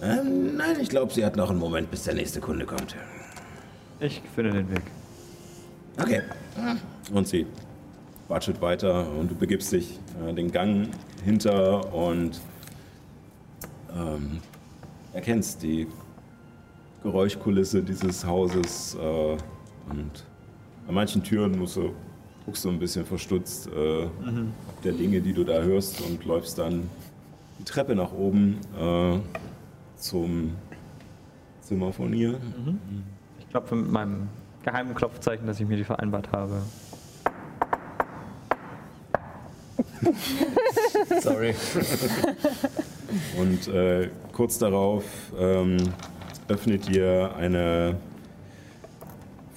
Ähm, nein, ich glaube, sie hat noch einen Moment, bis der nächste Kunde kommt. Ich finde den Weg. Okay. Und sie watschelt weiter und du begibst dich äh, den Gang hinter und ähm, erkennst die Geräuschkulisse dieses Hauses äh, und an manchen Türen musst du, guckst du ein bisschen verstutzt äh, der Dinge, die du da hörst und läufst dann die Treppe nach oben äh, zum Zimmer von ihr. Ich klopfe mit meinem geheimen Klopfzeichen, das ich mir die vereinbart habe. Sorry. Und äh, kurz darauf ähm, öffnet ihr eine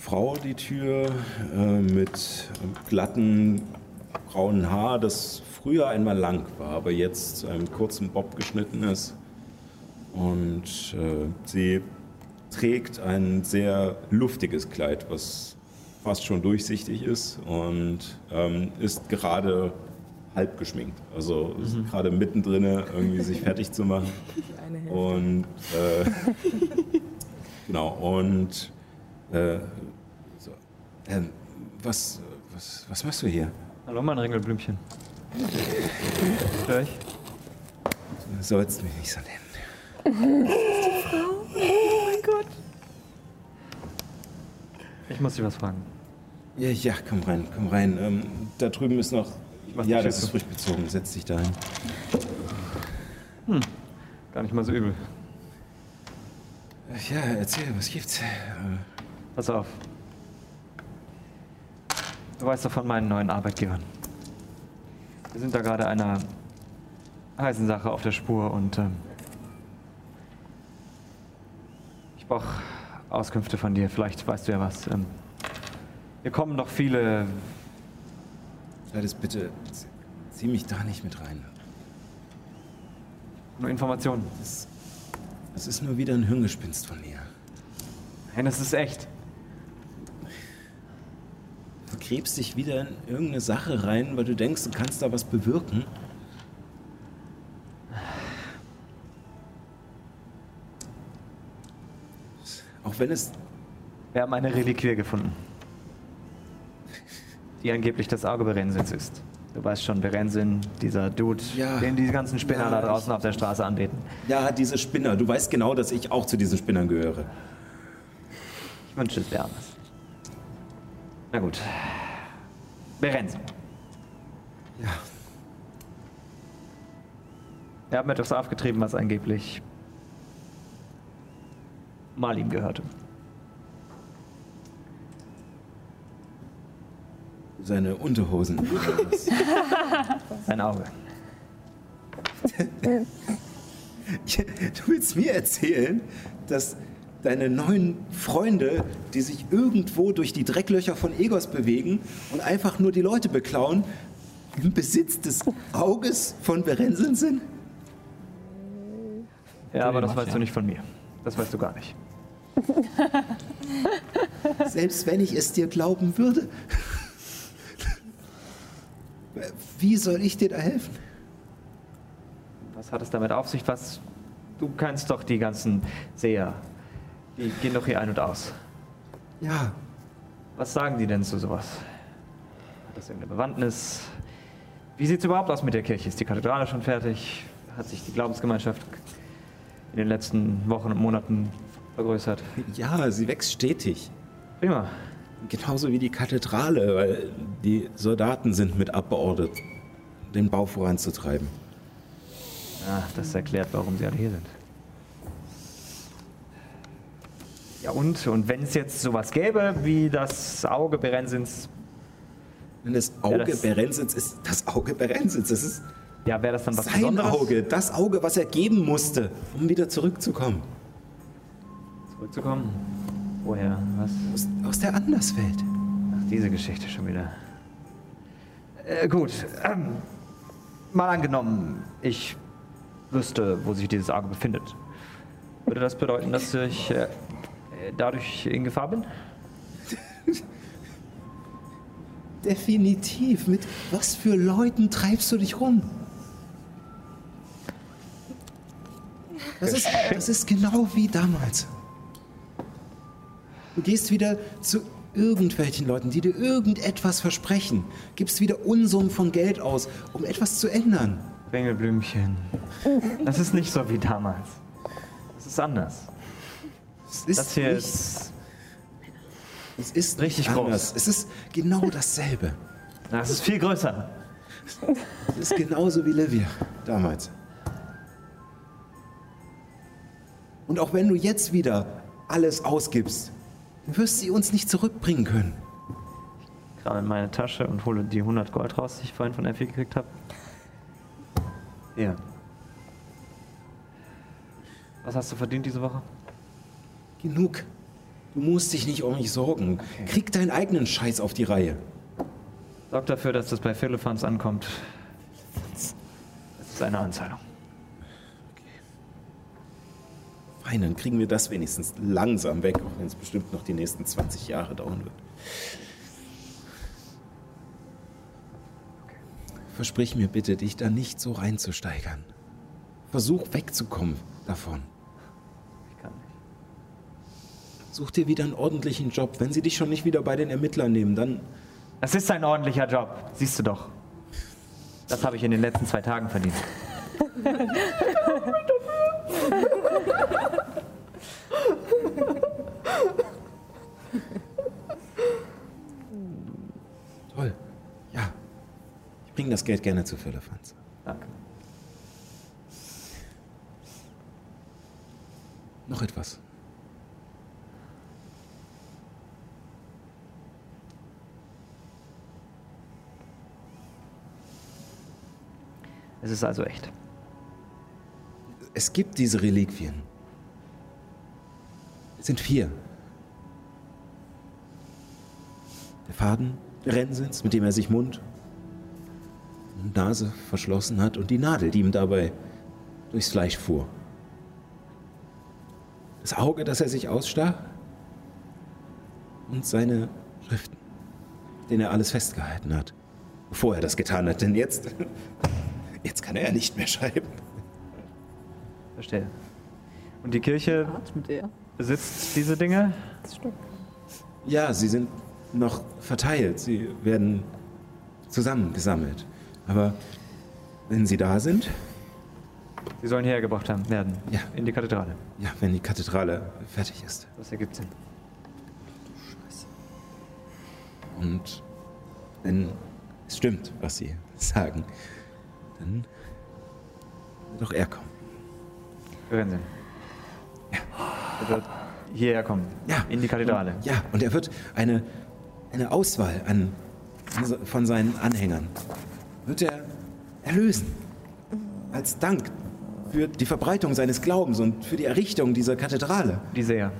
Frau die Tür äh, mit glatten braunen Haar, das früher einmal lang war, aber jetzt zu einem kurzen Bob geschnitten ist. Und äh, sie trägt ein sehr luftiges Kleid, was fast schon durchsichtig ist und ähm, ist gerade halb geschminkt. Also ist gerade mittendrin irgendwie sich fertig zu machen. Und äh, genau, und äh, ähm, was, was, was machst du hier? Hallo, mein Ringelblümchen. Hör ich? Du sollst mich nicht so nennen. Ich muss dich was fragen. Ja, ja, komm rein, komm rein. Ähm, da drüben ist noch. mach Ja, die das ist frisch bezogen. Setz dich da hin. Gar nicht mal so übel. Ja, erzähl, was gibt's? Äh, Pass auf. Du weißt doch von meinen neuen Arbeitgebern. Wir sind da gerade einer heißen Sache auf der Spur und ähm, ich brauche Auskünfte von dir. Vielleicht weißt du ja was. Ähm, hier kommen doch viele. Gladys, bitte, zieh- zieh mich da nicht mit rein. Nur Informationen. Das, das ist nur wieder ein Hirngespinst von mir. Nein, das ist echt. Du gräbst dich wieder in irgendeine Sache rein, weil du denkst, du kannst da was bewirken. Auch wenn es Wir haben eine Reliquie gefunden. Die angeblich das Auge Berensins ist. Du weißt schon, Berensin, dieser Dude, Ja. den die ganzen Spinner Ja, da draußen auf der Straße anbeten. Ja, diese Spinner. Du weißt genau, dass ich auch zu diesen Spinnern gehöre. Ich wünsche es wäre anders. Na gut. Berensin. Ja. Wir haben etwas aufgetrieben, was angeblich mal ihm gehörte. Seine Unterhosen. Sein Auge. du willst mir erzählen, dass deine neuen Freunde, die sich irgendwo durch die Drecklöcher von Egos bewegen und einfach nur die Leute beklauen, im Besitz des Auges von Berensen sind? Ja, aber das weißt du nicht von mir. Das weißt du gar nicht. Selbst wenn ich es dir glauben würde. Wie soll ich dir da helfen? Was hat es damit auf sich? Was? Du kennst doch die ganzen Seher. Die gehen doch hier ein und aus. Ja, Was sagen die denn zu sowas? Hat das irgendeine Bewandtnis? Wie sieht es überhaupt aus mit der Kirche? Ist die Kathedrale schon fertig? Hat sich die Glaubensgemeinschaft in den letzten Wochen und Monaten vergrößert? Ja, sie wächst stetig. Prima. Genauso wie die Kathedrale, weil die Soldaten sind mit abbeordert, den Bau voranzutreiben. Ah, das erklärt, warum sie alle hier sind. Ja und? Und wenn es jetzt sowas gäbe, wie das Auge Berensins, Denn das Ja, Auge das- Berensitz ist das Auge Berensitz. Das ist ja, wäre das dann was sein Besonderes? Auge, das Auge, was er geben musste, um wieder zurückzukommen. Zurückzukommen? Woher? Was? Aus, aus der Anderswelt. Ach, diese Geschichte schon wieder. Äh, gut. Ähm, mal angenommen, ich wüsste, wo sich dieses Auge befindet. Würde das bedeuten, dass ich äh, dadurch in Gefahr bin? Definitiv. Mit was für Leuten treibst du dich rum? Das ist, das ist genau wie damals. Du gehst wieder zu irgendwelchen Leuten, die dir irgendetwas versprechen, gibst wieder Unsummen von Geld aus, um etwas zu ändern. Ringelblümchen. Das ist nicht so wie damals. Das ist anders. Es ist Das hier ist. es ist richtig nicht groß. anders. Es ist genau dasselbe. Das ist viel größer. Es ist genauso wie Livia damals. Und auch wenn du jetzt wieder alles ausgibst, du wirst sie uns nicht zurückbringen können. Ich grabe in meine Tasche und hole die 100 Gold raus, die ich vorhin von Effi gekriegt habe. Ja. Was hast du verdient diese Woche? Genug. Du musst dich nicht um mich sorgen. Krieg deinen eigenen Scheiß auf die Reihe. Sorg dafür, dass das bei Philippans ankommt. Das ist eine Anzahlung. Fein, dann kriegen wir das wenigstens langsam weg, auch wenn es bestimmt noch die nächsten 20 Jahre dauern wird. Versprich mir bitte, dich da nicht so reinzusteigern. Versuch wegzukommen davon. Ich kann nicht. Such dir wieder einen ordentlichen Job. Wenn sie dich schon nicht wieder bei den Ermittlern nehmen, dann Das ist ein ordentlicher Job, siehst du doch. Das habe ich in den letzten zwei Tagen verdient. toll. Ja. Ich bringe das Geld gerne zu Firlefanz. Danke. Noch etwas. Es ist also echt. Es gibt diese Reliquien. Es sind vier. Der Faden, der Rennsitz, mit dem er sich Mund und Nase verschlossen hat und die Nadel, die ihm dabei durchs Fleisch fuhr. Das Auge, das er sich ausstach und seine Schriften, denen er alles festgehalten hat, bevor er das getan hat. Denn jetzt, jetzt kann er ja nicht mehr schreiben. Verstehe. Und die Kirche mit besitzt diese Dinge? Ja, sie sind noch verteilt. Sie werden zusammengesammelt. Aber wenn sie da sind, Sie sollen hierher gebracht haben, werden. Ja. In die Kathedrale. ja, wenn die Kathedrale fertig ist. Das ergibt Sinn. Und wenn es stimmt, was sie sagen, dann wird auch er kommen. Hören Sie. Er wird hierher kommen. Ja. In die Kathedrale. Ja, und er wird eine, eine Auswahl an, von seinen Anhängern, wird er erlösen. Als Dank für die Verbreitung seines Glaubens und für die Errichtung dieser Kathedrale. Die Seher.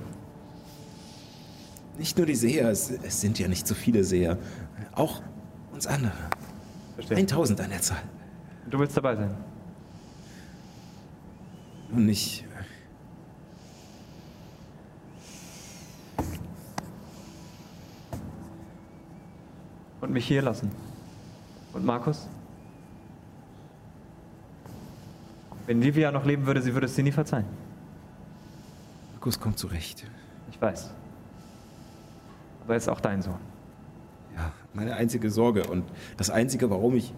Nicht nur die Seher, es, es sind ja nicht so viele Seher, auch uns andere. Verstehe. 1000 an der Zahl. Du willst dabei sein. Und ich. Und mich hier lassen. Und Markus? Wenn Livia noch leben würde, sie würde es dir nie verzeihen. Markus kommt zurecht. Ich weiß. Aber er ist auch dein Sohn. Ja, meine einzige Sorge und das Einzige, warum ich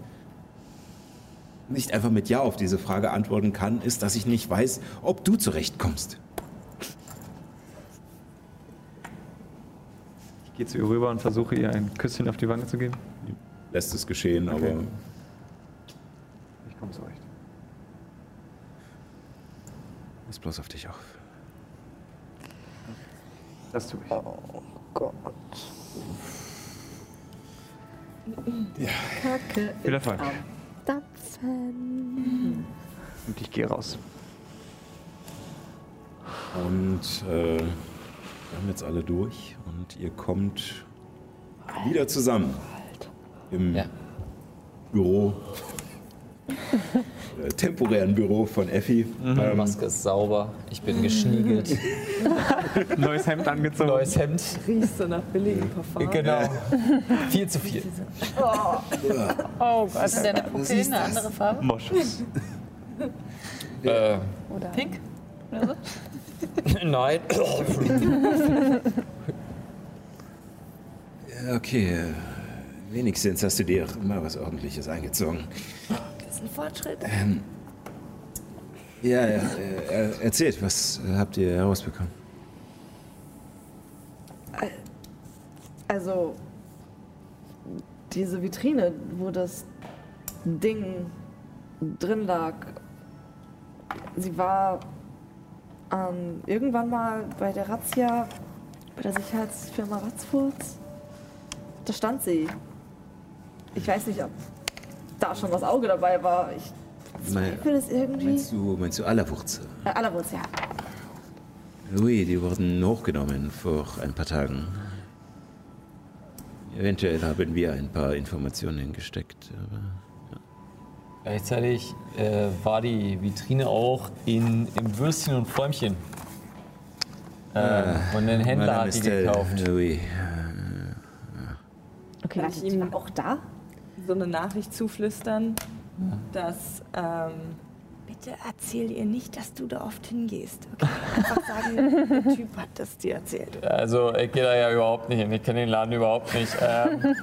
nicht einfach mit Ja auf diese Frage antworten kann, ist, dass ich nicht weiß, ob du zurechtkommst. Ich gehe zu ihr rüber und versuche ihr ein Küsschen auf die Wange zu geben. Lässt es geschehen, Okay. aber Ich komme zurecht. pass bloß auf dich auf. Das tue ich. Kacke. Viel Erfolg. Dampfen. Und ich gehe raus. Und äh, wir haben jetzt alle durch und ihr kommt wieder zusammen im Ja. Büro, temporären Büro von Effi. Die Ähm, Maske ist sauber. Ich bin geschniegelt. Neues Hemd angezogen. Neues Hemd. Riechst du nach billigem Parfum? Genau. Viel zu viel. Oh Gott. Ist deine Pupille eine andere Farbe? Moschus. Äh, Oder Pink? nein. okay, äh, wenigstens hast du dir mal was Ordentliches eingezogen. Das ist ein Fortschritt. Ja, ja, äh, äh, erzählt, was äh, habt ihr herausbekommen? Also, diese Vitrine, wo das Ding drin lag, sie war ähm, irgendwann mal bei der Razzia, bei der Sicherheitsfirma Ratzfurz. Da stand sie. Ich weiß nicht, ob da schon das Auge dabei war. Ich zweifle es irgendwie. Meinst du, meinst du Allerwurz? Äh, allerwurz, ja. Ui, die wurden hochgenommen vor ein paar Tagen. Eventuell haben wir ein paar Informationen gesteckt. Aber Gleichzeitig äh, war die Vitrine auch in, im Würstchen und Fräumchen. Äh, und ein Händler Madame hat die Estelle, gekauft. Ui. Okay, Kann ich ihm auch da? So eine Nachricht zuflüstern, dass ähm, bitte erzähl ihr nicht, dass du da oft hingehst. Okay? Einfach sagen, der Typ hat das dir erzählt. Also ich gehe da ja überhaupt nicht hin. Ich kenne den Laden überhaupt nicht. Ähm,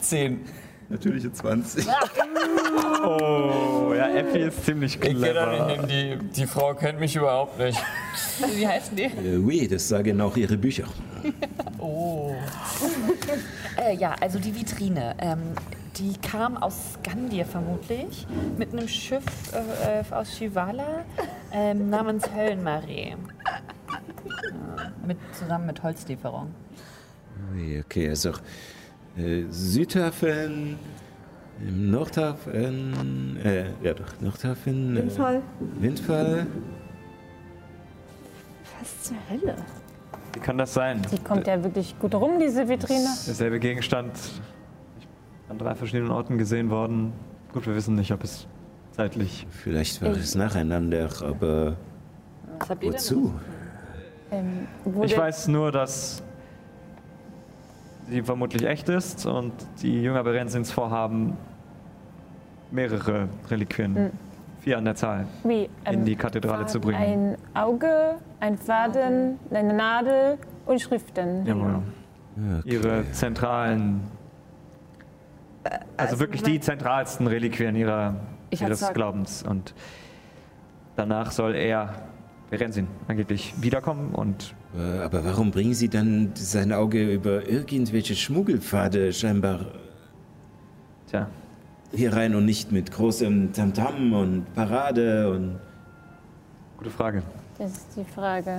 Zehn. Natürliche 20. Oh, ja, Effi ist ziemlich Ich gehe da clever. nicht hin. Die, die Frau kennt mich überhaupt nicht. Wie heißen die? Äh, oui, das sagen auch ihre Bücher. Äh, ja, also die Vitrine. Ähm, die kam aus Skandir vermutlich mit einem Schiff äh, äh, aus Shivala ähm, namens Höllenmaree. Mit, zusammen mit Holzlieferung. Ui, okay, also äh, Südhafen, im Nordhafen, äh, ja doch, Nordhafen. Windfall. Äh, Windfall. Was zur Hölle? Wie kann das sein? Die kommt ja wirklich gut rum, diese Vitrine. Derselbe Gegenstand an drei verschiedenen Orten gesehen worden. Gut, wir wissen nicht, ob es zeitlich. Vielleicht war es nacheinander, aber Was habt ihr denn? wozu? Ähm, wurde, Ich weiß nur, dass sie vermutlich echt ist und die Jünger Berenzins vorhaben, mehrere Reliquien, vier an der Zahl, wie, ähm, in die Kathedrale zu bringen. ein Auge, ein Faden, eine Nadel und Schriften. Jawohl. Okay. Ihre zentralen, also, wirklich die zentralsten Reliquien ihrer, ihres. Glaubens. Und danach soll er, Berenzin, angeblich wiederkommen und Äh, Aber warum bringen Sie dann sein Auge über irgendwelche Schmuggelpfade scheinbar tja, hier rein und nicht mit großem Tamtam und Parade und gute Frage. Das ist die Frage.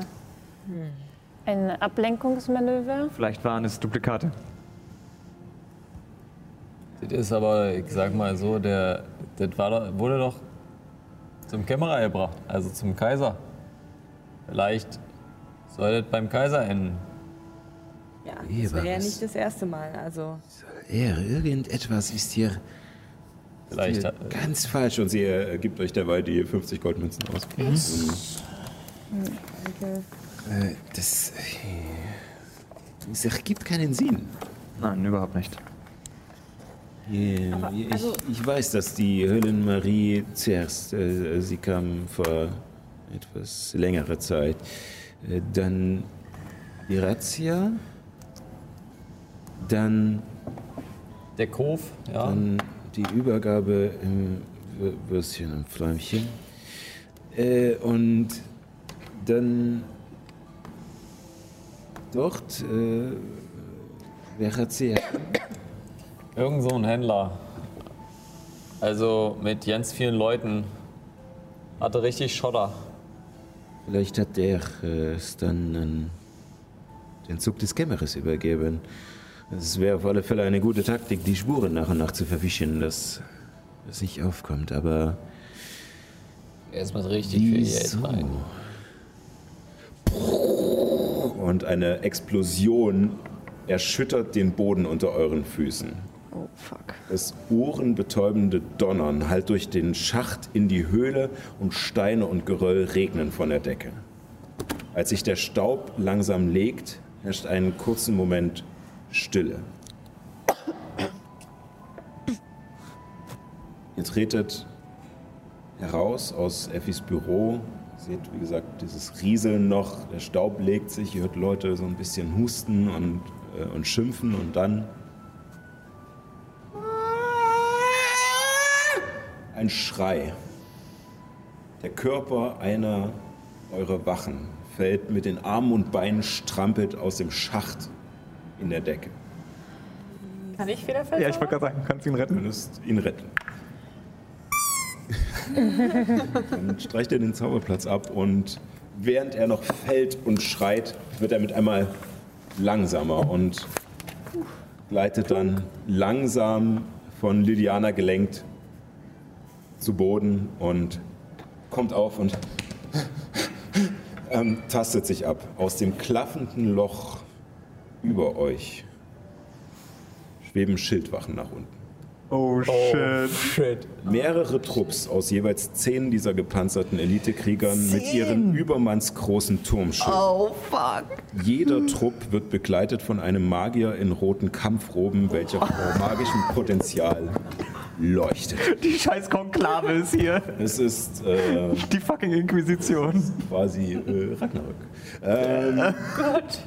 Ein Ablenkungsmanöver? Vielleicht waren es Duplikate. Das ist aber, ich sag mal so, der, das war wurde doch zum Kämmerer gebracht, also zum Kaiser. Vielleicht soll das beim Kaiser enden. Ja, das wäre war ja es. nicht das erste Mal. Also er, irgendetwas ist hier, Vielleicht hier hat- ganz falsch und sie äh, gibt euch dabei die 50 Goldmünzen aus. Äh, das, äh, das ergibt keinen Sinn. Nein, überhaupt nicht. Aber, ich, also- ich weiß, dass die Höllenmarie zuerst, äh, sie kam vor etwas längerer Zeit. Äh, dann die Razzia, dann, Der Kof, ja. dann die Übergabe im Würstchen und Fläumchen. Äh, und dann dort äh, wer hat sie Irgend so ein Händler. Also mit ganz vielen Leuten. Hatte richtig Schotter. Vielleicht hat er äh, es dann an den Zug des Kämmeres übergeben. Es wäre auf alle Fälle eine gute Taktik, die Spuren nach und nach zu verwischen, dass es nicht aufkommt. Aber Er ist mit richtig viel Geld wieso? rein. Und eine Explosion erschüttert den Boden unter euren Füßen. Oh, fuck. Das ohrenbetäubende Donnern hallt durch den Schacht in die Höhle und Steine und Geröll regnen von der Decke. Als sich der Staub langsam legt, herrscht einen kurzen Moment Stille. Ihr tretet heraus aus Effis Büro. Seht, wie gesagt, dieses Rieseln noch. Der Staub legt sich. Ihr hört Leute so ein bisschen husten und, äh, und schimpfen und dann ein Schrei. Der Körper einer eurer Wachen fällt mit den Armen und Beinen strampelt aus dem Schacht in der Decke. Kann ich Federfeld Ja, ich wollte gerade sagen, kannst du ihn Du retten? müsst ihn retten. Dann streicht er den Zauberplatz ab und während er noch fällt und schreit, wird er mit einmal langsamer und gleitet dann langsam von Lydiana gelenkt zu Boden und kommt auf und ähm, tastet sich ab. Aus dem klaffenden Loch über euch schweben Schildwachen nach unten. Oh shit. Shit. Mehrere Trupps aus jeweils zehn dieser gepanzerten Elitekriegern mit ihren übermannsgroßen Turmschilden. Oh fuck. Jeder Trupp wird begleitet von einem Magier in roten Kampfroben, welcher vor magischem Potenzial leuchtet. Die scheiß Konklave ist hier. Es ist äh, Die fucking Inquisition. quasi äh, Ragnarök. Ähm, Gott.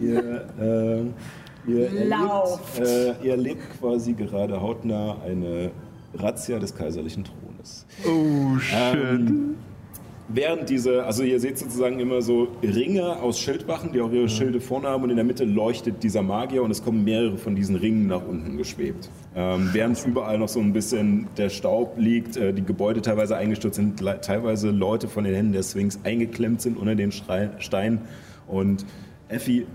Ihr, äh, ihr, erlebt, äh, ihr erlebt quasi gerade hautnah eine Razzia des kaiserlichen Thrones. Oh shit. Ähm, während diese, also ihr seht sozusagen immer so Ringe aus Schildwachen, die auch ihre Schilde vorne haben und in der Mitte leuchtet dieser Magier und es kommen mehrere von diesen Ringen nach unten geschwebt. Ähm, während überall noch so ein bisschen der Staub liegt, äh, die Gebäude teilweise eingestürzt sind, teilweise Leute von den Händen der Sphinx eingeklemmt sind unter den Schrei Steinen und Effi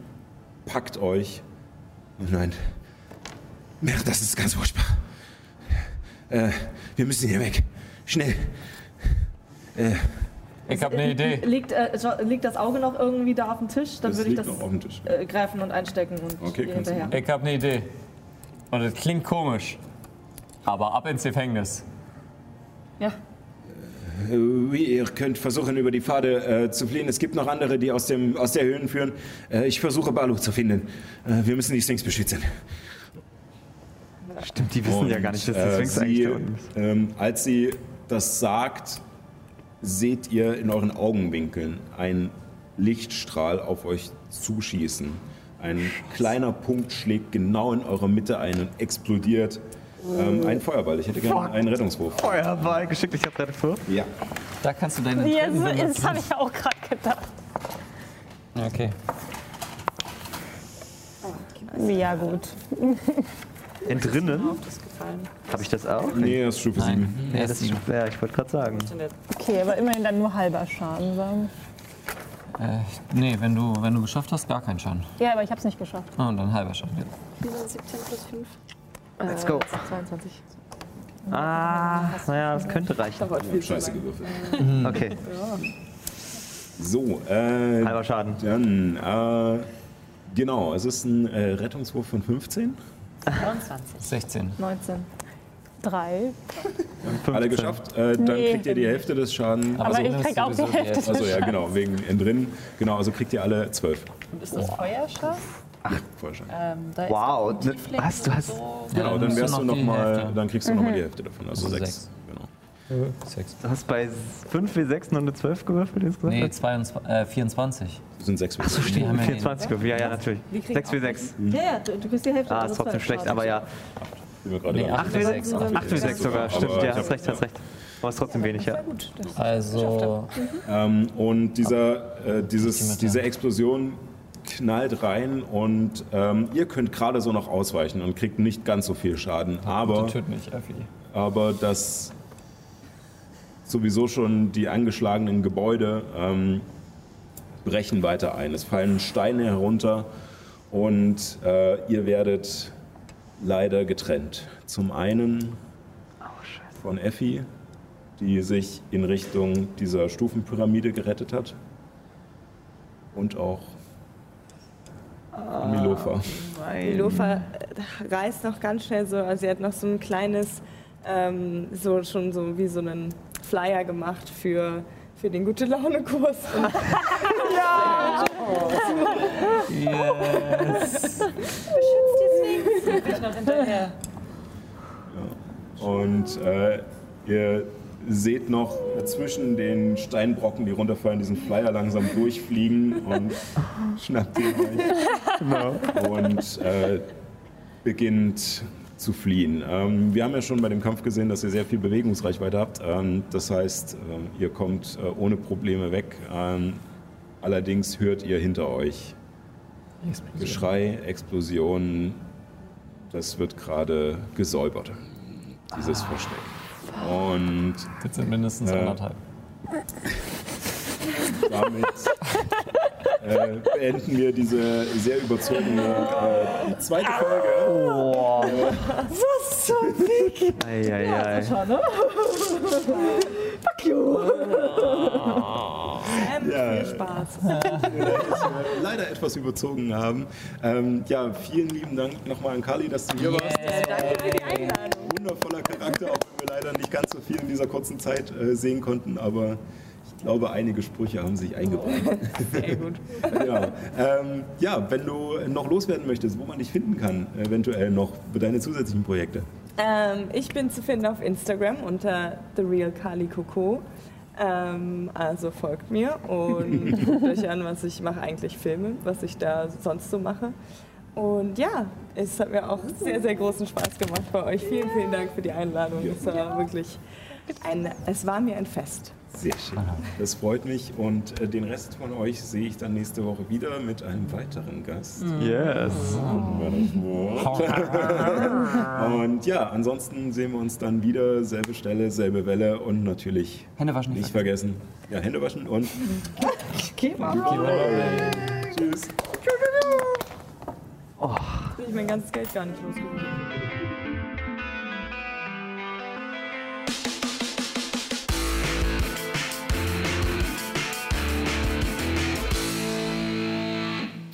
packt euch meint, Mer, das ist ganz furchtbar. Äh, wir müssen hier weg. Schnell. Äh, Ich habe eine Idee. Liegt, äh, liegt das Auge noch irgendwie da auf dem Tisch? Dann Das würde ich das noch auf dem Tisch. äh, greifen und einstecken und Okay, hinterher. Ich habe eine Idee. Und es klingt komisch. Aber ab ins Gefängnis. Ja. Äh, Wie, ihr könnt versuchen, über die Pfade äh, zu fliehen. Es gibt noch andere, die aus, dem, aus der Höhlen führen. Äh, ich versuche, Balu zu finden. Äh, wir müssen die Sphinx beschützen. Stimmt, die wissen ja gar nicht, dass die äh, Sphinx eigentlich sie, da unten ist. ähm, Als sie das sagt, seht ihr in euren Augenwinkeln einen Lichtstrahl auf euch zuschießen. Ein kleiner Punkt schlägt genau in eurer Mitte ein und explodiert. Ähm, ein Feuerball. Ich hätte gerne einen Rettungswurf. Feuerball, Geschicklichkeitsrettung vor. Ja. Da kannst du deine Jetzt, Tränen das habe ich auch gerade gedacht. Okay. Ja, gut. Entrinnen? Habe ich das auch? Nee, das ist Stufe 7. Nein, Ja, er das ist ist, ja, ich wollte gerade sagen. Okay, aber immerhin dann nur halber Schaden. Sagen. äh, Nee, wenn du, wenn du geschafft hast, gar keinen Schaden. Ja, aber ich habe es nicht geschafft. Oh, und dann halber Schaden. Ja. 17 plus 5. Let's go. 22. Ah, naja, das könnte reichen. Zu Scheiße gewürfelt. Okay, So, äh, halber Schaden. dann, äh, genau, es ist ein äh, Rettungswurf von 15. 23. 16. 19. Drei. Alle geschafft. Äh, dann Nee. kriegt ihr die Hälfte des Schadens. Aber so ich krieg auch die Hälfte des Also ja, genau, wegen Entdrinnen. Genau, also kriegt ihr alle 12. Und ist das Feuerschaden? Ach, voll schön. Ähm, da ist Wow, was, du hast- So. Genau, dann wärst du noch noch mal, dann kriegst du nochmal die Hälfte davon, also Also sechs. Du hast bei 5 W6 nur eine 12 gewürfelt insgesamt? Nee, 22, äh, 24. Das sind sechs Achso, stimmt. Wir haben ja den- 24 gewürfelt, ja, ja, natürlich. Wir kriegen 6 auch W6. Ja, ja, du, kriegst die Hälfte. Ah, ist trotzdem schlecht, aber ja. Sind wir gerade Nee, dran. 8 8 W6. W6, 8 W6 sogar, stimmt, ja, hast recht, hast recht. Aber ist trotzdem wenig, ja. Gut, das Also, Ähm, und dieser, äh, dieses, diese. Explosion knallt rein und ähm, ihr könnt gerade so noch ausweichen und kriegt nicht ganz so viel Schaden. Aber, töt mich, Effi. aber das sowieso schon die angeschlagenen Gebäude ähm, brechen weiter ein. Es fallen Steine herunter und äh, ihr werdet leider getrennt. Zum einen von Effi, die sich in Richtung dieser Stufenpyramide gerettet hat. Und auch von Milofa. Die Lofa äh, reißt noch ganz schnell so, also sie hat noch so ein kleines, ähm, so schon so wie so einen Flyer gemacht für, für den Gute-Laune-Kurs. Und Ich noch hinterher. Und äh, ihr seht noch zwischen den Steinbrocken, die runterfallen, diesen Flyer langsam durchfliegen und schnappt ihn euch. Und äh, beginnt zu fliehen. Ähm, wir haben ja schon bei dem Kampf gesehen, dass ihr sehr viel Bewegungsreichweite habt. Ähm, das heißt, ähm, ihr kommt äh, ohne Probleme weg. Ähm, allerdings hört ihr hinter euch Geschrei, Explosionen. Das wird gerade gesäubert, dieses Versteck. Und Das sind mindestens Äh, anderthalb. damit äh, beenden wir diese sehr überzogene äh, zweite Folge. Eieiei. Schon, ne? ähm, Ja. viel Spaß. leider etwas überzogen haben. Ähm, ja, vielen lieben Dank nochmal an Kali, dass du hier warst. Danke für die Einladung. Wundervoller Charakter, auch wenn wir leider nicht ganz so viel in dieser kurzen Zeit äh, sehen konnten, aber ich glaube, einige Sprüche haben sich eingebracht. Sehr gut. ja. Ähm, ja, wenn du noch loswerden möchtest, wo man dich finden kann, eventuell noch für deine zusätzlichen Projekte. Ähm, ich bin zu finden auf Instagram unter The Real Kali Coco. Ähm, also folgt mir und guckt euch an, was ich mache, eigentlich Filme, was ich da sonst so mache. Und ja, es hat mir auch sehr, sehr großen Spaß gemacht bei euch. Vielen, vielen Dank für die Einladung. Es war wirklich ein, es war mir ein Fest. Sehr schön. Das freut mich und äh, den Rest von euch sehe ich dann nächste Woche wieder mit einem weiteren Gast. Yes. Und ja, ansonsten sehen wir uns dann wieder, selbe Stelle, selbe Welle und natürlich Hände waschen nicht vergessen. Ja, Hände waschen und on tschüss. Jetzt bin ich mein ganzes Geld gar nicht losgeworden.